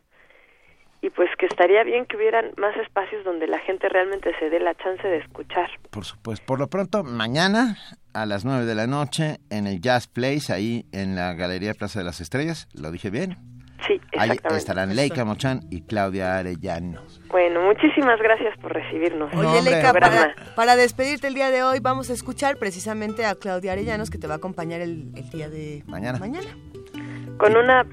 y pues que estaría bien que hubieran más espacios donde la gente realmente se dé la chance de escuchar. Por supuesto. Por lo pronto, mañana a las nueve de la noche en el Jazz Place, ahí en la Galería Plaza de las Estrellas. ¿Lo dije bien? Sí, exactamente. Ahí estarán Leica Mochan y Claudia Arellano. Bueno, muchísimas gracias por recibirnos. Oye, Leica, para, para, despedirte el día de hoy vamos a escuchar precisamente a Claudia Arellanos que te va a acompañar el, el día de mañana. mañana con una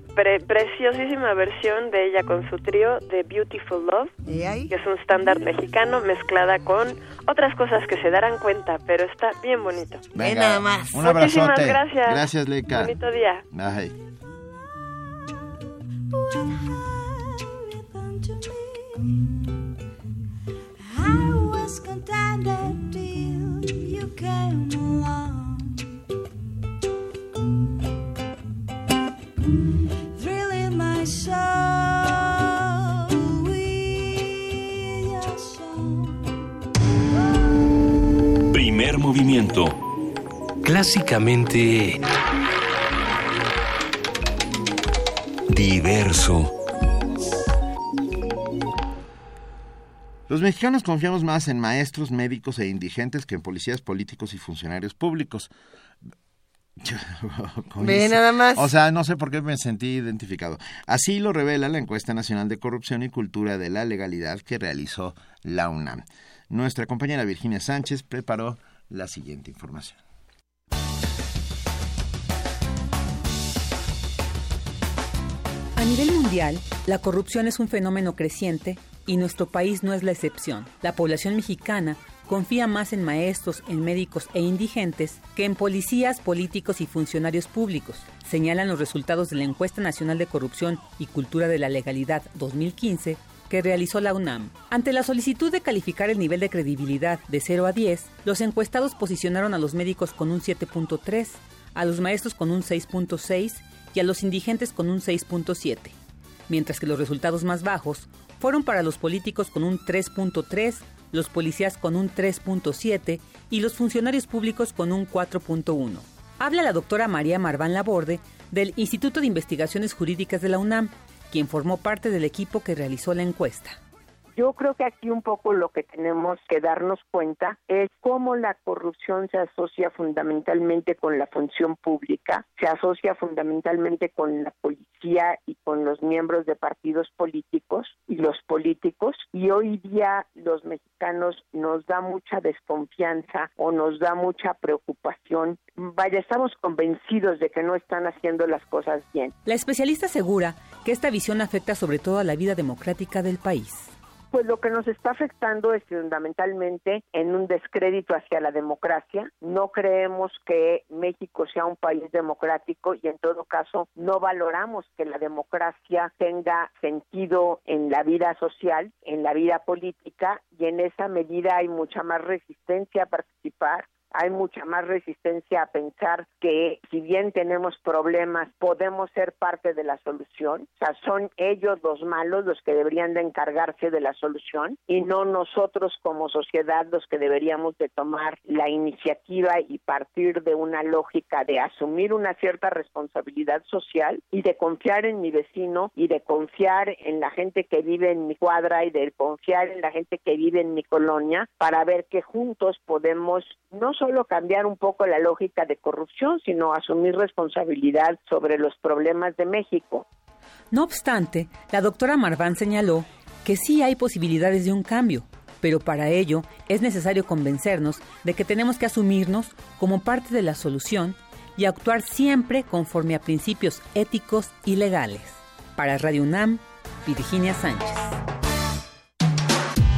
preciosísima versión de ella con su trío de Beautiful Love, que es un estándar mexicano mezclada con otras cosas que se darán cuenta, pero está bien bonito. Venga, nada más. Un abrazote. Muchísimas gracias. Gracias, Leica. Bonito día. Bye. I was contented till you came along. Primer movimiento. Clásicamente... Diverso. Los mexicanos confiamos más en maestros, médicos e indigentes que en policías políticos y funcionarios públicos. Ve nada más. O sea, no sé por qué me sentí identificado. Así lo revela la encuesta nacional de corrupción y cultura de la legalidad que realizó la UNAM. Nuestra compañera Virginia Sánchez preparó la siguiente información. A nivel mundial, la corrupción es un fenómeno creciente y nuestro país no es la excepción. La población mexicana confía más en maestros, en médicos e indigentes que en policías, políticos y funcionarios públicos, señalan los resultados de la Encuesta Nacional de Corrupción y Cultura de la Legalidad 2015 que realizó la UNAM. Ante la solicitud de calificar el nivel de credibilidad de 0 a 10, los encuestados posicionaron a los médicos con un 7.3, a los maestros con un 6.6 y a los indigentes con un 6.7, mientras que los resultados más bajos fueron para los políticos con un 3.3 los policías con un 3.7 y los funcionarios públicos con un 4.1. Habla la doctora María Marván Laborde del Instituto de Investigaciones Jurídicas de la UNAM, quien formó parte del equipo que realizó la encuesta. Yo creo que aquí un poco lo que tenemos que darnos cuenta es cómo la corrupción se asocia fundamentalmente con la función pública, se asocia fundamentalmente con la policía y con los miembros de partidos políticos y los políticos y hoy día los mexicanos nos da mucha desconfianza o nos da mucha preocupación. Vaya, estamos convencidos de que no están haciendo las cosas bien. La especialista asegura que esta visión afecta sobre todo a la vida democrática del país. Pues lo que nos está afectando es fundamentalmente en un descrédito hacia la democracia. No creemos que México sea un país democrático y en todo caso no valoramos que la democracia tenga sentido en la vida social, en la vida política y en esa medida hay mucha más resistencia a participar hay mucha más resistencia a pensar que si bien tenemos problemas, podemos ser parte de la solución. O sea, son ellos los malos los que deberían de encargarse de la solución y no nosotros como sociedad los que deberíamos de tomar la iniciativa y partir de una lógica de asumir una cierta responsabilidad social y de confiar en mi vecino y de confiar en la gente que vive en mi cuadra y de confiar en la gente que vive en mi colonia para ver que juntos podemos no solo cambiar un poco la lógica de corrupción, sino asumir responsabilidad sobre los problemas de México. No obstante, la doctora Marván señaló que sí hay posibilidades de un cambio, pero para ello es necesario convencernos de que tenemos que asumirnos como parte de la solución y actuar siempre conforme a principios éticos y legales. Para Radio UNAM, Virginia Sánchez.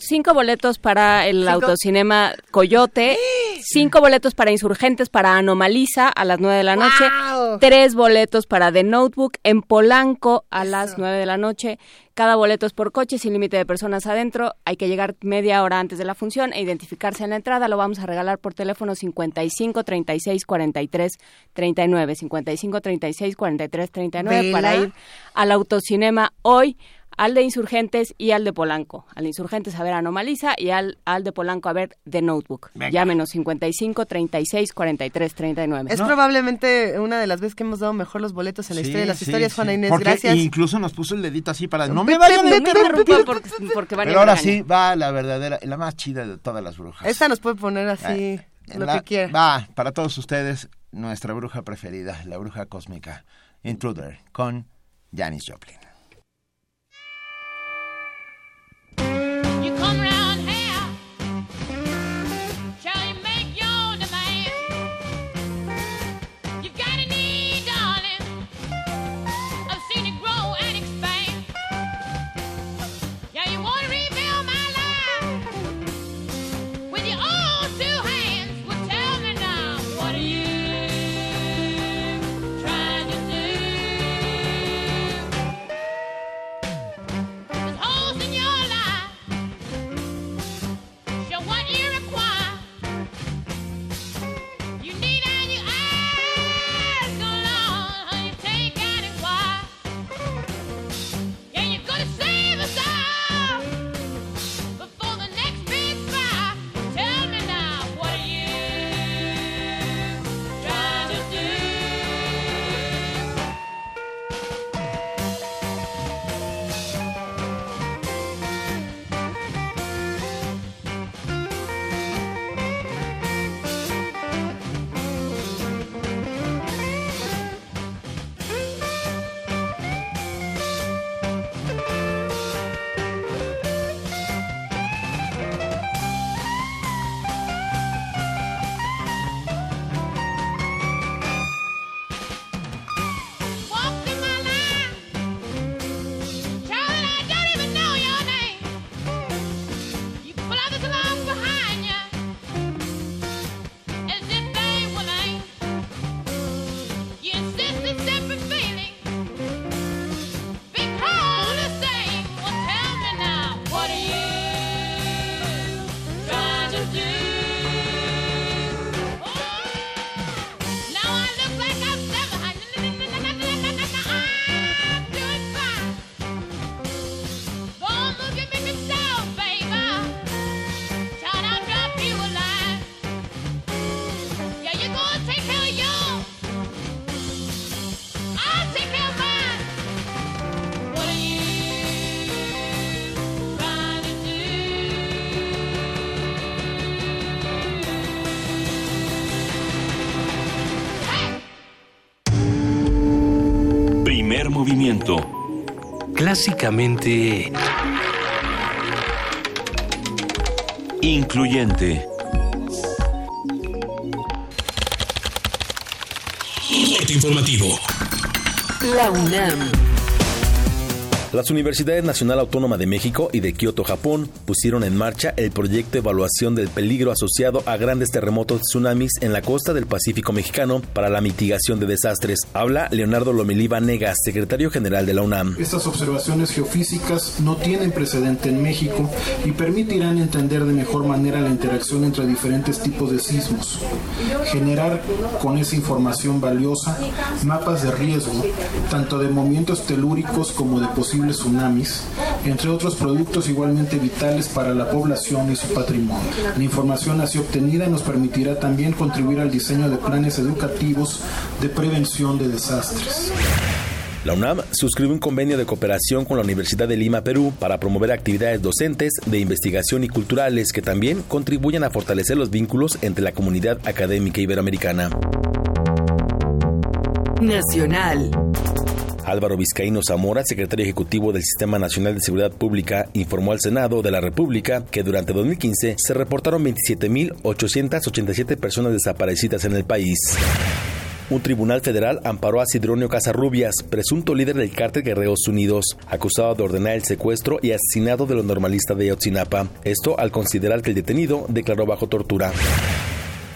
cinco boletos para el autocinema Coyote, cinco boletos para Insurgentes para Anomaliza a las nueve de la noche, tres boletos para The Notebook en Polanco a las nueve de la noche. Cada boleto es por coche, sin límite de personas adentro. Hay que llegar media hora antes de la función e identificarse en la entrada. Lo vamos a regalar por teléfono 55 36 43 39. 55 36 43 39 para ir al autocinema hoy al de Insurgentes y al de Polanco. Al de Insurgentes a ver Anomaliza y al, al de Polanco a ver The Notebook. Llámenos 55 36 43 39. Es probablemente una de las veces que hemos dado mejor los boletos en la historia de las historias, Juana Inés. Porque gracias. Incluso nos puso el dedito así para... No me vayan a interrumpir. porque- porque Vania Pero ahora sí va la verdadera, la más chida de todas las brujas. Esta nos puede poner así lo La- que quiera. Va, para todos ustedes, nuestra bruja preferida, la bruja cósmica, Intruder, con Janis Joplin. Clásicamente Incluyente. Corte informativo. La UNAM. Las Universidades Nacional Autónoma de México y de Kioto, Japón, pusieron en marcha el proyecto de evaluación del peligro asociado a grandes terremotos tsunamis en la costa del Pacífico mexicano para la mitigación de desastres. Habla Leonardo Lomelí Vanegas, secretario general de la UNAM. Estas observaciones geofísicas no tienen precedente en México y permitirán entender de mejor manera la interacción entre diferentes tipos de sismos, generar con esa información valiosa mapas de riesgo, tanto de movimientos telúricos como de posibles tsunamis, entre otros productos igualmente vitales para la población y su patrimonio. La información así obtenida nos permitirá también contribuir al diseño de planes educativos de prevención de desastres. La UNAM suscribe un convenio de cooperación con la Universidad de Lima, Perú, para promover actividades docentes, de investigación y culturales que también contribuyan a fortalecer los vínculos entre la comunidad académica iberoamericana. Nacional. Álvaro Vizcaíno Zamora, secretario ejecutivo del Sistema Nacional de Seguridad Pública, informó al Senado de la República que durante 2015 se reportaron 27.887 personas desaparecidas en el país. Un tribunal federal amparó a Sidronio Casarrubias, presunto líder del cártel Guerreros Unidos, acusado de ordenar el secuestro y asesinado de los normalistas de Ayotzinapa. Esto al considerar que el detenido declaró bajo tortura.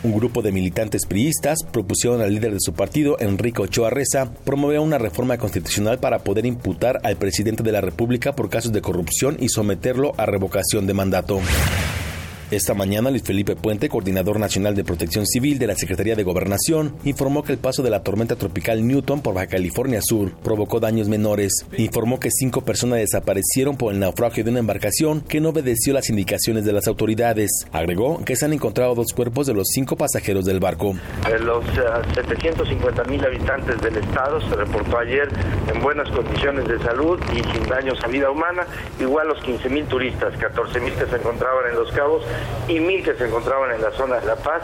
Un grupo de militantes priistas propusieron al líder de su partido, Enrique Ochoa Reza, promover una reforma constitucional para poder imputar al presidente de la República por casos de corrupción y someterlo a revocación de mandato. Esta mañana, Luis Felipe Puente, coordinador nacional de protección civil de la Secretaría de Gobernación, informó que el paso de la tormenta tropical Newton por Baja California Sur provocó daños menores. Informó que cinco personas desaparecieron por el naufragio de una embarcación que no obedeció las indicaciones de las autoridades. Agregó que se han encontrado dos cuerpos de los cinco pasajeros del barco. Los 750 eh, mil habitantes del estado se reportó ayer en buenas condiciones de salud y sin daños a vida humana, igual los 15 mil turistas, 14 mil que se encontraban en Los Cabos y mil que se encontraban en la zona de La Paz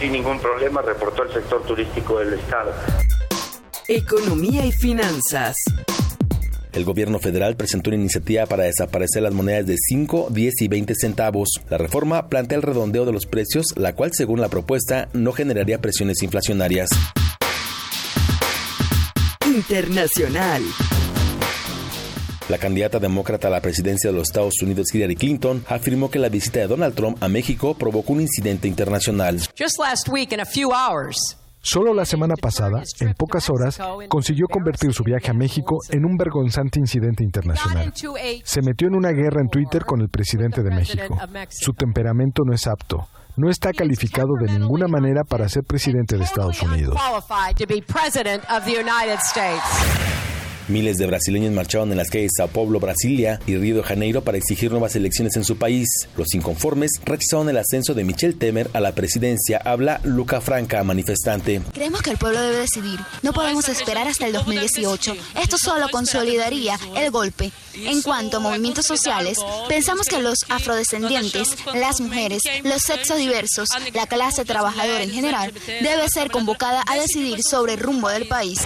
sin ningún problema, reportó el sector turístico del Estado. Economía y finanzas. El gobierno federal presentó una iniciativa para desaparecer las monedas de 5, 10 y 20 centavos. La reforma plantea el redondeo de los precios, la cual, según la propuesta, no generaría presiones inflacionarias. Internacional. La candidata demócrata a la presidencia de los Estados Unidos, Hillary Clinton, afirmó que la visita de Donald Trump a México provocó un incidente internacional. Solo la semana pasada, en pocas horas, consiguió convertir su viaje a México en un vergonzante incidente internacional. Se metió en una guerra en Twitter con el presidente de México. Su temperamento no es apto. No está calificado de ninguna manera para ser presidente de Estados Unidos. Miles de brasileños marcharon en las calles de Sao Paulo, Brasilia y Río de Janeiro para exigir nuevas elecciones en su país. Los inconformes rechazaron el ascenso de Michel Temer a la presidencia. Habla Luca Franca, manifestante. Creemos que el pueblo debe decidir. No podemos esperar hasta el 2018. Esto solo consolidaría el golpe. En cuanto a movimientos sociales, pensamos que los afrodescendientes, las mujeres, los sexos diversos, la clase trabajadora en general, debe ser convocada a decidir sobre el rumbo del país.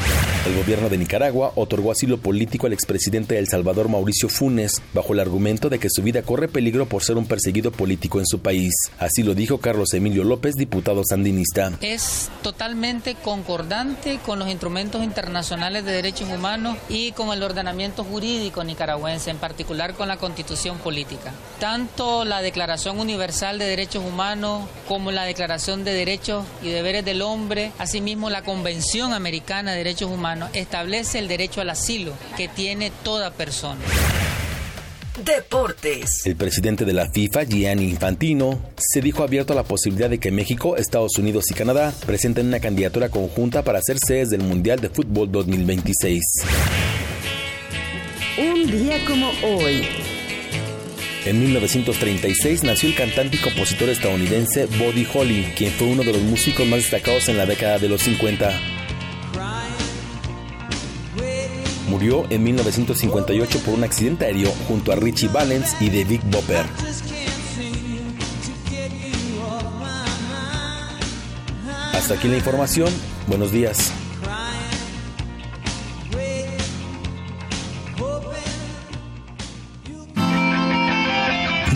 El gobierno de Nicaragua otorgó asilo político al expresidente de El Salvador, Mauricio Funes, bajo el argumento de que su vida corre peligro por ser un perseguido político en su país. Así lo dijo Carlos Emilio López, diputado sandinista. Es totalmente concordante con los instrumentos internacionales de derechos humanos y con el ordenamiento jurídico nicaragüense, en particular con la constitución política. Tanto la Declaración Universal de Derechos Humanos como la Declaración de Derechos y Deberes del Hombre, asimismo la Convención Americana de Derechos Humanos, establece el derecho a la que tiene toda persona. Deportes. El presidente de la FIFA, Gianni Infantino, se dijo abierto a la posibilidad de que México, Estados Unidos y Canadá presenten una candidatura conjunta para ser sedes del Mundial de Fútbol 2026. Un día como hoy. En 1936 nació el cantante y compositor estadounidense Buddy Holly, quien fue uno de los músicos más destacados en la década de los 50. Murió en 1958 por un accidente aéreo junto a Richie Valens y David Bopper. Hasta aquí la información. Buenos días.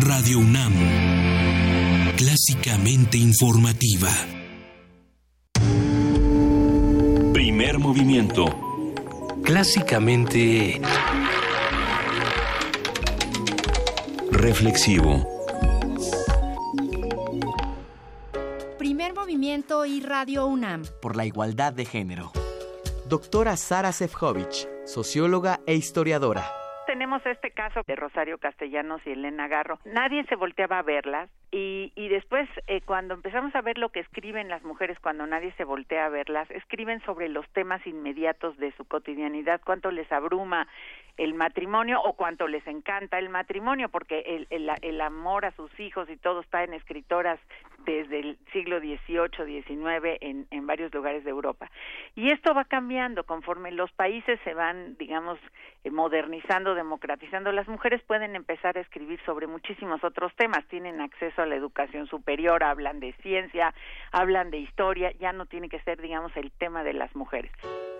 Radio UNAM. Clásicamente informativa. Primer movimiento clásicamente reflexivo. Primer movimiento y Radio UNAM. Por la igualdad de género. Doctora Sara Sefcovic, socióloga e historiadora. Tenemos este caso de Rosario Castellanos y Elena Garro. Nadie se volteaba a verlas y, y después, eh, cuando empezamos a ver lo que escriben las mujeres cuando nadie se voltea a verlas, escriben sobre los temas inmediatos de su cotidianidad, cuánto les abruma el matrimonio o cuánto les encanta el matrimonio, porque el, el, el amor a sus hijos y todo está en escritoras desde el siglo XVIII, XIX en, en varios lugares de Europa. Y esto va cambiando conforme los países se van, digamos, modernizando, democratizando. Las mujeres pueden empezar a escribir sobre muchísimos otros temas, tienen acceso a la educación superior, hablan de ciencia, hablan de historia, ya no tiene que ser, digamos, el tema de las mujeres.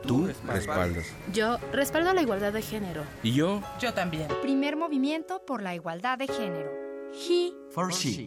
Tú respaldas. Yo respaldo la igualdad de género. ¿Y yo? Yo también. Primer movimiento por la igualdad de género. He for she.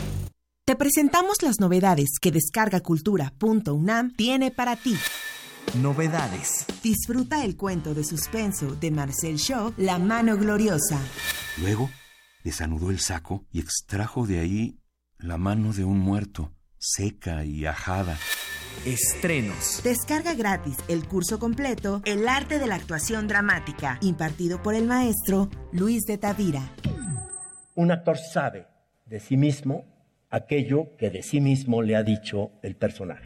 Te presentamos las novedades que descargacultura.unam tiene para ti. Novedades. Disfruta el cuento de suspenso de Marcel Shaw, La mano gloriosa. Luego desanudó el saco y extrajo de ahí la mano de un muerto, seca y ajada. Estrenos. Descarga gratis el curso completo El arte de la actuación dramática, impartido por el maestro Luis de Tavira. Un actor sabe de sí mismo aquello que de sí mismo le ha dicho el personaje.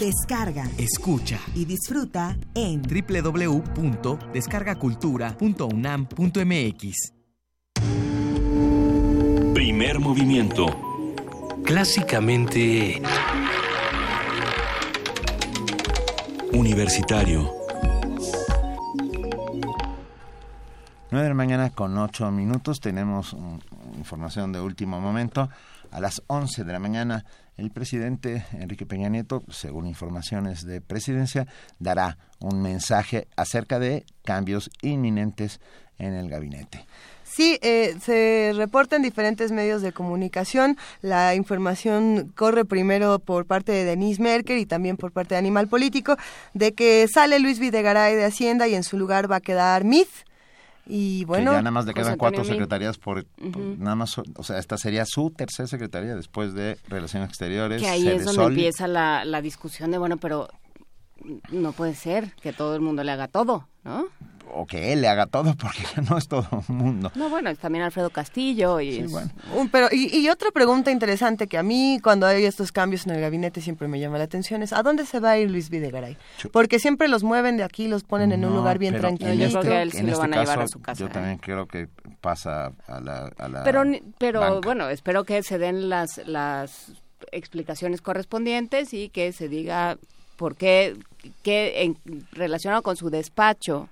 Descarga, Escucha. y disfruta en www.descargacultura.unam.mx. Primer movimiento. Clásicamente... Universitario. 9 de la mañana con 8 minutos tenemos información de último momento. A las 11 de la mañana el presidente Enrique Peña Nieto, según informaciones de presidencia, dará un mensaje acerca de cambios inminentes en el gabinete. Sí, eh, se reporta en diferentes medios de comunicación. La información corre primero por parte de Denise Merker y también por parte de Animal Político de que sale Luis Videgaray de Hacienda y en su lugar va a quedar Mith. Y bueno, que ya nada más le José quedan Antonio cuatro secretarías por, por- Ujú. nada más, o sea, esta sería su tercera secretaría después de Relaciones Exteriores, Que ahí es donde Sol. empieza la, la discusión de, bueno, pero no puede ser que todo el mundo le haga todo, ¿no? O que él le haga todo porque no es todo el mundo. No, bueno, es también Alfredo Castillo y es- Un- pero y, y otra pregunta interesante que a mí cuando hay estos cambios en el gabinete siempre me llama la atención es ¿a dónde se va a ir Luis Videgaray? Porque siempre los mueven de aquí, los ponen en un lugar bien tranquilo. en este- que a él sí en lo este van a llevar a su casa, Yo ¿eh? también creo que pasa a la, a la Pero, ni- pero banca. bueno, espero que se den las, las explicaciones correspondientes y que se diga por qué, qué en, relacionado con su despacho,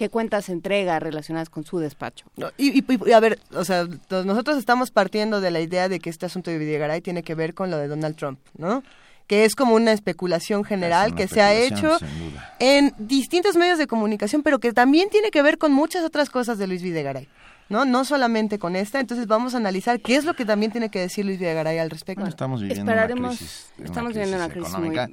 qué cuentas entrega relacionadas con su despacho. No, Y, y- y, a ver, o sea, nosotros estamos partiendo de la idea de que este asunto de Videgaray tiene que ver con lo de Donald Trump, ¿no? Que es como una especulación general una que se ha hecho en distintos medios de comunicación, pero que también tiene que ver con muchas otras cosas de Luis Videgaray. ¿No? no solamente con esta, entonces vamos a analizar qué es lo que también tiene que decir Luis Videgaray al respecto. Bueno, estamos viviendo Esperaremos- una crisis, una estamos viviendo una crisis económica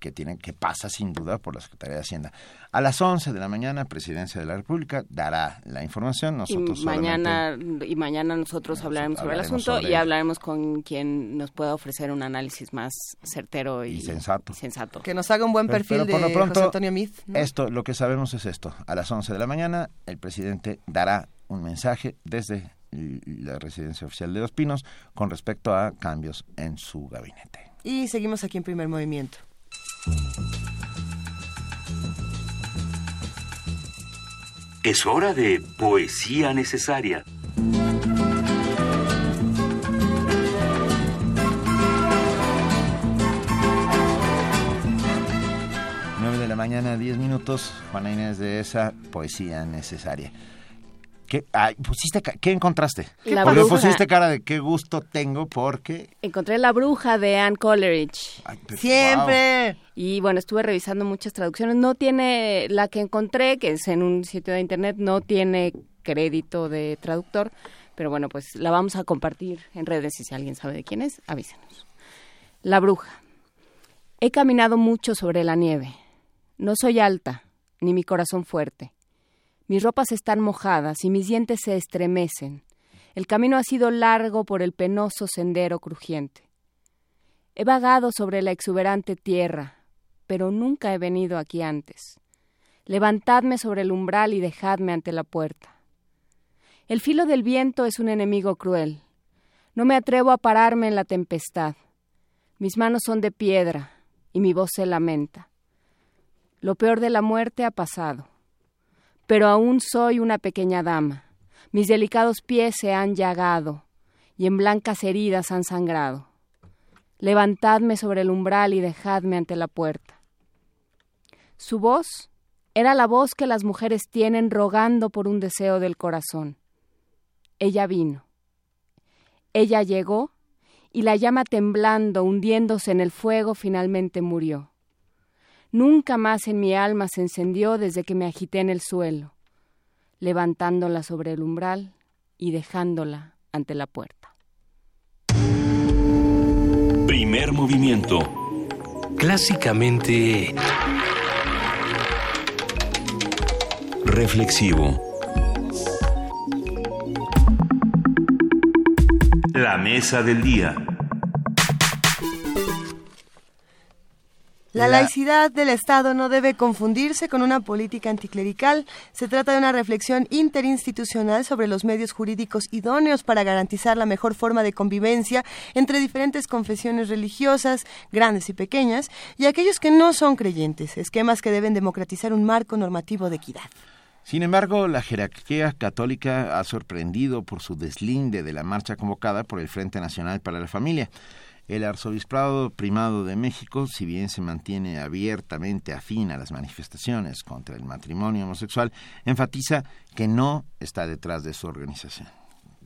que tiene que pasa sin duda por la Secretaría de Hacienda. A las 11 de la mañana, Presidencia de la República dará la información. Y Nosotros mañana, y mañana nosotros hablaremos sobre el asunto sobre y hablaremos con quien nos pueda ofrecer un análisis más certero y, sensato. sensato. Que nos haga un buen Pero- perfil pero por de lo pronto, José Antonio Meade. ¿no? Esto, lo que sabemos es esto. A las 11 de la mañana, el presidente dará un mensaje desde la residencia oficial de Los Pinos con respecto a cambios en su gabinete. Y seguimos aquí en primer movimiento. Es hora de poesía necesaria. 9 de la mañana, 10 minutos. Juana Inés de esa poesía necesaria. ¿Qué, ay, pusiste, ¿qué encontraste? La bruja. pusiste cara de qué gusto tengo porque... Encontré La Bruja de Anne Coleridge. Siempre. Y bueno, estuve revisando muchas traducciones. No tiene, la que encontré, que es en un sitio de internet, no tiene crédito de traductor. Pero bueno, pues la vamos a compartir en redes y si alguien sabe de quién es, avísenos. La Bruja. He caminado mucho sobre la nieve. No soy alta, ni mi corazón fuerte. Mis ropas están mojadas y mis dientes se estremecen. El camino ha sido largo por el penoso sendero crujiente. He vagado sobre la exuberante tierra, pero nunca he venido aquí antes. Levantadme sobre el umbral y dejadme ante la puerta. El filo del viento es un enemigo cruel. No me atrevo a pararme en la tempestad. Mis manos son de piedra y mi voz se lamenta. Lo peor de la muerte ha pasado pero aún soy una pequeña dama. Mis delicados pies se han llagado y en blancas heridas han sangrado. levantadme sobre el umbral y dejadme ante la puerta. Su voz era la voz que las mujeres tienen rogando por un deseo del corazón. Ella vino. Ella llegó y la llama temblando, hundiéndose en el fuego, finalmente murió. Nunca más en mi alma se encendió desde que me agité en el suelo, levantándola sobre el umbral y dejándola ante la puerta. Primer movimiento. Clásicamente... Reflexivo. La mesa del día. La laicidad del Estado no debe confundirse con una política anticlerical. Se trata de una reflexión interinstitucional sobre los medios jurídicos idóneos para garantizar la mejor forma de convivencia entre diferentes confesiones religiosas, grandes y pequeñas, y aquellos que no son creyentes, esquemas que deben democratizar un marco normativo de equidad. Sin embargo, la jerarquía católica ha sorprendido por su deslinde de la marcha convocada por el Frente Nacional para la Familia. El arzobispado primado de México, si bien se mantiene abiertamente afín a las manifestaciones contra el matrimonio homosexual, enfatiza que no está detrás de su organización.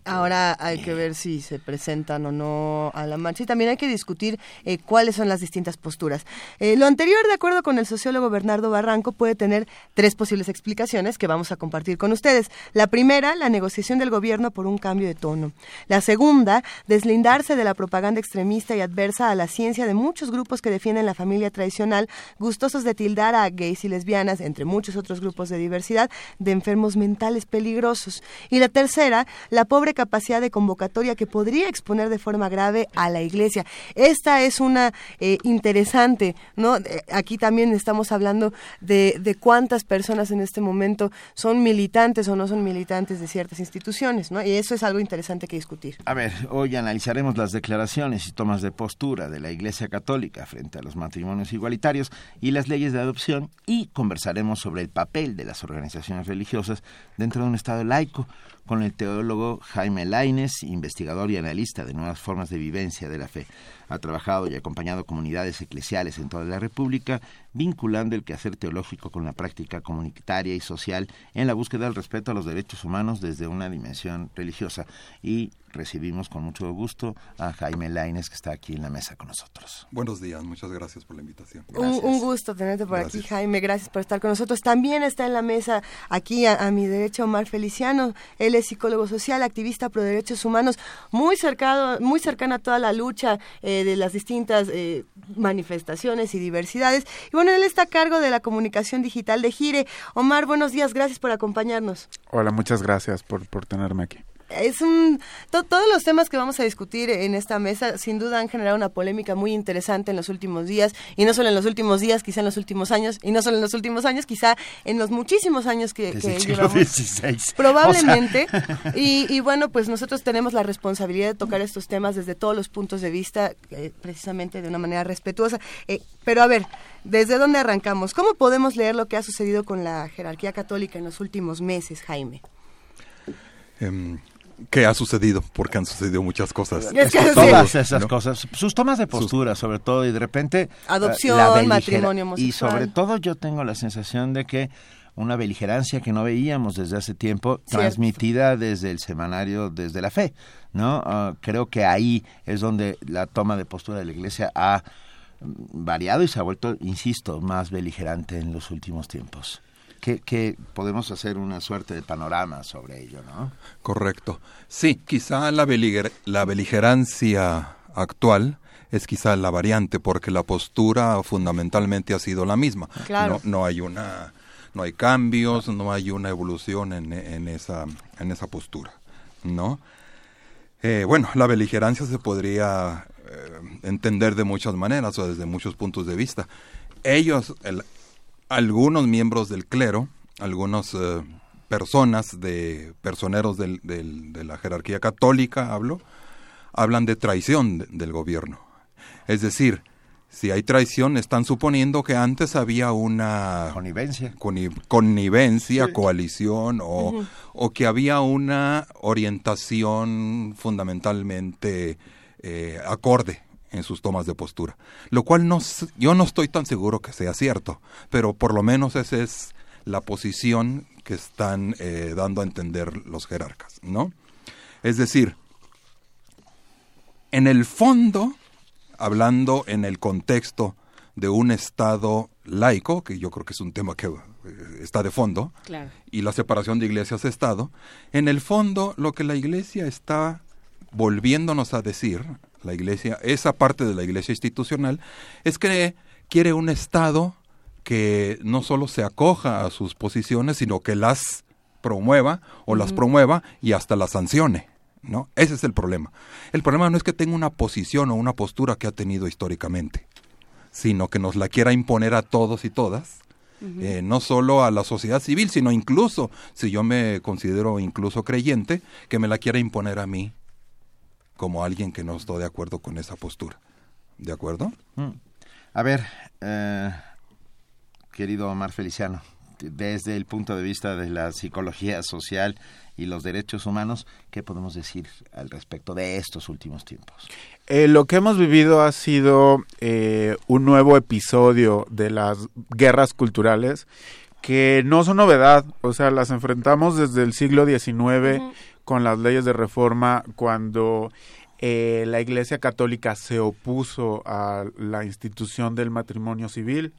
Ahora hay que ver si se presentan o no a la marcha y también hay que discutir eh, cuáles son las distintas posturas. Eh, lo anterior, de acuerdo con el sociólogo Bernardo Barranco, puede tener tres posibles explicaciones que vamos a compartir con ustedes. La primera, la negociación del gobierno por un cambio de tono. La segunda, deslindarse de la propaganda extremista y adversa a la ciencia de muchos grupos que defienden la familia tradicional, gustosos de tildar a gays y lesbianas, entre muchos otros grupos de diversidad, de enfermos mentales peligrosos. Y la tercera, la pobre capacidad de convocatoria que podría exponer de forma grave a la Iglesia. Esta es una eh, interesante, ¿no? Eh, aquí también estamos hablando de, de, cuántas personas en este momento son militantes o no son militantes de ciertas instituciones, ¿no? Y eso es algo interesante que discutir. A ver, hoy analizaremos las declaraciones y tomas de postura de la Iglesia Católica frente a los matrimonios igualitarios y las leyes de adopción y conversaremos sobre el papel de las organizaciones religiosas dentro de un Estado laico con el teólogo Jaime Laines, investigador y analista de nuevas formas de vivencia de la fe. Ha trabajado y acompañado comunidades eclesiales en toda la República, vinculando el quehacer teológico con la práctica comunitaria y social en la búsqueda del respeto a los derechos humanos desde una dimensión religiosa. Y recibimos con mucho gusto a Jaime Laines, que está aquí en la mesa con nosotros. Buenos días, muchas gracias por la invitación. Un, gusto tenerte por aquí, Jaime. Gracias por estar con nosotros. También está en la mesa aquí a, mi derecho Omar Feliciano. Él es psicólogo social, activista pro derechos humanos, muy cercano, muy cercano a toda la lucha eh, de las distintas eh, manifestaciones y diversidades. Y bueno, él está a cargo de la comunicación digital de Gire. Omar, buenos días, gracias por acompañarnos. Hola, muchas gracias por, por tenerme aquí es un todos los temas que vamos a discutir en esta mesa sin duda han generado una polémica muy interesante en los últimos días y no solo en los últimos días quizá en los últimos años y no solo en los últimos años quizá en los muchísimos años que, que llevamos. 16. probablemente. y, bueno pues nosotros tenemos la responsabilidad de tocar estos temas desde todos los puntos de vista eh, precisamente de una manera respetuosa. Eh, pero a ver desde dónde arrancamos cómo podemos leer lo que ha sucedido con la jerarquía católica en los últimos meses Jaime em, ¿Qué ha sucedido? Porque han sucedido muchas cosas. Todas esas cosas. Sus tomas de postura, sobre todo, y de repente... Adopción, matrimonio homosexual. Y sobre todo yo tengo la sensación de que una beligerancia que no veíamos desde hace tiempo, transmitida desde el semanario, desde la fe, ¿no? Ah, creo que ahí es donde la toma de postura de la Iglesia ha variado y se ha vuelto, insisto, más beligerante en los últimos tiempos que, podemos hacer una suerte de panorama sobre ello, ¿no? Correcto. Sí, quizá la, la beligerancia actual es quizá la variante porque la postura fundamentalmente ha sido la misma. Claro. No, no hay una no hay cambios, no hay una evolución en, en esa en esa postura, ¿no? Eh, bueno, la beligerancia se podría eh, entender de muchas maneras o desde muchos puntos de vista. Ellos, el, algunos miembros del clero, algunas eh, personas de personeros del, de la jerarquía católica, hablo, hablan de traición del gobierno. Es decir, si hay traición, están suponiendo que antes había una connivencia, connivencia coalición o, o, que había una orientación fundamentalmente eh, acorde en sus tomas de postura, lo cual no, yo no estoy tan seguro que sea cierto, pero por lo menos esa es la posición que están eh, dando a entender los jerarcas, ¿no? Es decir, en el fondo, hablando en el contexto de un Estado laico, que yo creo que es un tema que eh, está de fondo, y la separación de iglesias-Estado, en el fondo lo que la iglesia está volviéndonos a decir, la iglesia, esa parte de la iglesia institucional, es que quiere un Estado que no solo se acoja a sus posiciones, sino que las promueva o las promueva y hasta las sancione. ¿no? Ese es el problema. El problema no es que tenga una posición o una postura que ha tenido históricamente, sino que nos la quiera imponer a todos y todas, eh, no solo a la sociedad civil, sino incluso, si yo me considero incluso creyente, que me la quiera imponer a mí como alguien que no estoy de acuerdo con esa postura. ¿De acuerdo? Mm. A ver, eh, querido Omar Feliciano, desde el punto de vista de la psicología social y los derechos humanos, ¿qué podemos decir al respecto de estos últimos tiempos? Eh, lo que hemos vivido ha sido eh, un nuevo episodio de las guerras culturales que no son novedad, o sea, las enfrentamos desde el siglo XIX con las leyes de reforma cuando eh, la Iglesia Católica se opuso a la institución del matrimonio civil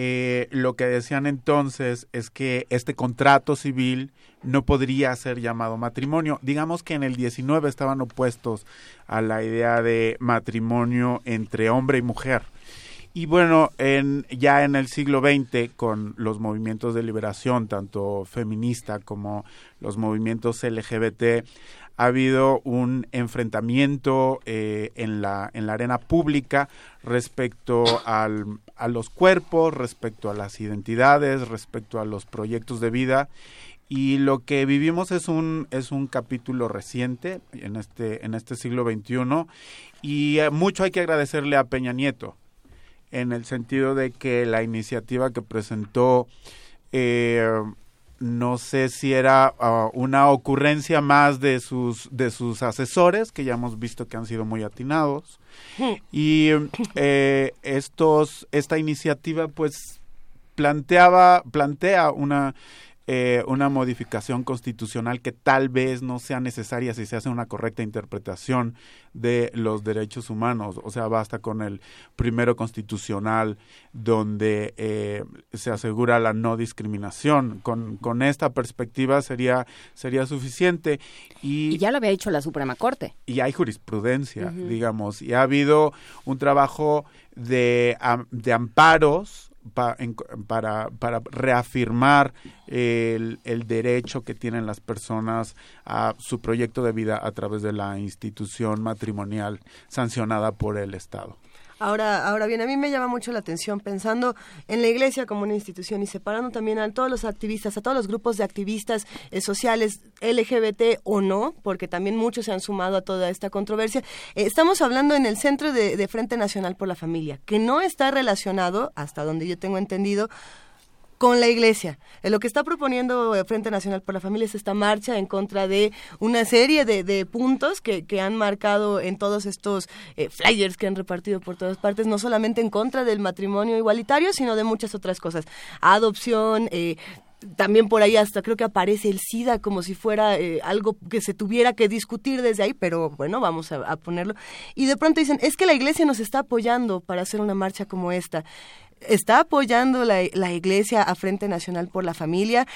eh, lo que decían entonces es que este contrato civil no podría ser llamado matrimonio. Digamos que en el 19 estaban opuestos a la idea de matrimonio entre hombre y mujer. Y bueno, en, ya en el siglo XX, con los movimientos de liberación, tanto feminista como los movimientos LGBT, ha habido un enfrentamiento eh, en, la, en la arena pública respecto al, a los cuerpos, respecto a las identidades, respecto a los proyectos de vida. Y lo que vivimos es un, es un capítulo reciente en este, en este siglo XXI y eh, mucho hay que agradecerle a Peña Nieto en el sentido de que la iniciativa que presentó eh, no sé si era ah, una ocurrencia más de sus de sus asesores que ya hemos visto que han sido muy atinados. Y eh, estos esta iniciativa pues planteaba plantea una eh, una modificación constitucional que tal vez no sea necesaria si se hace una correcta interpretación de los derechos humanos. O sea, basta con el primero constitucional donde eh, se asegura la no discriminación. Con, con esta perspectiva sería, sería suficiente. Y, ya lo había dicho la Suprema Corte. Y hay jurisprudencia, digamos, y ha habido un trabajo de, de amparos para, para reafirmar el, el, derecho que tienen las personas a su proyecto de vida a través de la institución matrimonial sancionada por el Estado. Ahora, ahora bien, a mí me llama mucho la atención pensando en la iglesia como una institución y separando también a todos los activistas, a todos los grupos de activistas eh, sociales LGBT o no, porque también muchos se han sumado a toda esta controversia. Eh, estamos hablando en el centro de Frente Nacional por la Familia, que no está relacionado, hasta donde yo tengo entendido, con la iglesia. Eh, lo que está proponiendo el Frente Nacional por la Familia es esta marcha en contra de una serie de, puntos que, han marcado en todos estos eh, flyers que han repartido por todas partes, no solamente en contra del matrimonio igualitario, sino de muchas otras cosas. Adopción, eh, también por ahí hasta creo que aparece el SIDA como si fuera algo que se tuviera que discutir desde ahí, pero bueno, vamos a, a, ponerlo. Y de pronto dicen, es que la iglesia nos está apoyando para hacer una marcha como esta está apoyando la, la, Iglesia a Frente Nacional por la Familia?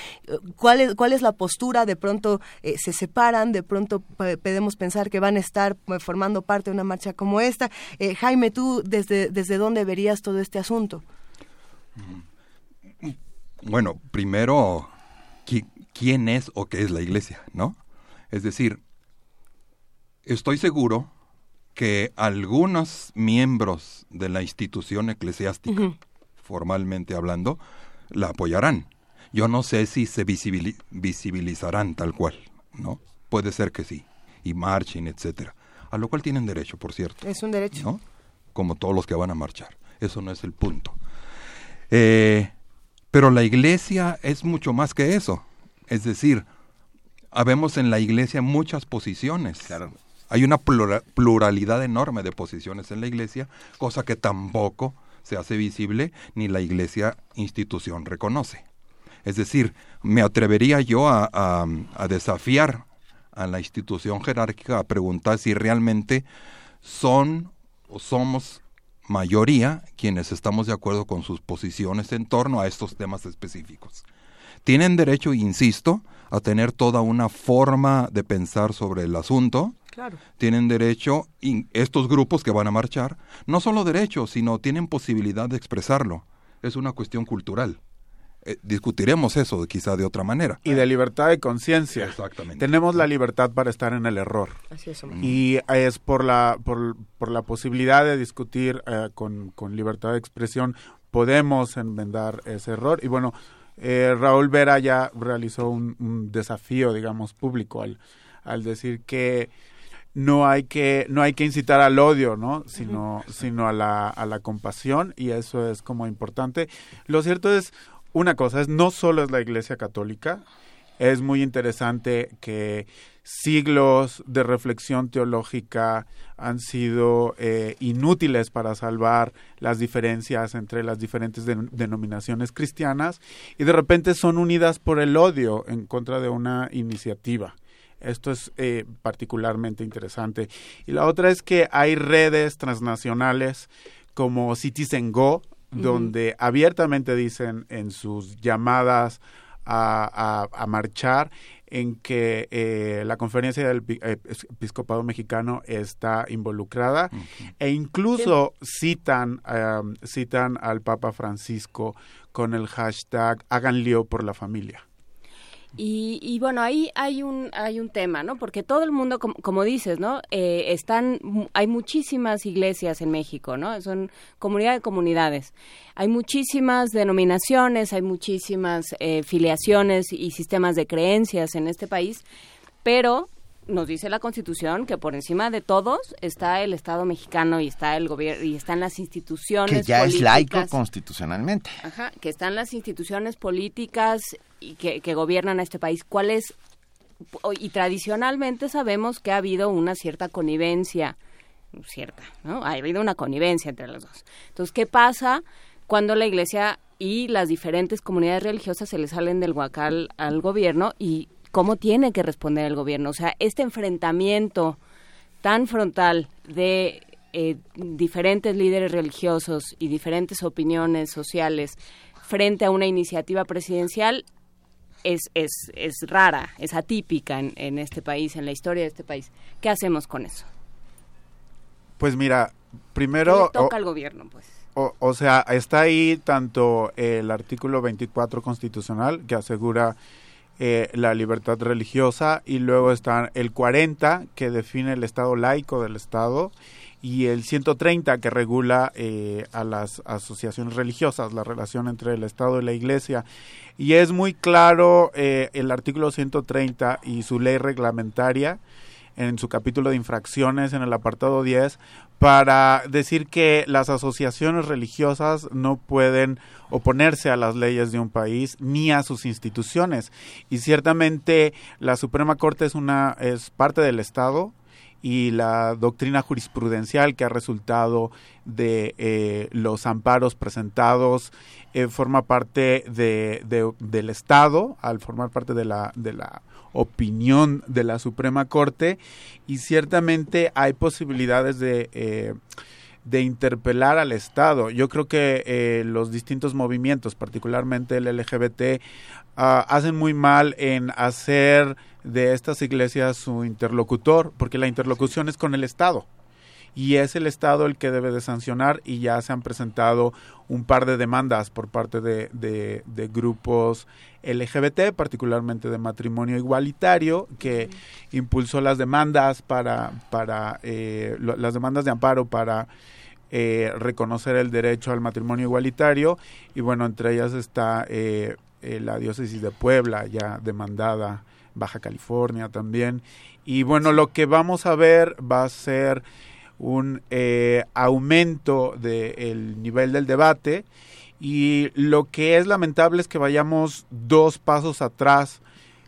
¿Cuál es, cuál es la postura? De pronto eh, se separan, de pronto podemos pensar que van a estar eh, formando parte de una marcha como esta. Eh, Jaime, ¿tú desde, desde dónde verías todo este asunto? Bueno, primero, ¿quién es o qué es la Iglesia? ¿No? Es decir, estoy seguro que algunos miembros de la institución eclesiástica, formalmente hablando, la apoyarán. Yo no sé si se visibilizarán tal cual, ¿no? Puede ser que sí, y marchen, etcétera. A lo cual tienen derecho, por cierto. Es un derecho. ¿no? Como todos los que van a marchar. Eso no es el punto. Eh, pero la iglesia es mucho más que eso. Es decir, habemos en la iglesia muchas posiciones. Hay una pluralidad enorme de posiciones en la iglesia, cosa que tampoco se hace visible ni la iglesia institución reconoce. Es decir, me atrevería yo a, a desafiar a la institución jerárquica a preguntar si realmente son o somos mayoría quienes estamos de acuerdo con sus posiciones en torno a estos temas específicos. Tienen derecho, insisto, a tener toda una forma de pensar sobre el asunto. Tienen derecho, estos grupos que van a marchar, no solo derecho, sino tienen posibilidad de expresarlo. Es una cuestión cultural. Eh, discutiremos eso quizá de otra manera. Y de libertad de conciencia. Exactamente. Tenemos la libertad para estar en el error. Así es. Y es por la, por, por la posibilidad de discutir eh, con, con libertad de expresión, podemos enmendar ese error. Y bueno, eh, Raúl Vera ya realizó un, desafío, digamos, público al, al decir que no hay que no hay que incitar al odio no sino sino a la a la compasión y eso es como importante. Lo cierto es una cosa es no solo es la iglesia católica es muy interesante que siglos de reflexión teológica han sido eh, inútiles para salvar las diferencias entre las diferentes denominaciones cristianas y de repente son unidas por el odio en contra de una iniciativa. Esto es eh, particularmente interesante. Y la otra es que hay redes transnacionales como Citizen Go, donde abiertamente dicen en sus llamadas a, a marchar en que eh, la conferencia del eh, episcopado mexicano está involucrada e incluso citan citan al Papa Francisco con el hashtag hagan lío por la familia. Y, y, bueno, ahí hay un hay un tema, ¿no? Porque todo el mundo, como, dices, ¿no? Eh, están hay muchísimas iglesias en México, ¿no? Son comunidad de comunidades. Hay muchísimas denominaciones, hay muchísimas eh, filiaciones y sistemas de creencias en este país, pero nos dice la Constitución que por encima de todos está el Estado mexicano y está el gobierno y están las instituciones que ya es laico constitucionalmente. Ajá, que están las instituciones políticas y que, gobiernan a este país. ¿Cuál es y tradicionalmente sabemos que ha habido una cierta connivencia, cierta, ¿no? Ha habido una connivencia entre los dos. Entonces, ¿qué pasa cuando la Iglesia y las diferentes comunidades religiosas se le salen del huacal al gobierno y cómo tiene que responder el gobierno. O sea, este enfrentamiento tan frontal de eh, diferentes líderes religiosos y diferentes opiniones sociales frente a una iniciativa presidencial es, es, es rara, es atípica en, en, este país, en la historia de este país. ¿Qué hacemos con eso? Pues mira, primero... toca al gobierno, pues? O, o, sea, está ahí tanto el artículo 24 constitucional que asegura eh, la libertad religiosa y luego está el 40 que define el estado laico del estado y el 130 que regula eh, a las asociaciones religiosas, la relación entre el Estado y la Iglesia. Y es muy claro eh, el artículo 130 y su ley reglamentaria en su capítulo de infracciones en el apartado 10 para decir que las asociaciones religiosas no pueden oponerse a las leyes de un país ni a sus instituciones y ciertamente la Suprema Corte es una es parte del Estado y la doctrina jurisprudencial que ha resultado de eh, los amparos presentados eh, forma parte de, del Estado al formar parte de la, de la opinión de la Suprema Corte y ciertamente hay posibilidades de, eh, de interpelar al Estado. Yo creo que eh, los distintos movimientos, particularmente el LGBT, ah, hacen muy mal en hacer de estas iglesias su interlocutor, porque la interlocución es con el Estado. Y es el Estado el que debe de sancionar y ya se han presentado un par de demandas por parte de, de, grupos LGBT, particularmente de matrimonio igualitario, que impulsó las demandas para, para eh, las demandas de amparo para eh, reconocer el derecho al matrimonio igualitario. Y bueno, entre ellas está eh, la diócesis de Puebla ya demandada, Baja California también. Y bueno, lo que vamos a ver va a ser un eh, aumento del nivel del debate. Y lo que es lamentable es que vayamos dos pasos atrás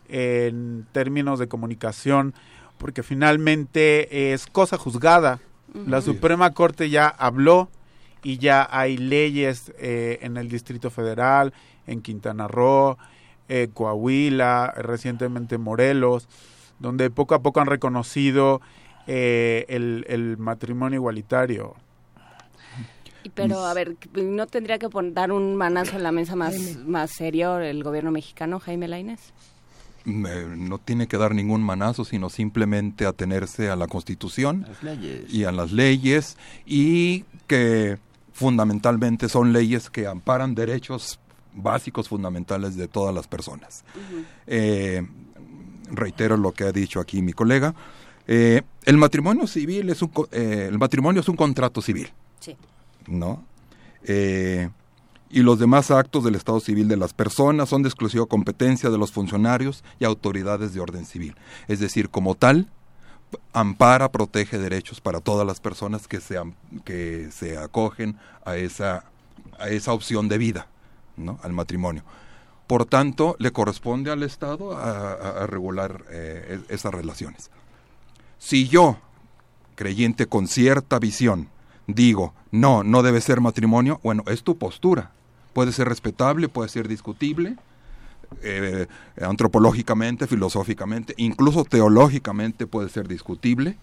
en términos de comunicación porque finalmente es cosa juzgada. La Suprema Corte ya habló y ya hay leyes eh, en el Distrito Federal, en Quintana Roo, eh, Coahuila, recientemente Morelos, donde poco a poco han reconocido eh, el, matrimonio igualitario. Pero, a ver, ¿no tendría que dar un manazo en la mesa más, más serio el gobierno mexicano, Jaime Lainez? no tiene que dar ningún manazo, sino simplemente atenerse a la Constitución y a las leyes y que fundamentalmente son leyes que amparan derechos básicos fundamentales de todas las personas. Eh, reitero lo que ha dicho aquí mi colega. Eh, el matrimonio civil es un eh, el matrimonio es un contrato civil. Sí. ¿No? y los demás actos del Estado civil de las personas son de exclusiva competencia de los funcionarios y autoridades de orden civil. Es decir, como tal, ampara, protege derechos para todas las personas que se, que se acogen a esa, a esa opción de vida, ¿no? al matrimonio. Por tanto, le corresponde al Estado a, regular eh, esas relaciones. Si yo, creyente con cierta visión, digo, no, no debe ser matrimonio, bueno, es tu postura. Puede ser respetable, puede ser discutible, eh, antropológicamente, filosóficamente, incluso teológicamente puede ser discutible,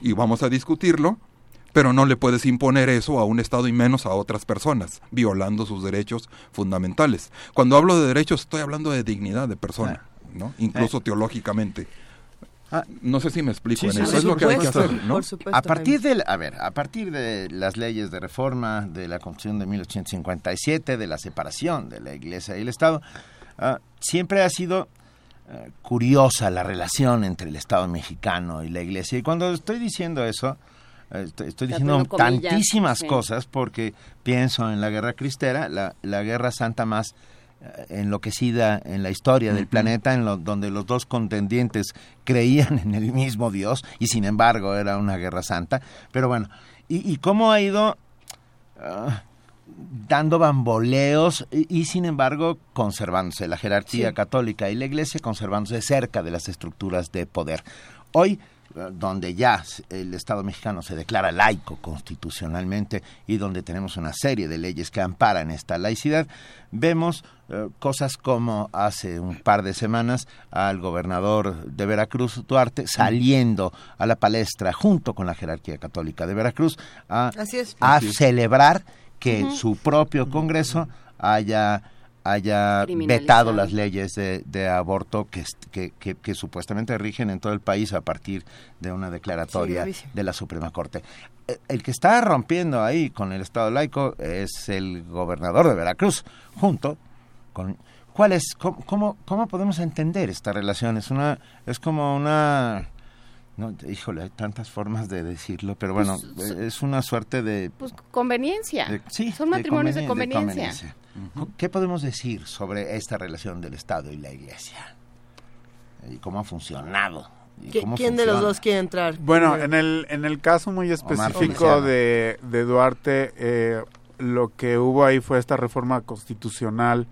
y vamos a discutirlo, pero no le puedes imponer eso a un Estado y menos a otras personas, violando sus derechos fundamentales. Cuando hablo de derechos estoy hablando de dignidad de persona, ah. ¿no? incluso eh. teológicamente. Ah, no sé si me explico en eso. es lo que hay que hacer, ¿no? A partir de, a ver, a partir de las leyes de reforma de la Constitución de 1857, de la separación de la Iglesia y el Estado, Ah, siempre ha sido ah, curiosa la relación entre el Estado mexicano y la Iglesia. Y cuando estoy diciendo eso, eh, estoy, diciendo tantísimas cosas porque pienso en la guerra cristera, la, la guerra santa más eh, enloquecida en la historia del planeta, en donde los dos contendientes creían en el mismo Dios y sin embargo era una guerra santa. Pero bueno, ¿y, cómo ha ido ah, dando bamboleos y, sin embargo conservándose la jerarquía católica y la iglesia conservándose cerca de las estructuras de poder. Hoy eh, donde ya el Estado mexicano se declara laico constitucionalmente y donde tenemos una serie de leyes que amparan esta laicidad, vemos eh, cosas como hace un par de semanas al gobernador de Veracruz, Duarte, saliendo a la palestra junto con la jerarquía católica de Veracruz a, a celebrar que su propio Congreso haya haya vetado las leyes de, aborto que, que, que, supuestamente rigen en todo el país a partir de una declaratoria de la Suprema Corte. E, el que está rompiendo ahí con el Estado laico es el gobernador de Veracruz, junto con... ¿Cuál es, cómo, cómo podemos entender esta relación? Es, una, es como una no, híjole, hay tantas formas de decirlo, pero bueno, pues, es una suerte de... Pues conveniencia. sí, son matrimonios de, conveniencia. ¿Qué podemos decir sobre esta relación del Estado y la Iglesia? ¿Y cómo ha funcionado? ¿Quién de los dos quiere entrar? Bueno, en el, en el caso muy específico de, de, Duarte, eh, lo que hubo ahí fue esta reforma constitucional,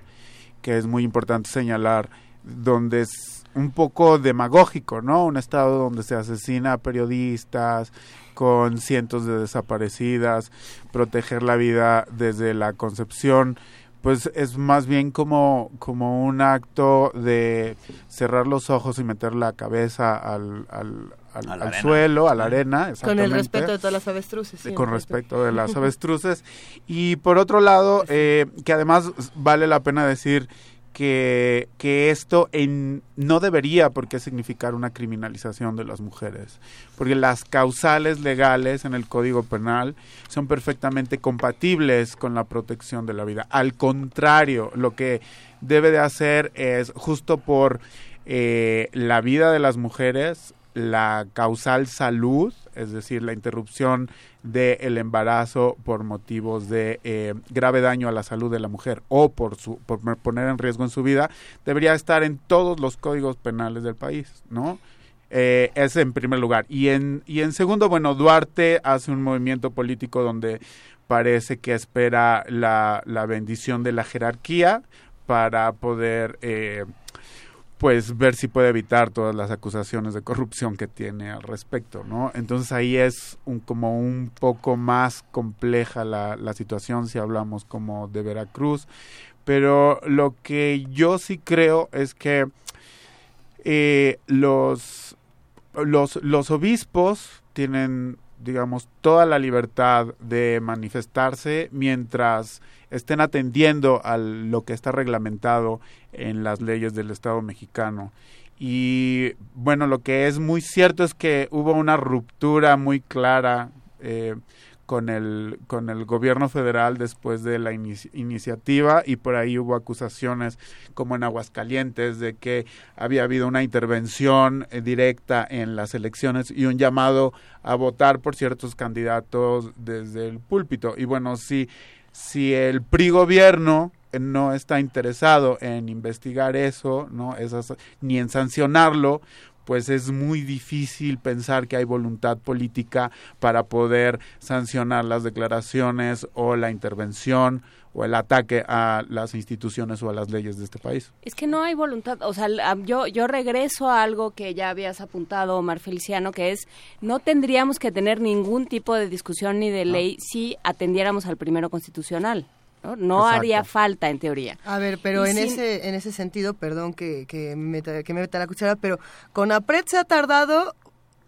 que es muy importante señalar, donde un poco demagógico, ¿no? Un estado donde se asesina a periodistas, con cientos de desaparecidas, proteger la vida desde la concepción, pues es más bien como, como un acto de cerrar los ojos y meter la cabeza al, al, al, suelo, a la arena. Con el respeto de todas las avestruces. con respecto de las avestruces. Y por otro lado, eh, que además vale la pena decir que, que esto en, no debería por qué significar una criminalización de las mujeres, porque las causales legales en el Código Penal son perfectamente compatibles con la protección de la vida. Al contrario, lo que debe de hacer es justo por eh, la vida de las mujeres, la causal salud, es decir, la interrupción del embarazo por motivos de eh, grave daño a la salud de la mujer o por, su, por poner en riesgo en su vida, debería estar en todos los códigos penales del país, ¿no? Eh, es en primer lugar. Y en, y en segundo, bueno, Duarte hace un movimiento político donde parece que espera la, la bendición de la jerarquía para poder... Eh, pues ver si puede evitar todas las acusaciones de corrupción que tiene al respecto, ¿no? Entonces ahí es un, como un poco más compleja la, la situación si hablamos como de Veracruz, pero lo que yo sí creo es que eh, los, los, los obispos tienen digamos, toda la libertad de manifestarse mientras estén atendiendo a lo que está reglamentado en las leyes del Estado mexicano. Y bueno, lo que es muy cierto es que hubo una ruptura muy clara eh, con el, con el gobierno federal después de la iniciativa y por ahí hubo acusaciones como en Aguascalientes de que había habido una intervención eh, directa en las elecciones y un llamado a votar por ciertos candidatos desde el púlpito. Y bueno, si, si el PRI gobierno no está interesado en investigar eso, no Esas, ni en sancionarlo, pues es muy difícil pensar que hay voluntad política para poder sancionar las declaraciones o la intervención o el ataque a las instituciones o a las leyes de este país. Es que no hay voluntad, o sea, yo, yo regreso a algo que ya habías apuntado, Omar Feliciano, que es, no tendríamos que tener ningún tipo de discusión ni de ley si atendiéramos al primero constitucional. No, haría falta en teoría. A ver, pero en ese en ese sentido, perdón que, que, me meta, que me meta la cuchara, pero con APRED se ha tardado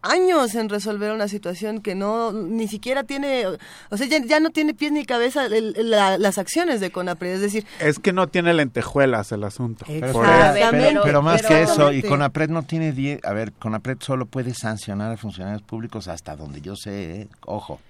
años en resolver una situación que no ni siquiera tiene o sea ya, no tiene pies ni cabeza las acciones de Conapred es decir es que no tiene lentejuelas el asunto. Pero, más que eso y Conapred no tiene a ver Conapred solo puede sancionar a funcionarios públicos hasta donde yo sé ¿eh? ojo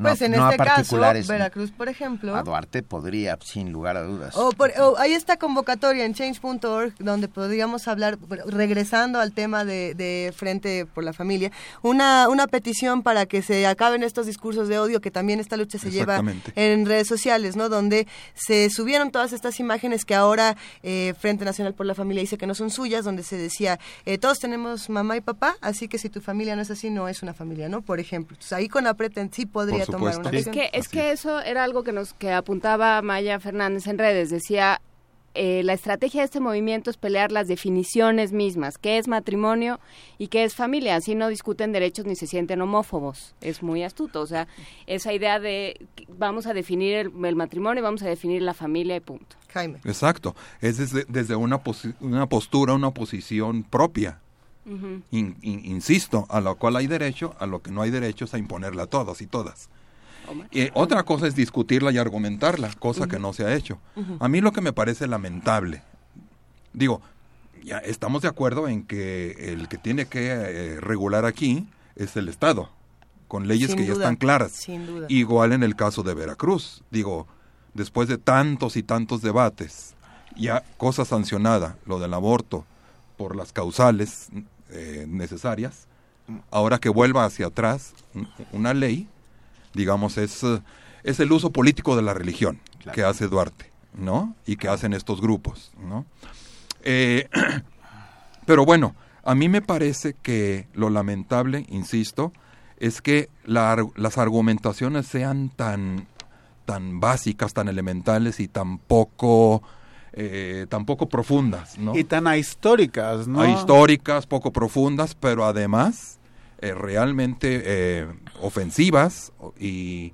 pues en este caso, Veracruz, por ejemplo. A Duarte podría, sin lugar a dudas. O, hay esta convocatoria en change.org donde podríamos hablar, regresando al tema de, de, Frente por la Familia, una, una petición para que se acaben estos discursos de odio que también esta lucha se lleva en redes sociales, ¿no? Donde se subieron todas estas imágenes que ahora eh, Frente Nacional por la Familia dice que no son suyas, donde se decía, eh, todos tenemos mamá y papá, así que si tu familia no es así, no es una familia, ¿no? Por ejemplo. ahí con Apreten sí podría es que, es que eso era algo que nos que apuntaba Maya Fernández en redes. Decía, eh, la estrategia de este movimiento es pelear las definiciones mismas, qué es matrimonio y qué es familia. Así no discuten derechos ni se sienten homófobos. Es muy astuto. O sea, esa idea de vamos a definir el, matrimonio, vamos a definir la familia y punto. Jaime. Exacto. Es desde, desde una, una postura, una posición propia. insisto, a lo cual hay derecho, a lo que no hay derecho es a imponerla a todos y todas. Y otra cosa es discutirla y argumentarla, cosa que no se ha hecho. A mí lo que me parece lamentable, digo, ya estamos de acuerdo en que el que tiene que eh, regular aquí es el Estado, con leyes que ya están claras. Igual en el caso de Veracruz, digo, después de tantos y tantos debates, ya cosa sancionada, lo del aborto, por las causales eh, necesarias, ahora que vuelva hacia atrás una ley, digamos, es, es el uso político de la religión que hace Duarte, ¿no? Y que hacen estos grupos, ¿no? Eh, pero bueno, a mí me parece que lo lamentable, insisto, es que las argumentaciones sean tan, tan básicas, tan elementales y tan poco, eh, tan poco profundas, ¿no? Y tan ahistóricas, ¿no? Ahistóricas, poco profundas, pero además eh, realmente eh, ofensivas y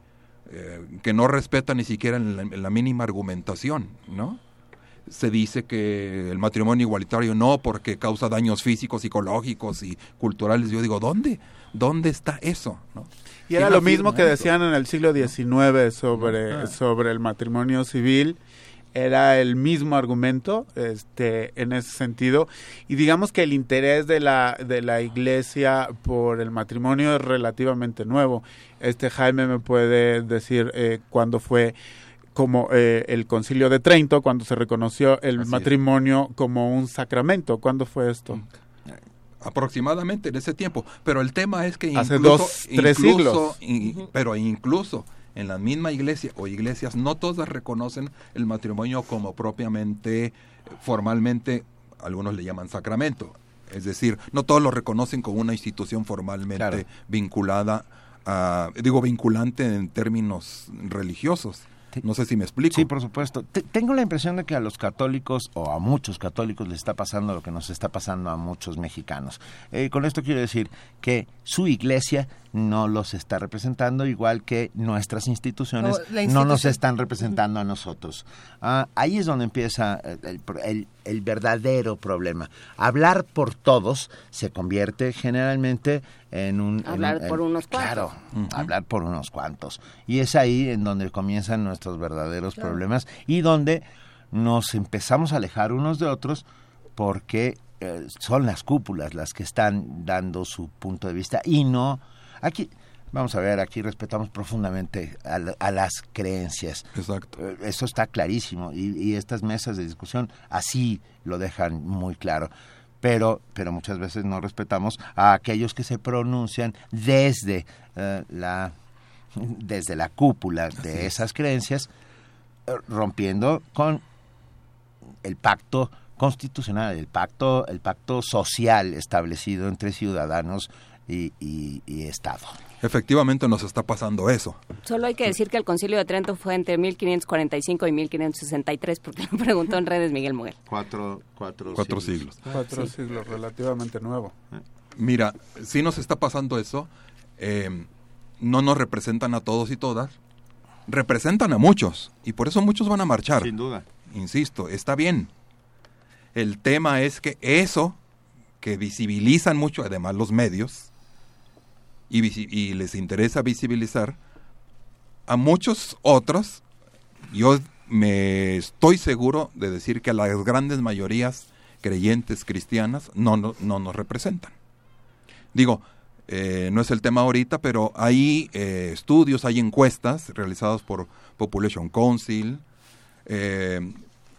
eh, que no respetan ni siquiera en la, mínima argumentación, ¿no? Se dice que el matrimonio igualitario no porque causa daños físicos, psicológicos y culturales. Yo digo, ¿dónde? ¿Dónde está eso? ¿no? Y era lo mismo que decían en el siglo XIX sobre, sobre el matrimonio civil era el mismo argumento este en ese sentido. Y digamos que el interés de la de la iglesia por el matrimonio es relativamente nuevo. Este Jaime me puede decir eh, cuándo fue como eh, el concilio de Trento cuando se reconoció el matrimonio como un sacramento. Cuándo fue esto aproximadamente en ese tiempo. Pero el tema es que incluso, hace dos tres siglos. pero incluso en la misma iglesia o iglesias, no todas reconocen el matrimonio como propiamente, formalmente, algunos le llaman sacramento. Es decir, no todos lo reconocen como una institución formalmente vinculada a, digo, vinculante en términos religiosos. No sé si me explico. Sí, por supuesto. tengo la impresión de que a los católicos o a muchos católicos les está pasando lo que nos está pasando a muchos mexicanos. Eh, con esto quiero decir que su iglesia no los está representando, igual que nuestras instituciones no nos están representando a nosotros. Ah, ahí es donde empieza el, verdadero problema. Hablar por todos se convierte generalmente en un... Hablar por unos cuantos. Claro, hablar por unos cuantos. Y es ahí en donde comienzan nuestros verdaderos problemas y donde nos empezamos a alejar unos de otros porque eh, son las cúpulas las que están dando su punto de vista y no Aquí, vamos a ver, aquí respetamos profundamente a, las creencias. Exacto. Eh, eso está clarísimo y, estas mesas de discusión así lo dejan muy claro. Pero, pero muchas veces no respetamos a aquellos que se pronuncian desde eh, la desde la cúpula de esas creencias, eh, rompiendo con el pacto constitucional, el pacto, el pacto social establecido entre ciudadanos y, Estado. Efectivamente nos está pasando eso. Solo hay que decir que el concilio de Trento fue entre 1545 y 1563, porque lo preguntó en redes Miguel Muguel. Cuatro, cuatro, siglos. Cuatro siglos, relativamente nuevo. Mira, si nos está pasando eso, eh, no nos representan a todos y todas, representan a muchos, y por eso muchos van a marchar. Sin duda. Insisto, está bien. El tema es que eso, que visibilizan mucho, además los medios, y, les interesa visibilizar, a muchos otros, yo me estoy seguro de decir que a las grandes mayorías creyentes cristianas no, no, nos representan. Digo, eh, no es el tema ahorita, pero hay eh, estudios, hay encuestas realizadas por Population Council eh,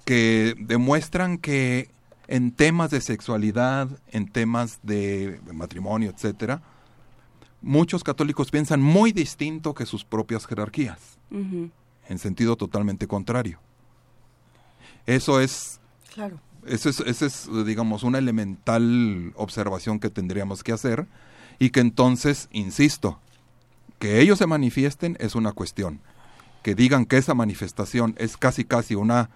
que demuestran que en temas de sexualidad, en temas de matrimonio, etcétera, muchos católicos piensan muy distinto que sus propias jerarquías, en sentido totalmente contrario. Eso es, claro. eso es, esa es, digamos, una elemental observación que tendríamos que hacer y que entonces, insisto, que ellos se manifiesten es una cuestión. Que digan que esa manifestación es casi casi una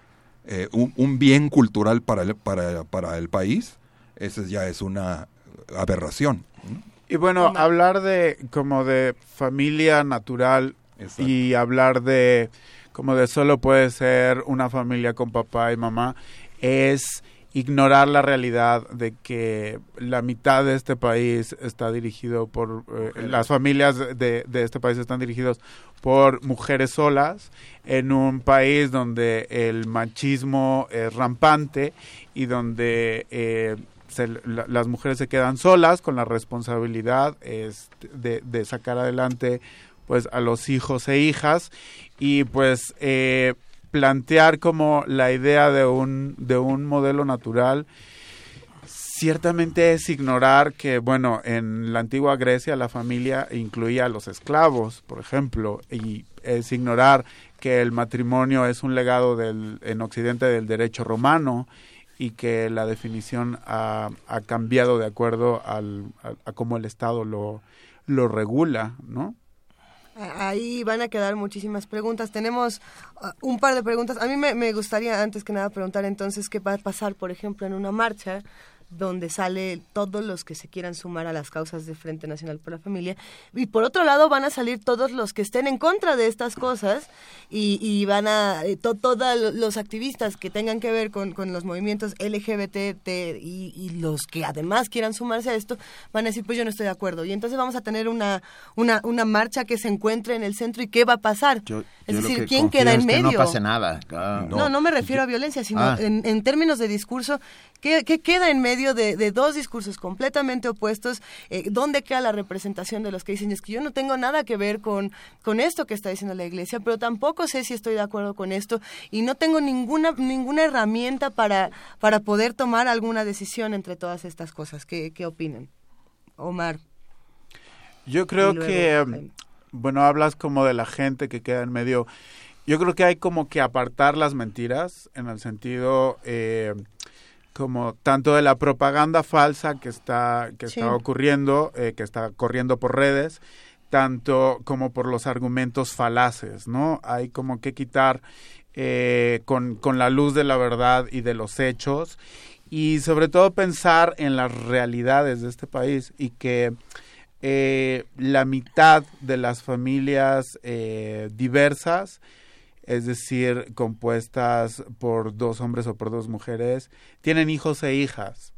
eh, un, bien cultural para el, para, para el país, esa ya es una aberración. Y bueno, hablar de como de familia natural y hablar de como de solo puede ser una familia con papá y mamá es ignorar la realidad de que la mitad de este país está dirigido por eh, las familias de, de, este país están dirigidos por mujeres solas en un país donde el machismo es rampante y donde eh, las mujeres se quedan solas con la responsabilidad este, de, sacar adelante pues a los hijos e hijas. Y pues eh, plantear como la idea de un de un modelo natural ciertamente es ignorar que, bueno, en la antigua Grecia la familia incluía a los esclavos, por ejemplo, y es ignorar que el matrimonio es un legado del, en Occidente del derecho romano y que la definición ha, cambiado de acuerdo al, a, cómo el Estado lo, lo regula, ¿no? Ahí van a quedar muchísimas preguntas. Tenemos uh, un par de preguntas. A mí me, gustaría antes que nada preguntar entonces qué va a pasar, por ejemplo, en una marcha donde sale todos los que se quieran sumar a las causas de Frente Nacional por la Familia. Y por otro lado van a salir todos los que estén en contra de estas cosas y, van a, eh, todos los activistas que tengan que ver con, los movimientos LGBT y, los que además quieran sumarse a esto, van a decir, pues yo no estoy de acuerdo. Y entonces vamos a tener una, una, una marcha que se encuentre en el centro y qué va a pasar. es decir, ¿quién queda en medio? no pase nada. No, no, me refiero a violencia, sino ah. en, en términos de discurso, ¿qué, ¿qué queda en medio? De, dos discursos completamente opuestos, eh, ¿dónde queda la representación de los que dicen es que yo no tengo nada que ver con, con esto que está diciendo la iglesia, pero tampoco sé si estoy de acuerdo con esto y no tengo ninguna, ninguna herramienta para, para poder tomar alguna decisión entre todas estas cosas? ¿Qué, qué opinan? Omar. Yo creo que, bueno, hablas como de la gente que queda en medio. Yo creo que hay como que apartar las mentiras en el sentido eh, como tanto de la propaganda falsa que está que está ocurriendo, eh, que está corriendo por redes, tanto como por los argumentos falaces, ¿no? Hay como que quitar eh, con, con la luz de la verdad y de los hechos y sobre todo pensar en las realidades de este país y que eh, la mitad de las familias eh, diversas, es decir, compuestas por dos hombres o por dos mujeres, tienen hijos e hijas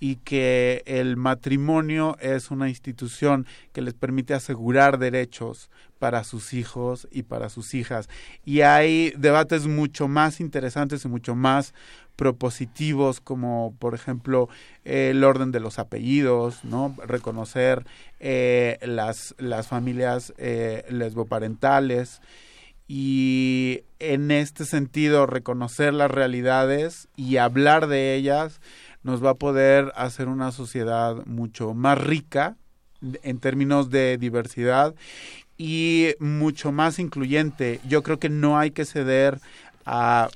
y que el matrimonio es una institución que les permite asegurar derechos para sus hijos y para sus hijas. Y hay debates mucho más interesantes y mucho más propositivos como por ejemplo el orden de los apellidos, ¿no? reconocer eh, las, las familias eh, lesboparentales y en este sentido reconocer las realidades y hablar de ellas nos va a poder hacer una sociedad mucho más rica en términos de diversidad y mucho más incluyente. Yo creo que no hay que ceder a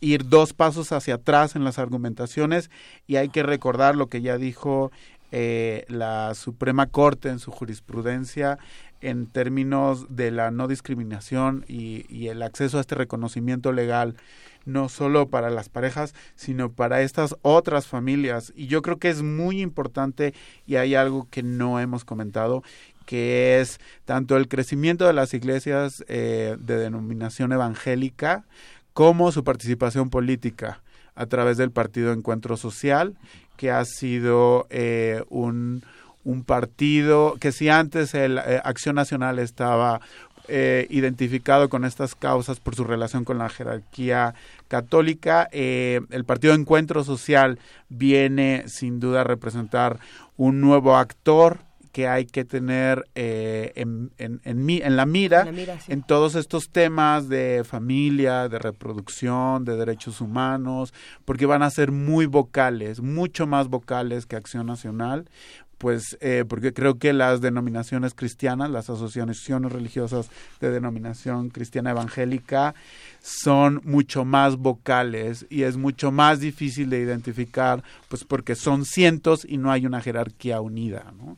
ir dos pasos hacia atrás en las argumentaciones y hay que recordar lo que ya dijo eh, la Suprema Corte en su jurisprudencia en términos de la no discriminación y, el acceso a este reconocimiento legal no solo para las parejas, sino para estas otras familias. Y yo creo que es muy importante y hay algo que no hemos comentado, que es tanto el crecimiento de las iglesias eh, de denominación evangélica como su participación política a través del Partido Encuentro Social, que ha sido eh, un, un, partido que si antes el eh, Acción Nacional estaba eh, identificado con estas causas por su relación con la jerarquía católica, el Partido Encuentro Social viene sin duda a representar un nuevo actor que hay que tener eh, en, en, en, la mira, en, todos estos temas de familia, de reproducción, de derechos humanos, porque van a ser muy vocales, mucho más vocales que Acción Nacional, pues eh, porque creo que las denominaciones cristianas, las asociaciones religiosas de denominación cristiana evangélica, son mucho más vocales y es mucho más difícil de identificar, pues porque son cientos y no hay una jerarquía unida, ¿no?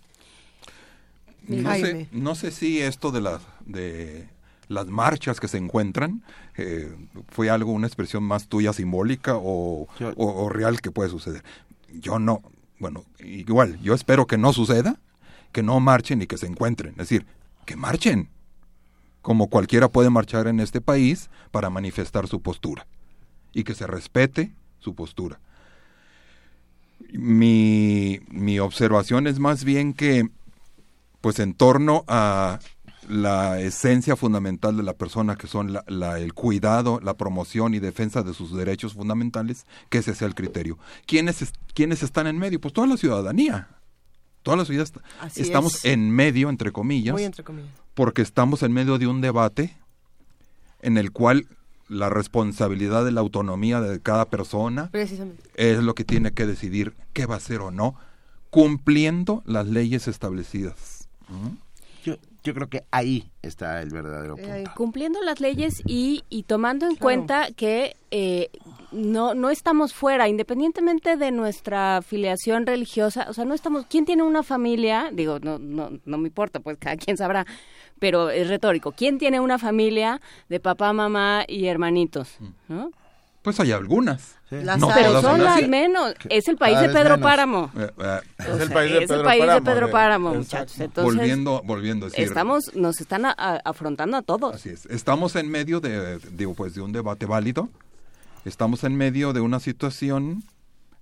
No sé, no sé si esto de las de las marchas que se encuentran eh, fue algo, una expresión más tuya simbólica o, o, real que puede suceder. Yo no, bueno, igual, yo espero que no suceda, que no marchen y que se encuentren. Es decir, que marchen, como cualquiera puede marchar en este país para manifestar su postura y que se respete su postura. Mi, mi observación es más bien que pues en torno a la esencia fundamental de la persona, que son la, el cuidado, la promoción y defensa de sus derechos fundamentales, que ese sea el criterio. ¿Quiénes, ¿Quiénes están en medio? Pues toda la ciudadanía. Toda la ciudad estamos en medio, entre comillas, entre comillas, porque estamos en medio de un debate en el cual la responsabilidad de la autonomía de cada persona es lo que tiene que decidir qué va a hacer o no, cumpliendo las leyes establecidas. Yo, yo creo que ahí está el verdadero eh, punto. cumpliendo las leyes y, y tomando en cuenta que eh, no, no estamos fuera, independientemente de nuestra filiación religiosa, o sea, no estamos, ¿quién tiene una familia? Digo, no, no, no me importa, pues cada quien sabrá, pero es retórico, ¿quién tiene una familia de papá, mamá y hermanitos? ¿no? Pues hay algunas. no, pero son las menos. Es el país de Pedro Páramo. Eh, eh, es el país de Pedro, Páramo, muchachos. Entonces, volviendo, volviendo a decir, estamos, nos están afrontando a todos. Así es. Estamos en medio de, digo, pues, de un debate válido. Estamos en medio de una situación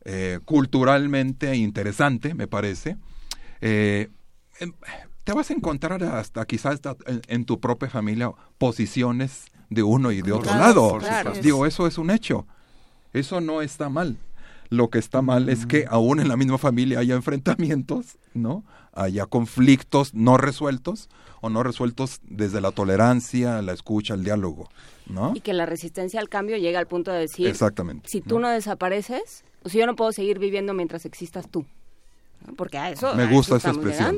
eh, culturalmente interesante, me parece. Em, te vas a encontrar hasta quizás en tu propia familia posiciones de uno y de otro lado. Digo, eso es un hecho. Eso no está mal. Lo que está mal es que mm. aún en la misma familia haya enfrentamientos, ¿no? Haya conflictos no resueltos o no resueltos desde la tolerancia, la escucha, el diálogo, ¿no? Y que la resistencia al cambio llega al punto de decir, Exactamente, si tú no, desapareces, o si yo no puedo seguir viviendo mientras existas tú. Porque a eso me gusta esa expresión.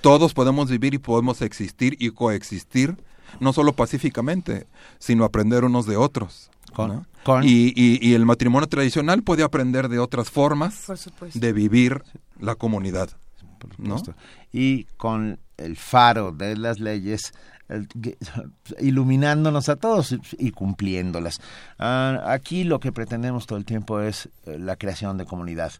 Todos podemos vivir y podemos existir y coexistir no solo pacíficamente, sino aprender unos de otros. Y, y, el matrimonio tradicional puede aprender de otras formas de vivir la comunidad. por supuesto. Y con el faro de las leyes iluminándonos a todos y, cumpliéndolas. Ah, aquí lo que pretendemos todo el tiempo es eh, la creación de comunidad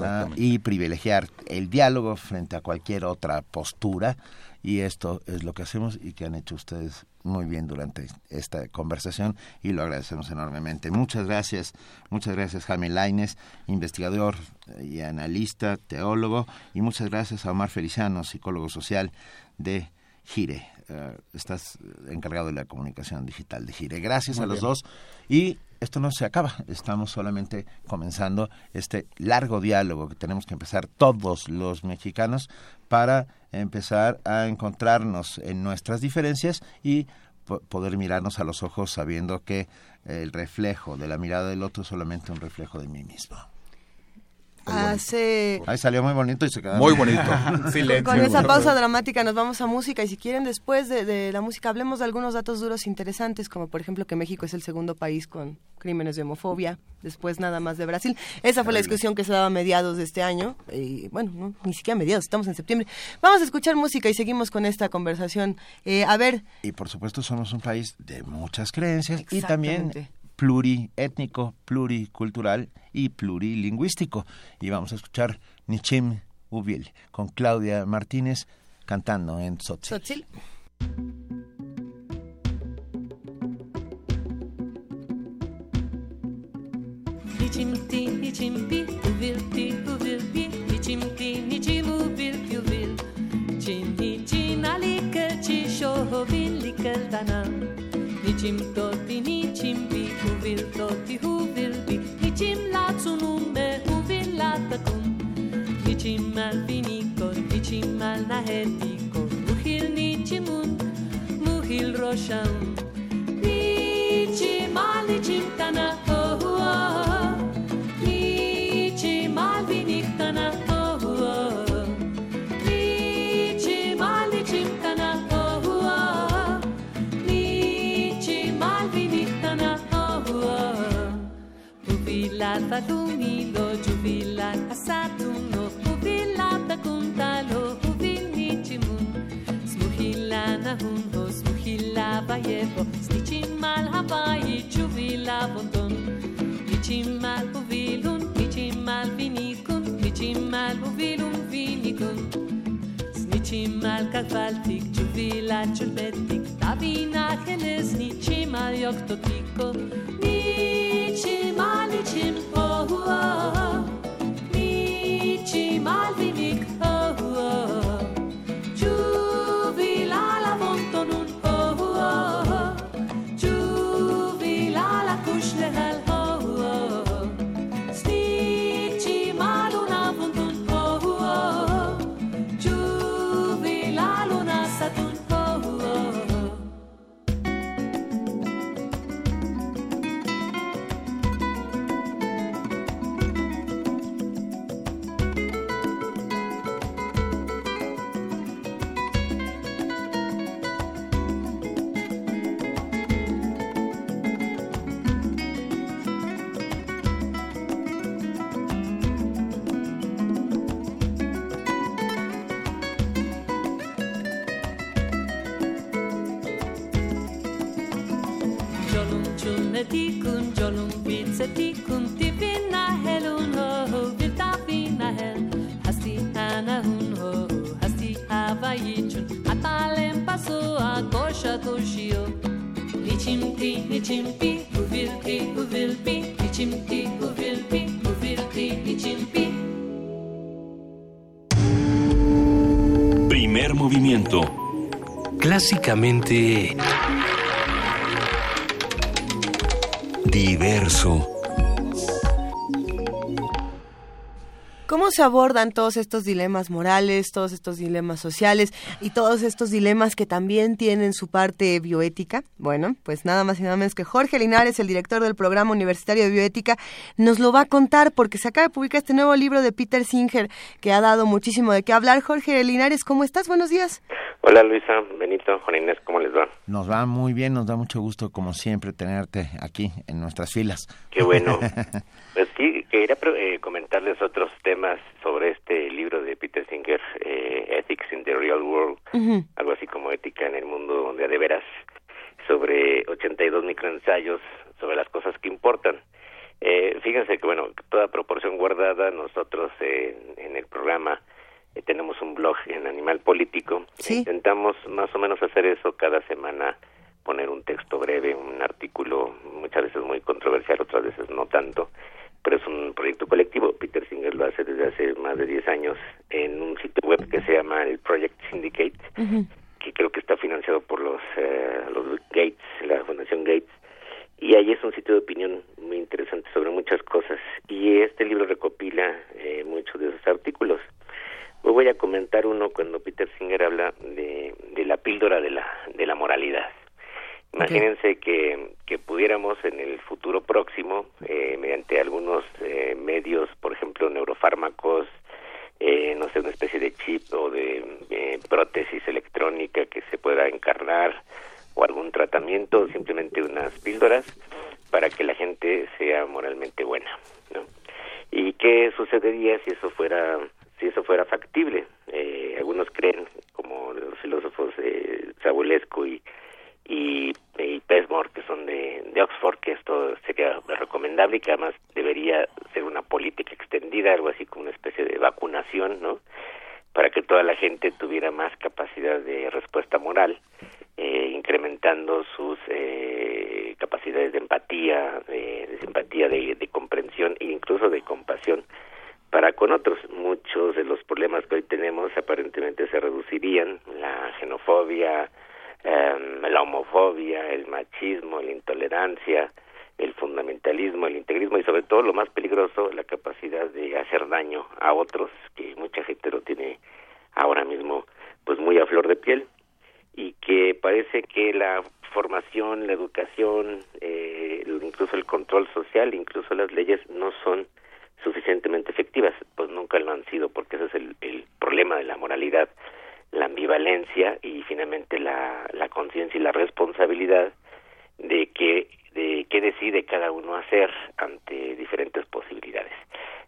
ah, y privilegiar el diálogo frente a cualquier otra postura y esto es lo que hacemos y que han hecho ustedes muy bien durante esta conversación y lo agradecemos enormemente. Muchas gracias, muchas gracias Jaime Laines, investigador y analista, teólogo, y muchas gracias a Omar Feliciano, psicólogo social de Gire. Eh, estás encargado de la comunicación digital de Gire. Gracias a los dos y esto no se acaba, estamos solamente comenzando este largo diálogo que tenemos que empezar todos los mexicanos para empezar a encontrarnos en nuestras diferencias y poder mirarnos a los ojos sabiendo que el reflejo de la mirada del otro es solamente un reflejo de mí mismo. Hace... Ahí salió muy bonito y se quedó. Muy bonito. Con esa pausa dramática nos vamos a música y si quieren después de, la música hablemos de algunos datos duros interesantes, como por ejemplo que México es el segundo país con crímenes de homofobia, después nada más de Brasil. Esa fue la discusión que se daba a mediados de este año y bueno, ni siquiera a mediados, estamos en septiembre. Vamos a escuchar música y seguimos con esta conversación. Eh, a ver. Y por supuesto somos un país de muchas creencias y también pluriétnico, pluricultural y plurilingüístico. Y vamos a escuchar Nichim Ubil con Claudia Martínez cantando en Tzotzil. Nichimti, nichimpi, uvilpi, nichimti, uvil. Chin, nichin, bi huvil toti huvil bi Nichim la tsunume huvil la takum Nichim al finikon nichim al nahetikon Muhil nichimun muhil rosham Nichim al nichim tana oh oh Nichim al finik tana oh oh Arfatumi loju villan asatun no Kuvilata kuntalo kuvinitimun Smuhilla nahun ho smuhilla vayevo Stichimal habai chuvila bonton Nichimal uvilun, nichimal vinikun Nichimal uvilun vinikun. ničimal, kak valtik, čuvila, čulbetik, tavina, helez, ničimal, jok to tiko. Ničimal, ničim, oh, oh, oh. ničimal, vinik, oh, oh. oh. Primer movimiento. Clásicamente Diverso. ¿Cómo se abordan todos estos dilemas morales, todos estos dilemas sociales y todos estos dilemas que también tienen su parte bioética? Bueno, pues nada más y nada menos que Jorge Linares, el director del programa universitario de bioética, nos lo va a contar porque se acaba de publicar este nuevo libro de Peter Singer que ha dado muchísimo de qué hablar. Jorge Linares, ¿cómo estás? Buenos días. Hola Luisa, Benito, Juan Inés, ¿cómo les va? Nos va muy bien, nos da mucho gusto como siempre tenerte aquí en nuestras filas. Qué bueno. pues sí, quería eh, comentarles otros temas sobre este libro de Peter Singer, eh, Ethics in the Real World, algo así como ética en el mundo de, de veras, sobre 82 microensayos sobre las cosas que importan. Eh, fíjense que, bueno, toda proporción guardada, nosotros en el programa eh, tenemos un blog en Animal Político. Intentamos más o menos hacer eso cada semana, poner un texto breve, un artículo, muchas veces muy controversial, otras veces no tanto, pero es un proyecto colectivo. Peter Singer lo hace desde hace más de 10 años en un sitio web que se llama el Project Syndicate, que creo que está financiado por los, eh, los Gates, la Fundación Gates. Y ahí es un sitio de opinión muy interesante sobre muchas cosas. Y este libro recopila eh, muchos de esos artículos. Hoy voy a comentar uno cuando Peter Singer habla de, de la píldora de la, de la moralidad. Imagínense que, que pudiéramos en el futuro próximo, eh, mediante algunos eh, medios, por ejemplo, neurofármacos, eh, no sé, una especie de chip o de eh, prótesis electrónica que se pueda encarnar, o algún tratamiento, simplemente unas píldoras, para que la gente sea moralmente buena. ¿no? ¿Y qué sucedería si eso fuera si eso fuera factible. Eh, algunos creen, como los filósofos eh, Zabulesco y, y, y Pesmore, que son de, Oxford, que esto sería recomendable y que además debería ser una política extendida, algo así como una especie de vacunación, ¿no? Para que toda la gente tuviera más capacidad de respuesta moral, eh, incrementando sus eh, capacidades de empatía, de, simpatía, de, de comprensión e incluso de compasión para con otros. Muchos de los problemas que hoy tenemos aparentemente se reducirían, la xenofobia, eh, la homofobia, el machismo, la intolerancia, el fundamentalismo, el integrismo y sobre todo lo más peligroso, la capacidad de hacer daño a otros, que mucha gente lo tiene ahora mismo pues muy a flor de piel y que parece que la formación, la educación, eh, incluso el control social, incluso las leyes no son suficientemente efectivas, pues nunca lo han sido, porque ese es el, el problema de la moralidad, la ambivalencia y finalmente la, la conciencia y la responsabilidad de que de qué decide cada uno hacer ante diferentes posibilidades.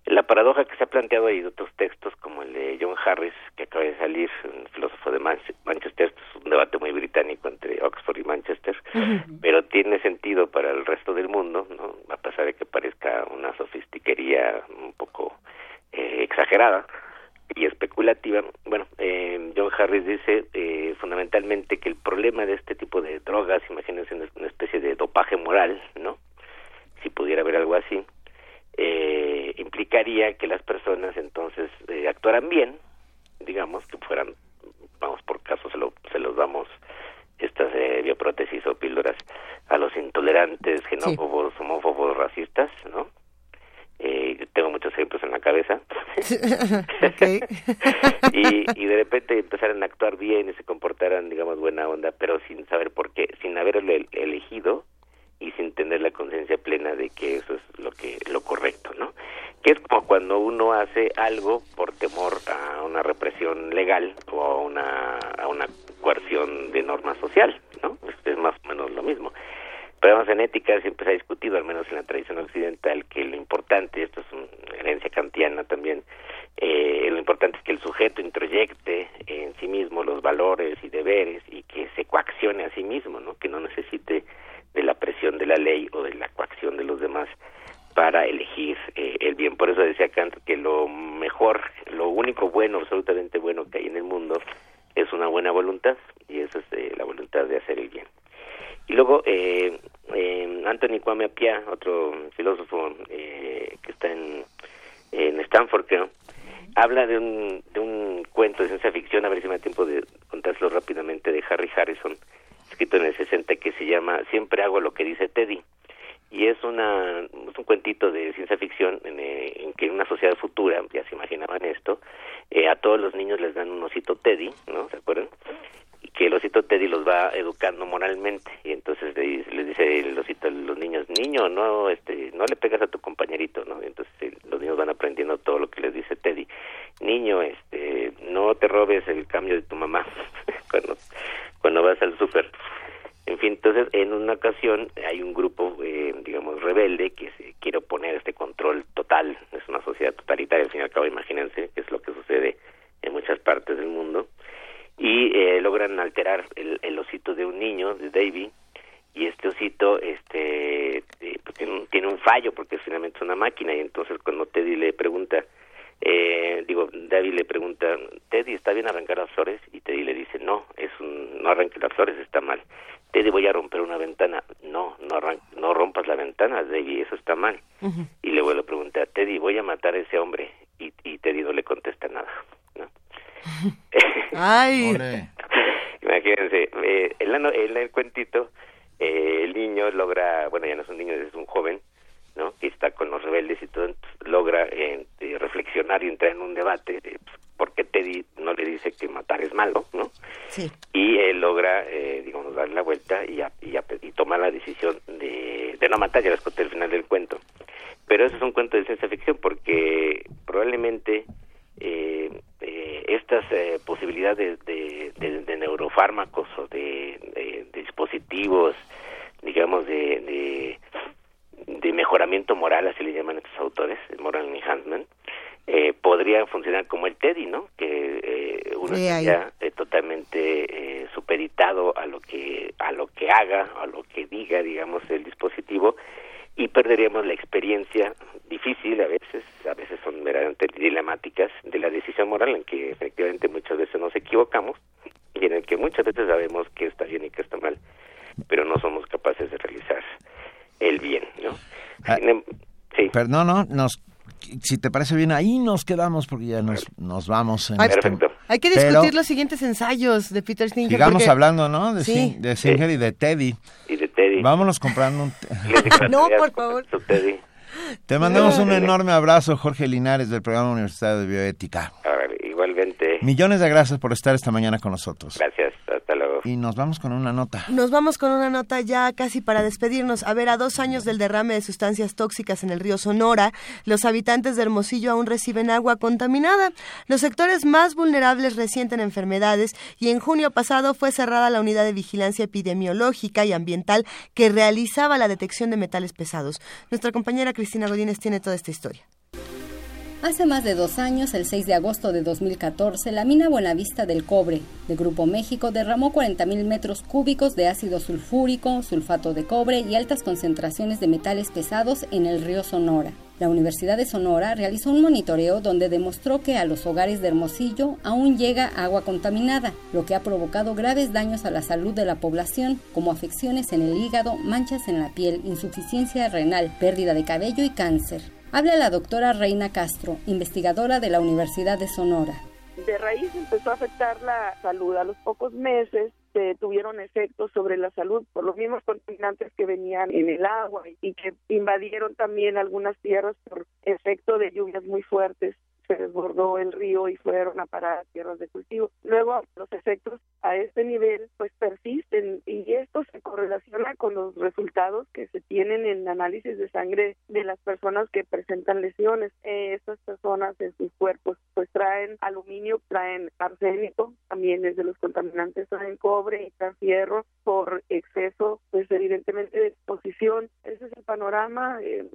La paradoja que se ha planteado hay otros textos como el de John Harris que acaba de salir, un filósofo de Manchester, es un debate muy británico entre Oxford y Manchester, pero tiene sentido para el resto del mundo, ¿no? a pesar de que parezca una sofistiquería un poco eh, exagerada y especulativa. Bueno, eh, John Harris dice eh, fundamentalmente que el problema de este tipo de drogas, imagínense una especie de dopaje moral, ¿no? Si pudiera haber algo así, eh, implicaría que las personas entonces eh, actuaran bien, digamos, que fueran, vamos por caso, se, lo, se los damos estas eh, bioprótesis o píldoras a los intolerantes, xenófobos, homófobos, racistas, ¿no? Eh, tengo muchos ejemplos en la cabeza. y, y de repente empezaran a actuar bien y se comportaran, digamos, buena onda, pero sin saber por qué, sin haberlo elegido y sin tener la conciencia plena de que eso es lo que lo correcto, ¿no? Que es como cuando uno hace algo por temor a una represión legal o a una a una coerción de norma social, ¿no? Es más o menos lo mismo. En ética siempre se ha discutido, al menos en la tradición occidental, que lo importante, esto es una herencia kantiana también, eh, lo importante es que el sujeto introyecte en sí mismo los valores y deberes y que se coaccione a sí mismo, ¿no? Que no necesite de la presión de la ley o de la coacción de los demás para elegir eh, el bien. Por eso decía Kant que lo mejor, lo único bueno, absolutamente bueno que hay en el mundo es una buena voluntad y esa es eh, la voluntad de hacer el bien. Y luego eh, eh, Anthony Kwame Appiah, otro filósofo eh, que está en, en Stanford, creo, habla de un, de un cuento de ciencia ficción, a ver si me da tiempo de contárselo rápidamente, de Harry Harrison, escrito en el 60 que se llama Siempre hago lo que dice Teddy. Y es, una, un cuentito de ciencia ficción en, eh, en que en una sociedad futura, ya se imaginaban esto, eh, a todos los niños les dan un osito Teddy, ¿no? ¿Se acuerdan? que el osito Teddy los va educando moralmente y entonces les, les dice el osito a los niños niño no este no le pegas a tu compañerito no entonces los niños van aprendiendo todo lo que les dice Teddy niño este no te robes el cambio de tu mamá cuando cuando vas al súper en fin, entonces en una ocasión hay un grupo, eh, digamos, rebelde que se quiere oponer este control total. Es una sociedad totalitaria, al fin y al cabo, imagínense, que es lo que sucede en muchas partes del mundo y eh, logran alterar el, el osito de un niño, de Davy, y este osito este eh, pues tiene, un, tiene un fallo porque finalmente es una máquina y entonces cuando Teddy le pregunta eh, digo David le pregunta Teddy está bien arrancar las flores y Teddy le dice no es un no arranque las flores está mal. Teddy voy a romper una ventana. No no arran no rompas la ventana David eso está mal. Y luego le pregunta Teddy voy a matar a ese hombre. Y, y Teddy no le contesta nada ¿no? Ay. Imagínense, eh, en, la, no- en el cuentito, eh, el niño logra, bueno, ya no es un niño, es un joven, ¿no? Que está con los rebeldes y todo, entonces logra eh, reflexionar y entrar en un debate de pues, por qué Teddy no le dice que matar es malo, ¿no? Sí. Y él logra, eh, digamos, darle la vuelta y, a- y, a- y toma la decisión de, de no matar, ya les conté el final del cuento. Pero eso es un cuento de ciencia ficción porque probablemente eh, eh, estas eh, posibilidades de, de- de neurofármacos o de, de- dispositivos, digamos, de, de, mejoramiento moral, así le llaman estos autores, el moral enhancement, eh, podría funcionar como el TEDI, ¿no? Que eh, uno Sí, estaría eh, totalmente eh, supeditado a lo que a lo que haga, a lo que diga, digamos, el dispositivo y perderíamos la experiencia difícil a veces, a veces son verdaderamente dilemáticas de la decisión moral en que efectivamente muchas veces nos equivocamos y en el que muchas veces sabemos que está bien y que está mal, pero no somos capaces de realizar el bien, ¿no? Ah, em- sí. Pero no, no, nos, si te parece bien, ahí nos quedamos porque ya nos, nos vamos. En Ay, este- Hay que Pero discutir los siguientes ensayos de Peter Singer. Sigamos porque- hablando, ¿no? De, Sí. Sin- de Singer y de Teddy. Y de Teddy. Vámonos comprando un... No, por favor. Teddy. Te mandamos un enorme abrazo, Jorge Linares, del programa Universitario de Bioética. Ahora, igualmente, Millones de gracias por estar esta mañana con nosotros. gracias, hasta. Y nos vamos con una nota. Nos vamos con una nota ya casi para despedirnos. A ver, a dos años del derrame de sustancias tóxicas en el río Sonora, los habitantes de Hermosillo aún reciben agua contaminada. Los sectores más vulnerables resienten enfermedades y en junio pasado fue cerrada la unidad de vigilancia epidemiológica y ambiental que realizaba la detección de metales pesados. Nuestra compañera Cristina Godínez tiene toda esta historia. Hace más de dos años, el 6 de agosto de 2014, la mina Buenavista del Cobre de Grupo México derramó 40.000 metros cúbicos de ácido sulfúrico, sulfato de cobre y altas concentraciones de metales pesados en el río Sonora. La Universidad de Sonora realizó un monitoreo donde demostró que a los hogares de Hermosillo aún llega agua contaminada, lo que ha provocado graves daños a la salud de la población, como afecciones en el hígado, manchas en la piel, insuficiencia renal, pérdida de cabello y cáncer. Habla la doctora Reina Castro, investigadora de la Universidad de Sonora. de raíz empezó a afectar la salud. A los pocos meses se tuvieron efectos sobre la salud por los mismos contaminantes que venían en el agua y que invadieron también algunas tierras por efecto de lluvias muy fuertes. Se desbordó el río y fueron a parar tierras de cultivo. Luego los efectos a este nivel pues persisten y esto se correlaciona con los resultados que se tienen en análisis de sangre de las personas que presentan lesiones. Eh, estas personas en sus cuerpos pues traen aluminio, traen arsénico, también desde los contaminantes traen cobre y traen fierro por exceso pues evidentemente de exposición. Ese es el panorama. eh,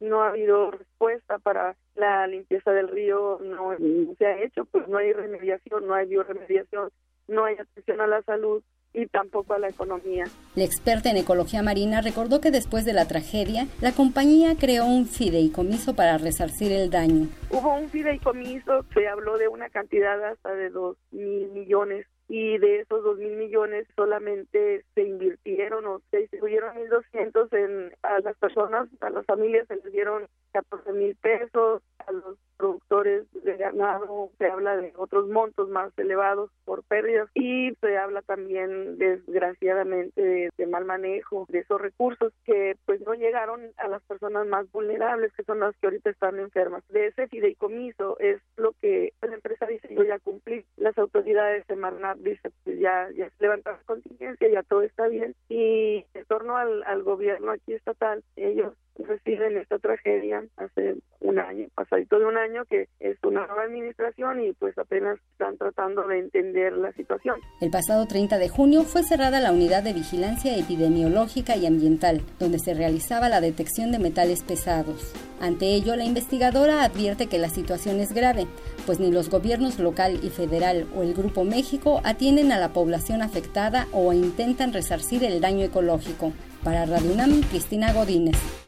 no ha habido respuesta para la limpieza del río, no, se ha hecho, pues no hay remediación, no hay bioremediación, no hay atención a la salud y tampoco a la economía. La experta en ecología marina recordó que después de la tragedia, la compañía creó un fideicomiso para resarcir el daño. Hubo un fideicomiso, se habló de una cantidad hasta de dos mil millones y de esos dos mil millones solamente se invirtieron o se distribuyeron mil doscientos en a las personas, a las familias se les dieron catorce mil pesos, a los productores de ganado se habla de otros montos más elevados por pérdidas y se habla también desgraciadamente de, mal manejo de esos recursos que pues no llegaron a las personas más vulnerables que son las que ahorita están enfermas. De ese fideicomiso es lo que la empresa dice yo ya cumplí, las autoridades de Marnat dice pues ya, ya se levantaron contingencia, ya todo está bien y en torno al gobierno aquí estatal ellos reciben esta tragedia hace un año, pasadito de un año que es una nueva administración y pues apenas están tratando de entender la situación. El pasado 30 de junio fue cerrada la unidad de vigilancia epidemiológica y ambiental, donde se realizaba la detección de metales pesados. Ante ello, la investigadora advierte que la situación es grave, pues ni los gobiernos local y federal o el Grupo México atienden a la población afectada o intentan resarcir el daño ecológico. Para Radio Cristina Godínez.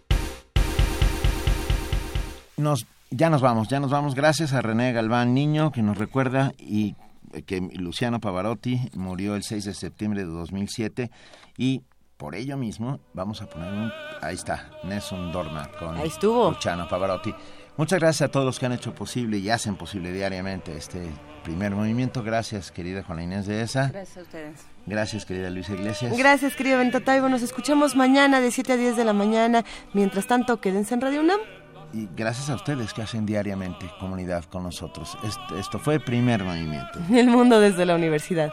Nos, ya nos vamos, ya nos vamos. Gracias a René Galván Niño, que nos recuerda y que Luciano Pavarotti murió el 6 de septiembre de 2007 y por ello mismo vamos a poner un... Ahí está, Nelson Dorma con Ahí estuvo. Luciano Pavarotti. Muchas gracias a todos los que han hecho posible y hacen posible diariamente este primer movimiento. Gracias, querida Juana Inés de esa. Gracias a ustedes. Gracias, querida Luisa Iglesias. Gracias, querido Bento Taibo. Nos escuchamos mañana de 7 a 10 de la mañana. Mientras tanto, quédense en Radio UNAM. Y gracias a ustedes que hacen diariamente comunidad con nosotros. Esto, esto fue el primer movimiento. El mundo desde la universidad.